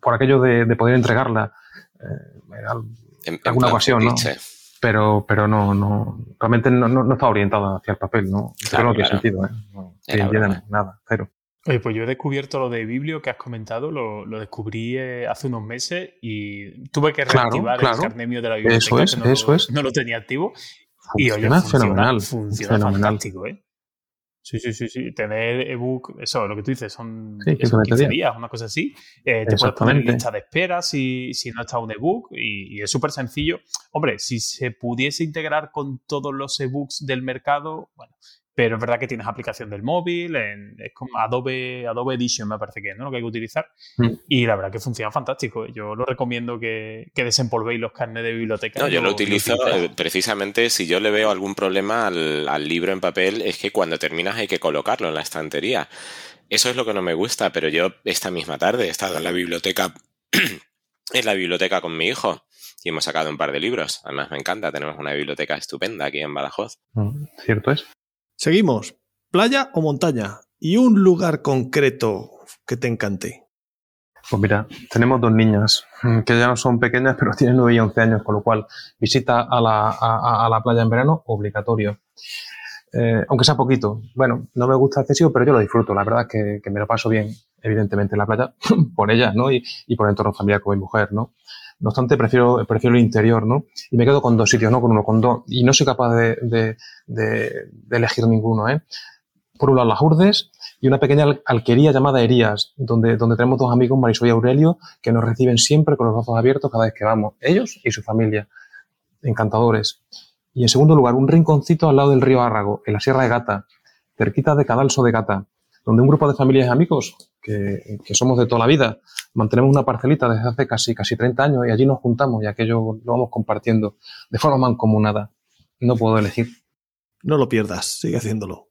por aquello de, de, poder entregarla eh, en, alguna ocasión, ¿no? Pero, pero no, no, realmente no, no, no está orientada hacia el papel, ¿no? Claro, no tiene sentido, ¿eh? No, nada, cero. Oye, pues yo he descubierto lo de Biblio que has comentado, lo, lo descubrí eh, hace unos meses y tuve que reactivar el carnemio de la biblioteca. Eso es, no, eso es. No lo tenía activo. Funciona y oye, funciona fenomenal. Funciona fenomenal. fantástico, ¿eh? Sí, sí, sí, sí. Tener ebook, eso, lo que tú dices, son sí, 15 días, una cosa así. Eh, te puedes poner lista de espera si, si no está un ebook y, y es súper sencillo. Hombre, si se pudiese integrar con todos los ebooks del mercado, bueno, pero es verdad que tienes aplicación del móvil, es como Adobe, Adobe Edition me parece que es ¿no? lo que hay que utilizar. Mm. Y la verdad que funciona fantástico. Yo lo recomiendo que, que desempolvéis los carnes de biblioteca. No, yo lo, utilizo eh, precisamente si yo le veo algún problema al, al, libro en papel, es que cuando terminas hay que colocarlo en la estantería. Eso es lo que no me gusta, pero yo esta misma tarde he estado en la biblioteca, en la biblioteca con mi hijo y hemos sacado un par de libros. Además me encanta, tenemos una biblioteca estupenda aquí en Badajoz. Mm, cierto es. Seguimos. ¿Playa o montaña? Y un lugar concreto que te encante. Pues mira, tenemos dos niñas mm, que ya no son pequeñas, pero tienen 9 y 11 años, con lo cual visita a la, a, la playa en verano obligatorio. Eh, aunque sea poquito. Bueno, no me gusta excesivo, pero yo lo disfruto. La verdad es que, me lo paso bien, evidentemente, en la playa, por ella, ¿no? Y, y, por el entorno familiar con mi mujer, ¿no? No obstante, prefiero, prefiero el interior, ¿no? Y me quedo con dos sitios, no con uno, con dos. Y no soy capaz de, de, elegir ninguno, ¿eh? Por un lado, las Urdes y una pequeña alquería llamada Herías, donde, donde tenemos dos amigos, Marisol y Aurelio, que nos reciben siempre con los brazos abiertos cada vez que vamos. Ellos y su familia. Encantadores. Y en segundo lugar, un rinconcito al lado del río Árrago, en la Sierra de Gata, cerquita de Cadalso de Gata, donde un grupo de familias y amigos, que, que, somos de toda la vida, mantenemos una parcelita desde hace casi, casi 30 años y allí nos juntamos y aquello lo vamos compartiendo de forma mancomunada. No puedo elegir. No lo pierdas, sigue haciéndolo.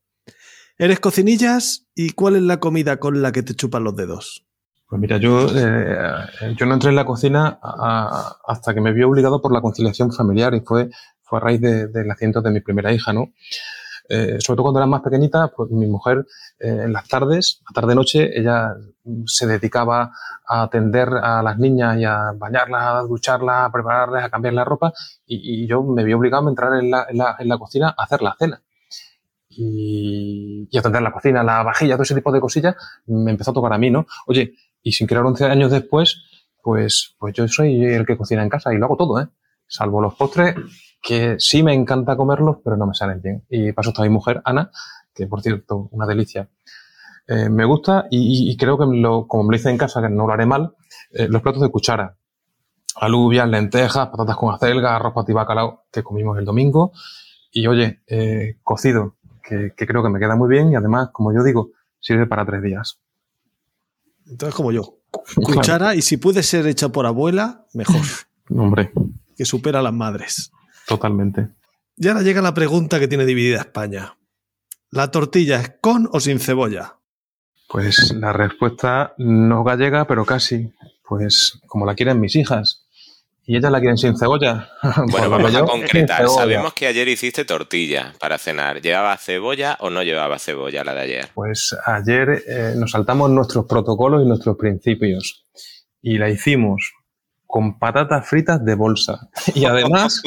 ¿Eres cocinillas y cuál es la comida con la que te chupan los dedos? Pues mira, yo, eh, yo no entré en la cocina a, hasta que me vi obligado por la conciliación familiar y fue, fue a raíz del de, nacimiento de mi primera hija, ¿no? Eh, sobre todo cuando era más pequeñita, pues mi mujer eh, en las tardes, a tarde-noche, ella se dedicaba a atender a las niñas y a bañarlas, a ducharlas, a prepararles, a cambiar la ropa y, y yo me vi obligado a entrar en la, en la, en la cocina a hacer la cena. Y, y, atender la cocina, la vajilla, todo ese tipo de cosillas, me empezó a tocar a mí, ¿no? Oye, y sin querer 11 años después, pues, pues yo soy el que cocina en casa y lo hago todo, ¿eh? Salvo los postres, que sí me encanta comerlos, pero no me salen bien. Y paso está mi mujer, Ana, que por cierto, una delicia. Eh, me gusta y, y, creo que lo, como me lo hice en casa, que no lo haré mal, eh, los platos de cuchara. Alubias, lentejas, patatas con acelga, arroz pati bacalao que comimos el domingo. Y oye, eh, cocido, que, que, creo que me queda muy bien y además, como yo digo, sirve para tres días. Entonces, como yo. Cuchara claro. y si puede ser hecha por abuela, mejor. Hombre. Que supera a las madres. Totalmente. Y ahora llega la pregunta que tiene dividida España. ¿La tortilla es con o sin cebolla? Pues la respuesta no gallega, pero casi. Pues como la quieren mis hijas. Y ellas la quieren sin cebolla. Bueno, vamos a concretar. Sabemos que ayer hiciste tortilla para cenar. ¿Llevaba cebolla o no llevaba cebolla la de ayer? Pues ayer eh, nos saltamos nuestros protocolos y nuestros principios. Y la hicimos con patatas fritas de bolsa. Y además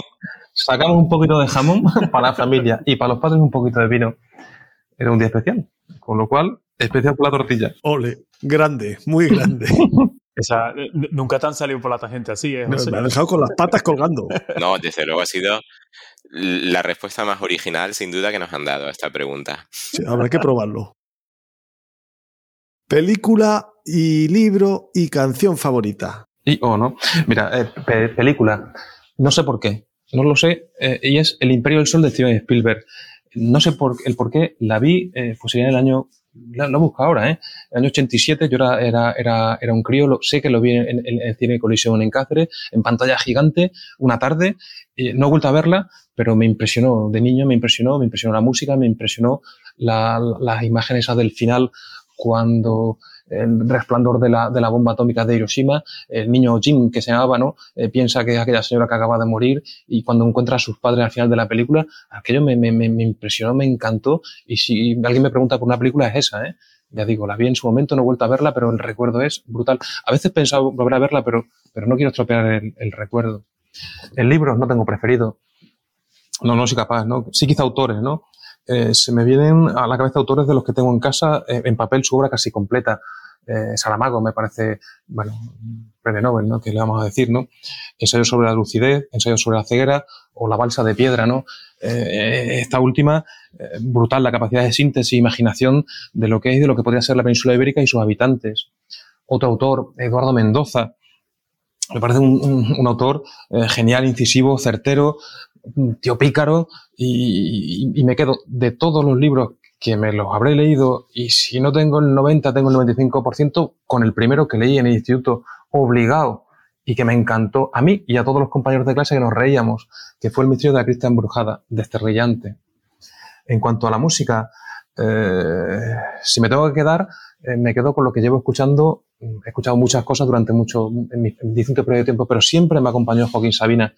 sacamos un poquito de jamón para la familia y para los padres un poquito de vino. era un día especial. Con lo cual, especial por la tortilla. Ole, grande, muy grande. Esa, nunca te han salido por la tangente así, ¿eh? Me, me ha dejado con las patas colgando. No, desde luego ha sido la respuesta más original, sin duda, que nos han dado a esta pregunta. Sí, habrá que probarlo. Película y libro y canción favorita. Y o no. Mira, eh, película. No sé por qué. No lo sé. Eh, y es El Imperio del Sol de Steven Spielberg. No sé por, el por qué. La vi, eh, pues sería en el año lo busco ahora, ¿eh? El año 87 yo era, era, era, era un crío, lo, sé que lo vi en, el Cine Colisión en Cáceres, en pantalla gigante, una tarde, no he vuelto a verla, pero me impresionó, de niño me impresionó, me impresionó la música, me impresionó la, las imágenes del final cuando el resplandor de la, de la, bomba atómica de Hiroshima, el niño Jim, que se llamaba, ¿no? Eh, piensa que es aquella señora que acaba de morir y cuando encuentra a sus padres al final de la película, aquello me, me, me impresionó, me encantó y si alguien me pregunta por una película es esa, ¿eh? Ya digo, la vi en su momento, no he vuelto a verla, pero el recuerdo es brutal. A veces he pensado volver a verla, pero, pero no quiero estropear el, el recuerdo. El libro no tengo preferido. No, no soy capaz, ¿no? Sí quizá autores, ¿no? Eh, se me vienen a la cabeza autores de los que tengo en casa eh, en papel su obra casi completa. Eh, Saramago me parece, bueno, premio Nobel, ¿no? Que le vamos a decir, ¿no? Ensayo sobre la lucidez, ensayo sobre la ceguera o la balsa de piedra, ¿no? esta última, brutal, la capacidad de síntesis e imaginación de lo que es y de lo que podría ser la península ibérica y sus habitantes. Otro autor, Eduardo Mendoza, me parece un, autor genial, incisivo, certero, tío pícaro y, me quedo de todos los libros que me los habré leído y si no tengo el 90, tengo el 95% con el primero que leí en el instituto obligado y que me encantó a mí y a todos los compañeros de clase que nos reíamos, que fue el misterio de la crista embrujada, desterrillante. En cuanto a la música, eh, si me tengo que quedar, eh, me quedo con lo que llevo escuchando. He escuchado muchas cosas durante mucho, en mi distinto periodo de tiempo, pero siempre me acompañó Joaquín Sabina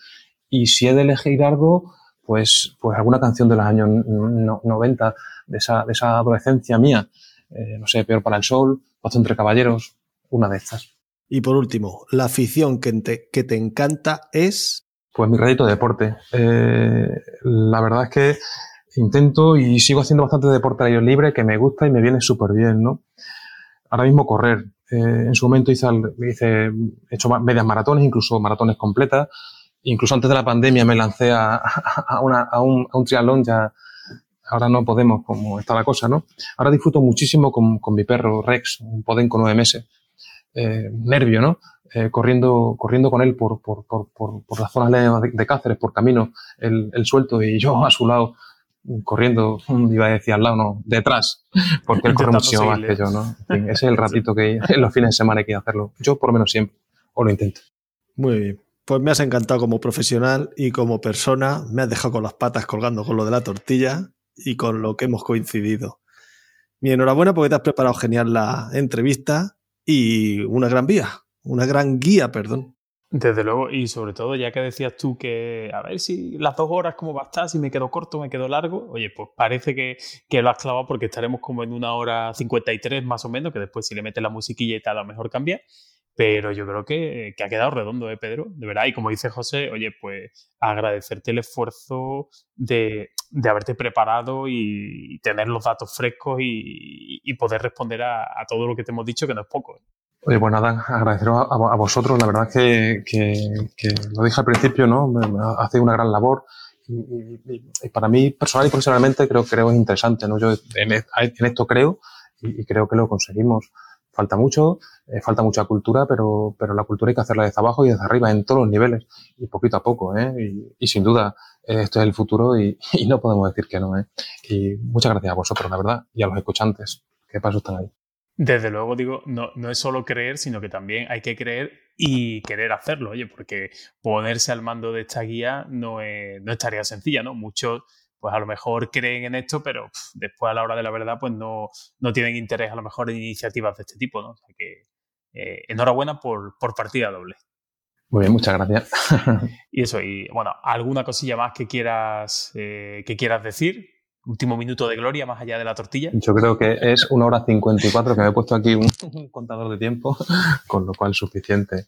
y si he de elegir algo, pues, pues alguna canción de los años 90, de esa, de esa adolescencia mía. Eh, no sé, Peor para el Sol, Paso entre Caballeros, una de estas. Y por último, la afición que te, que te encanta es. Pues mi rédito de deporte. Eh, la verdad es que intento y sigo haciendo bastante deporte al aire libre que me gusta y me viene súper bien, ¿no? Ahora mismo correr. Eh, en su momento hice, hice, he hecho medias maratones, incluso maratones completas incluso antes de la pandemia me lancé a, a, una, a, un, a un triatlón, ya ahora no podemos como está la cosa, ¿no? Ahora disfruto muchísimo con, con mi perro Rex, un podenco nueve meses, eh, nervio, ¿no? Eh, corriendo, corriendo con él por, por, por, por, las zonas de, de Cáceres, por camino, el, el, suelto y yo a su lado, corriendo, iba a decir al lado, no, detrás, porque él corre muchísimo más que yo, ¿no? En fin, ese es el ratito que en los fines de semana hay que hacerlo. Yo por lo menos siempre, o lo intento. Muy bien. Pues me has encantado como profesional y como persona. Me has dejado con las patas colgando con lo de la tortilla y con lo que hemos coincidido. Mi enhorabuena porque te has preparado genial la entrevista y una gran vía, una gran guía, perdón. Desde luego, y sobre todo, ya que decías tú que a ver si las dos horas cómo va a estar, si me quedo corto, me quedo largo, oye, pues parece que, que lo has clavado porque estaremos como en una hora 53 más o menos, que después si le metes la musiquilla y tal, a lo mejor cambia. Pero yo creo que, que, ha quedado redondo, ¿eh, Pedro? De verdad. Y como dice José, oye, pues agradecerte el esfuerzo de, haberte preparado y tener los datos frescos y, poder responder a, todo lo que te hemos dicho, que no es poco. ¿eh? Oye, pues nada, agradeceros a, a, vosotros. La verdad que, que, que, lo dije al principio, ¿no? Hace una gran labor. Y, para mí, personal y profesionalmente, creo, creo es interesante, ¿no? Yo en esto creo y, creo que lo conseguimos falta mucho, eh, falta mucha cultura, pero, pero la cultura hay que hacerla desde abajo y desde arriba, en todos los niveles, y poquito a poco, ¿eh? y, sin duda, eh, esto es el futuro y, no podemos decir que no. ¿eh? Y muchas gracias a vosotros, la verdad, y a los escuchantes. ¿Qué paso están ahí? Desde luego, digo, no, no es solo creer, sino que también hay que creer y querer hacerlo, oye, porque ponerse al mando de esta guía no, es, no es tarea sencilla, ¿no? Muchos pues a lo mejor creen en esto, pero pff, después a la hora de la verdad, pues no, no, tienen interés a lo mejor en iniciativas de este tipo, ¿no? O sea que eh, enhorabuena por, por partida doble. Muy bien, muchas gracias. y eso, y bueno, ¿alguna cosilla más que quieras, eh, que quieras decir? Último minuto de gloria más allá de la tortilla. Yo creo que es una hora 54 que me he puesto aquí un, un contador de tiempo, con lo cual suficiente.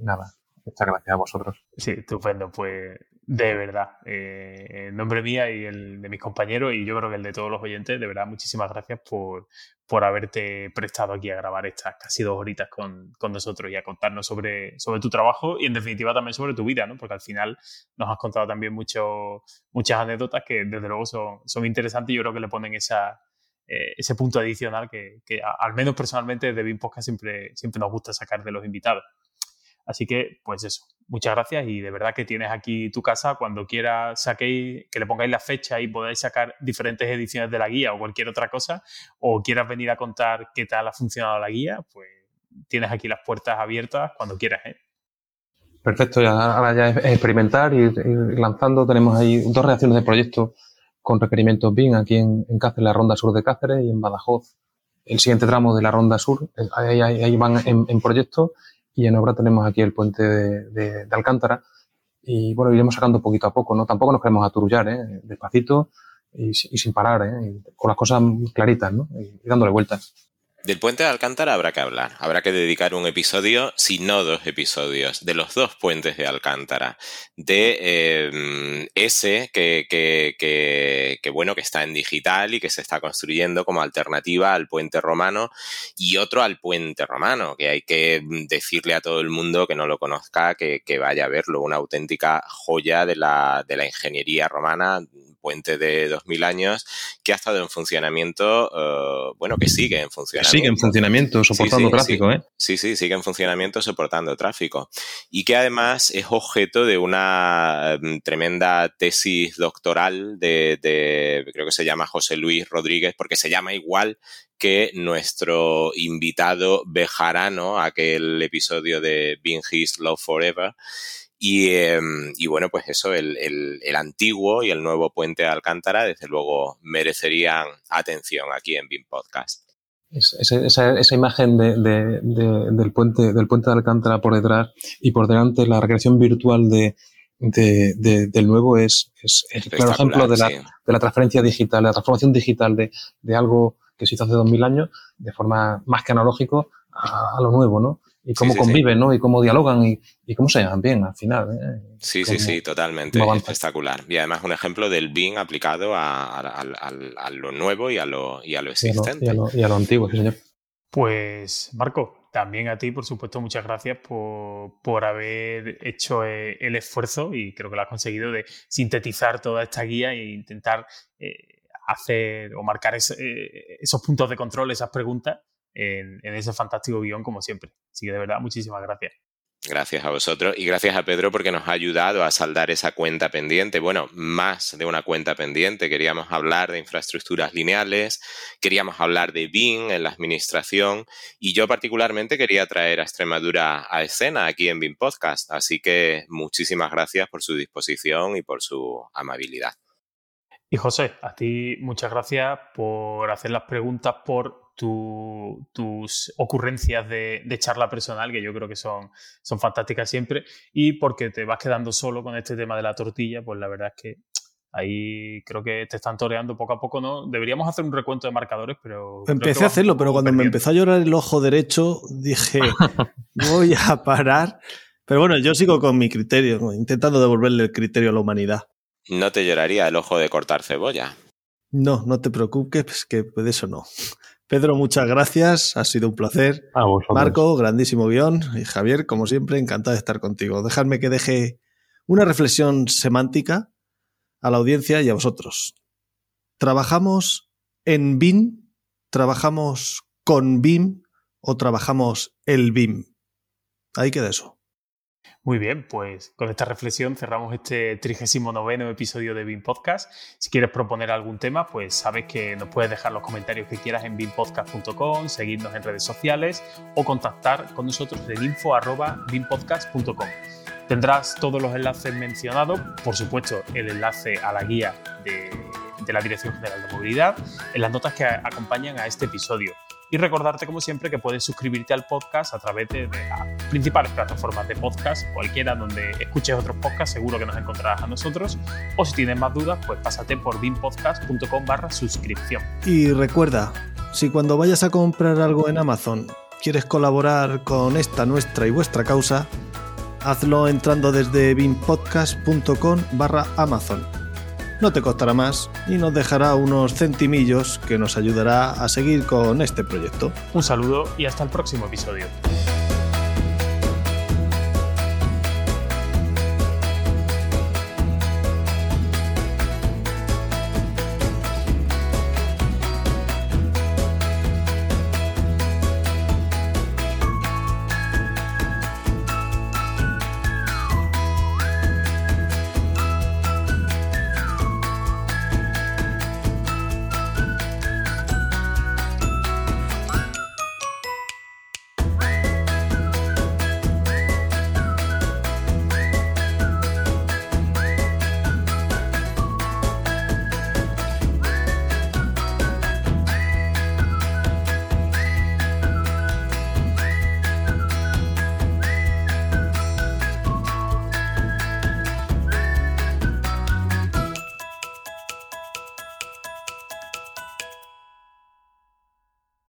Nada, muchas gracias a vosotros. Sí, estupendo. Pues de verdad. Eh, en nombre mía y el de mis compañeros y yo creo que el de todos los oyentes, de verdad, muchísimas gracias por, por haberte prestado aquí a grabar estas casi dos horitas con, con, nosotros y a contarnos sobre, sobre tu trabajo y en definitiva también sobre tu vida, ¿no? Porque al final nos has contado también mucho, muchas anécdotas que desde luego son, son interesantes y yo creo que le ponen esa, eh, ese punto adicional que, que al menos personalmente de BIM Podcast siempre, siempre nos gusta sacar de los invitados. Así que, pues eso, muchas gracias y de verdad que tienes aquí tu casa. Cuando quieras saquéis, que le pongáis la fecha y podáis sacar diferentes ediciones de la guía o cualquier otra cosa, o quieras venir a contar qué tal ha funcionado la guía, pues tienes aquí las puertas abiertas cuando quieras. ¿eh? Perfecto, ahora ya es experimentar y lanzando. Tenemos ahí dos reacciones de proyecto con requerimientos BIM aquí en, Cáceres, la ronda sur de Cáceres y en Badajoz. El siguiente tramo de la ronda sur, eh, ahí, van en proyecto y en obra tenemos aquí el puente de, Alcántara. Y bueno, iremos sacando poquito a poco, ¿no? Tampoco nos queremos aturullar, ¿eh? Despacito y, sin parar, ¿eh? con las cosas claritas, ¿no? y dándole vueltas. Del puente de Alcántara habrá que hablar. Habrá que dedicar un episodio, si no dos episodios, de los dos puentes de Alcántara. De em, ese que, que, bueno, que está en digital y que se está construyendo como alternativa al puente romano y otro al puente romano, que hay que decirle a todo el mundo que no lo conozca que, vaya a verlo. Una auténtica joya de la, de la ingeniería romana puente de 2000 años que ha estado en funcionamiento, eh, bueno, que sigue en funcionamiento. Sigue en funcionamiento, soportando tráfico, ¿eh? Sí, sí, sigue en funcionamiento, soportando tráfico. Y que además es objeto de una mm, tremenda tesis doctoral de, creo que se llama José Luis Rodríguez, porque se llama igual que nuestro invitado Bejarano, aquel episodio de Being His Love Forever. Em, y, bueno, pues eso, el, antiguo y el nuevo puente de Alcántara, desde luego, merecerían atención aquí en BIM Podcast. esa, imagen del, puente, del puente de Alcántara por detrás y por delante la recreación virtual de, del nuevo es, es, claro ejemplo de la, de la transferencia digital, la transformación digital de, algo que se hizo hace 2000 años de forma más que analógico a, a lo nuevo, ¿no? Y cómo conviven, ¿no? Y cómo dialogan y, cómo se llevan bien al final. ¿eh? Sí, sí, sí, totalmente. Espectacular. Y además un ejemplo del BIM aplicado a, lo nuevo y a lo, y a lo existente. Y a lo, antiguo, sí, señor. Pues, Marco, también a ti, por supuesto, muchas gracias por, haber hecho eh, el esfuerzo y creo que lo has conseguido de sintetizar toda esta guía e intentar eh, hacer o marcar esos puntos de control, esas preguntas en, ese fantástico guion como siempre. Así que de verdad, muchísimas gracias. Gracias a vosotros y gracias a Pedro porque nos ha ayudado a saldar esa cuenta pendiente. Bueno, más de una cuenta pendiente. Queríamos hablar de infraestructuras lineales, queríamos hablar de BIM en la administración y yo particularmente quería traer a Extremadura a escena aquí en BIM Podcast. Así que muchísimas gracias por su disposición y por su amabilidad. Y José, a ti muchas gracias por hacer las preguntas, por tus ocurrencias de, charla personal, que yo creo que son, son fantásticas siempre, y porque te vas quedando solo con este tema de la tortilla, pues la verdad es que ahí creo que te están toreando poco a poco, ¿no? Deberíamos hacer un recuento de marcadores, pero... Empecé a hacerlo, pero cuando me empezó a llorar el ojo derecho, dije, voy a parar. Pero bueno, yo sigo con mi criterio, intentando devolverle el criterio a la humanidad. ¿No te lloraría el ojo de cortar cebolla? No, no te preocupes, que de eso no. Pedro, muchas gracias. Ha sido un placer. Marco, grandísimo guion. Y Javier, como siempre, encantado de estar contigo. Dejadme que deje una reflexión semántica a la audiencia y a vosotros. ¿Trabajamos en BIM? ¿Trabajamos con BIM? ¿O trabajamos el BIM? Ahí queda eso. Muy bien, pues con esta reflexión cerramos este 39 episodio de BIM Podcast. Si quieres proponer algún tema, pues sabes que nos puedes dejar los comentarios que quieras en bimpodcast.com, seguirnos en redes sociales o contactar con nosotros en info.bimpodcast.com. Tendrás todos los enlaces mencionados, por supuesto el enlace a la guía de, de la Dirección General de Movilidad, en las notas que acompañan a este episodio. Y recordarte, como siempre, que puedes suscribirte al podcast a través de, las principales plataformas de podcast, cualquiera donde escuches otros podcasts, seguro que nos encontrarás a nosotros. O si tienes más dudas, pues pásate por bimpodcast.com barra suscripción. Y recuerda, si cuando vayas a comprar algo en Amazon quieres colaborar con esta, nuestra y vuestra causa, hazlo entrando desde binpodcast.com barra Amazon. No te costará más y nos dejará unos centimillos que nos ayudará a seguir con este proyecto. Un saludo y hasta el próximo episodio.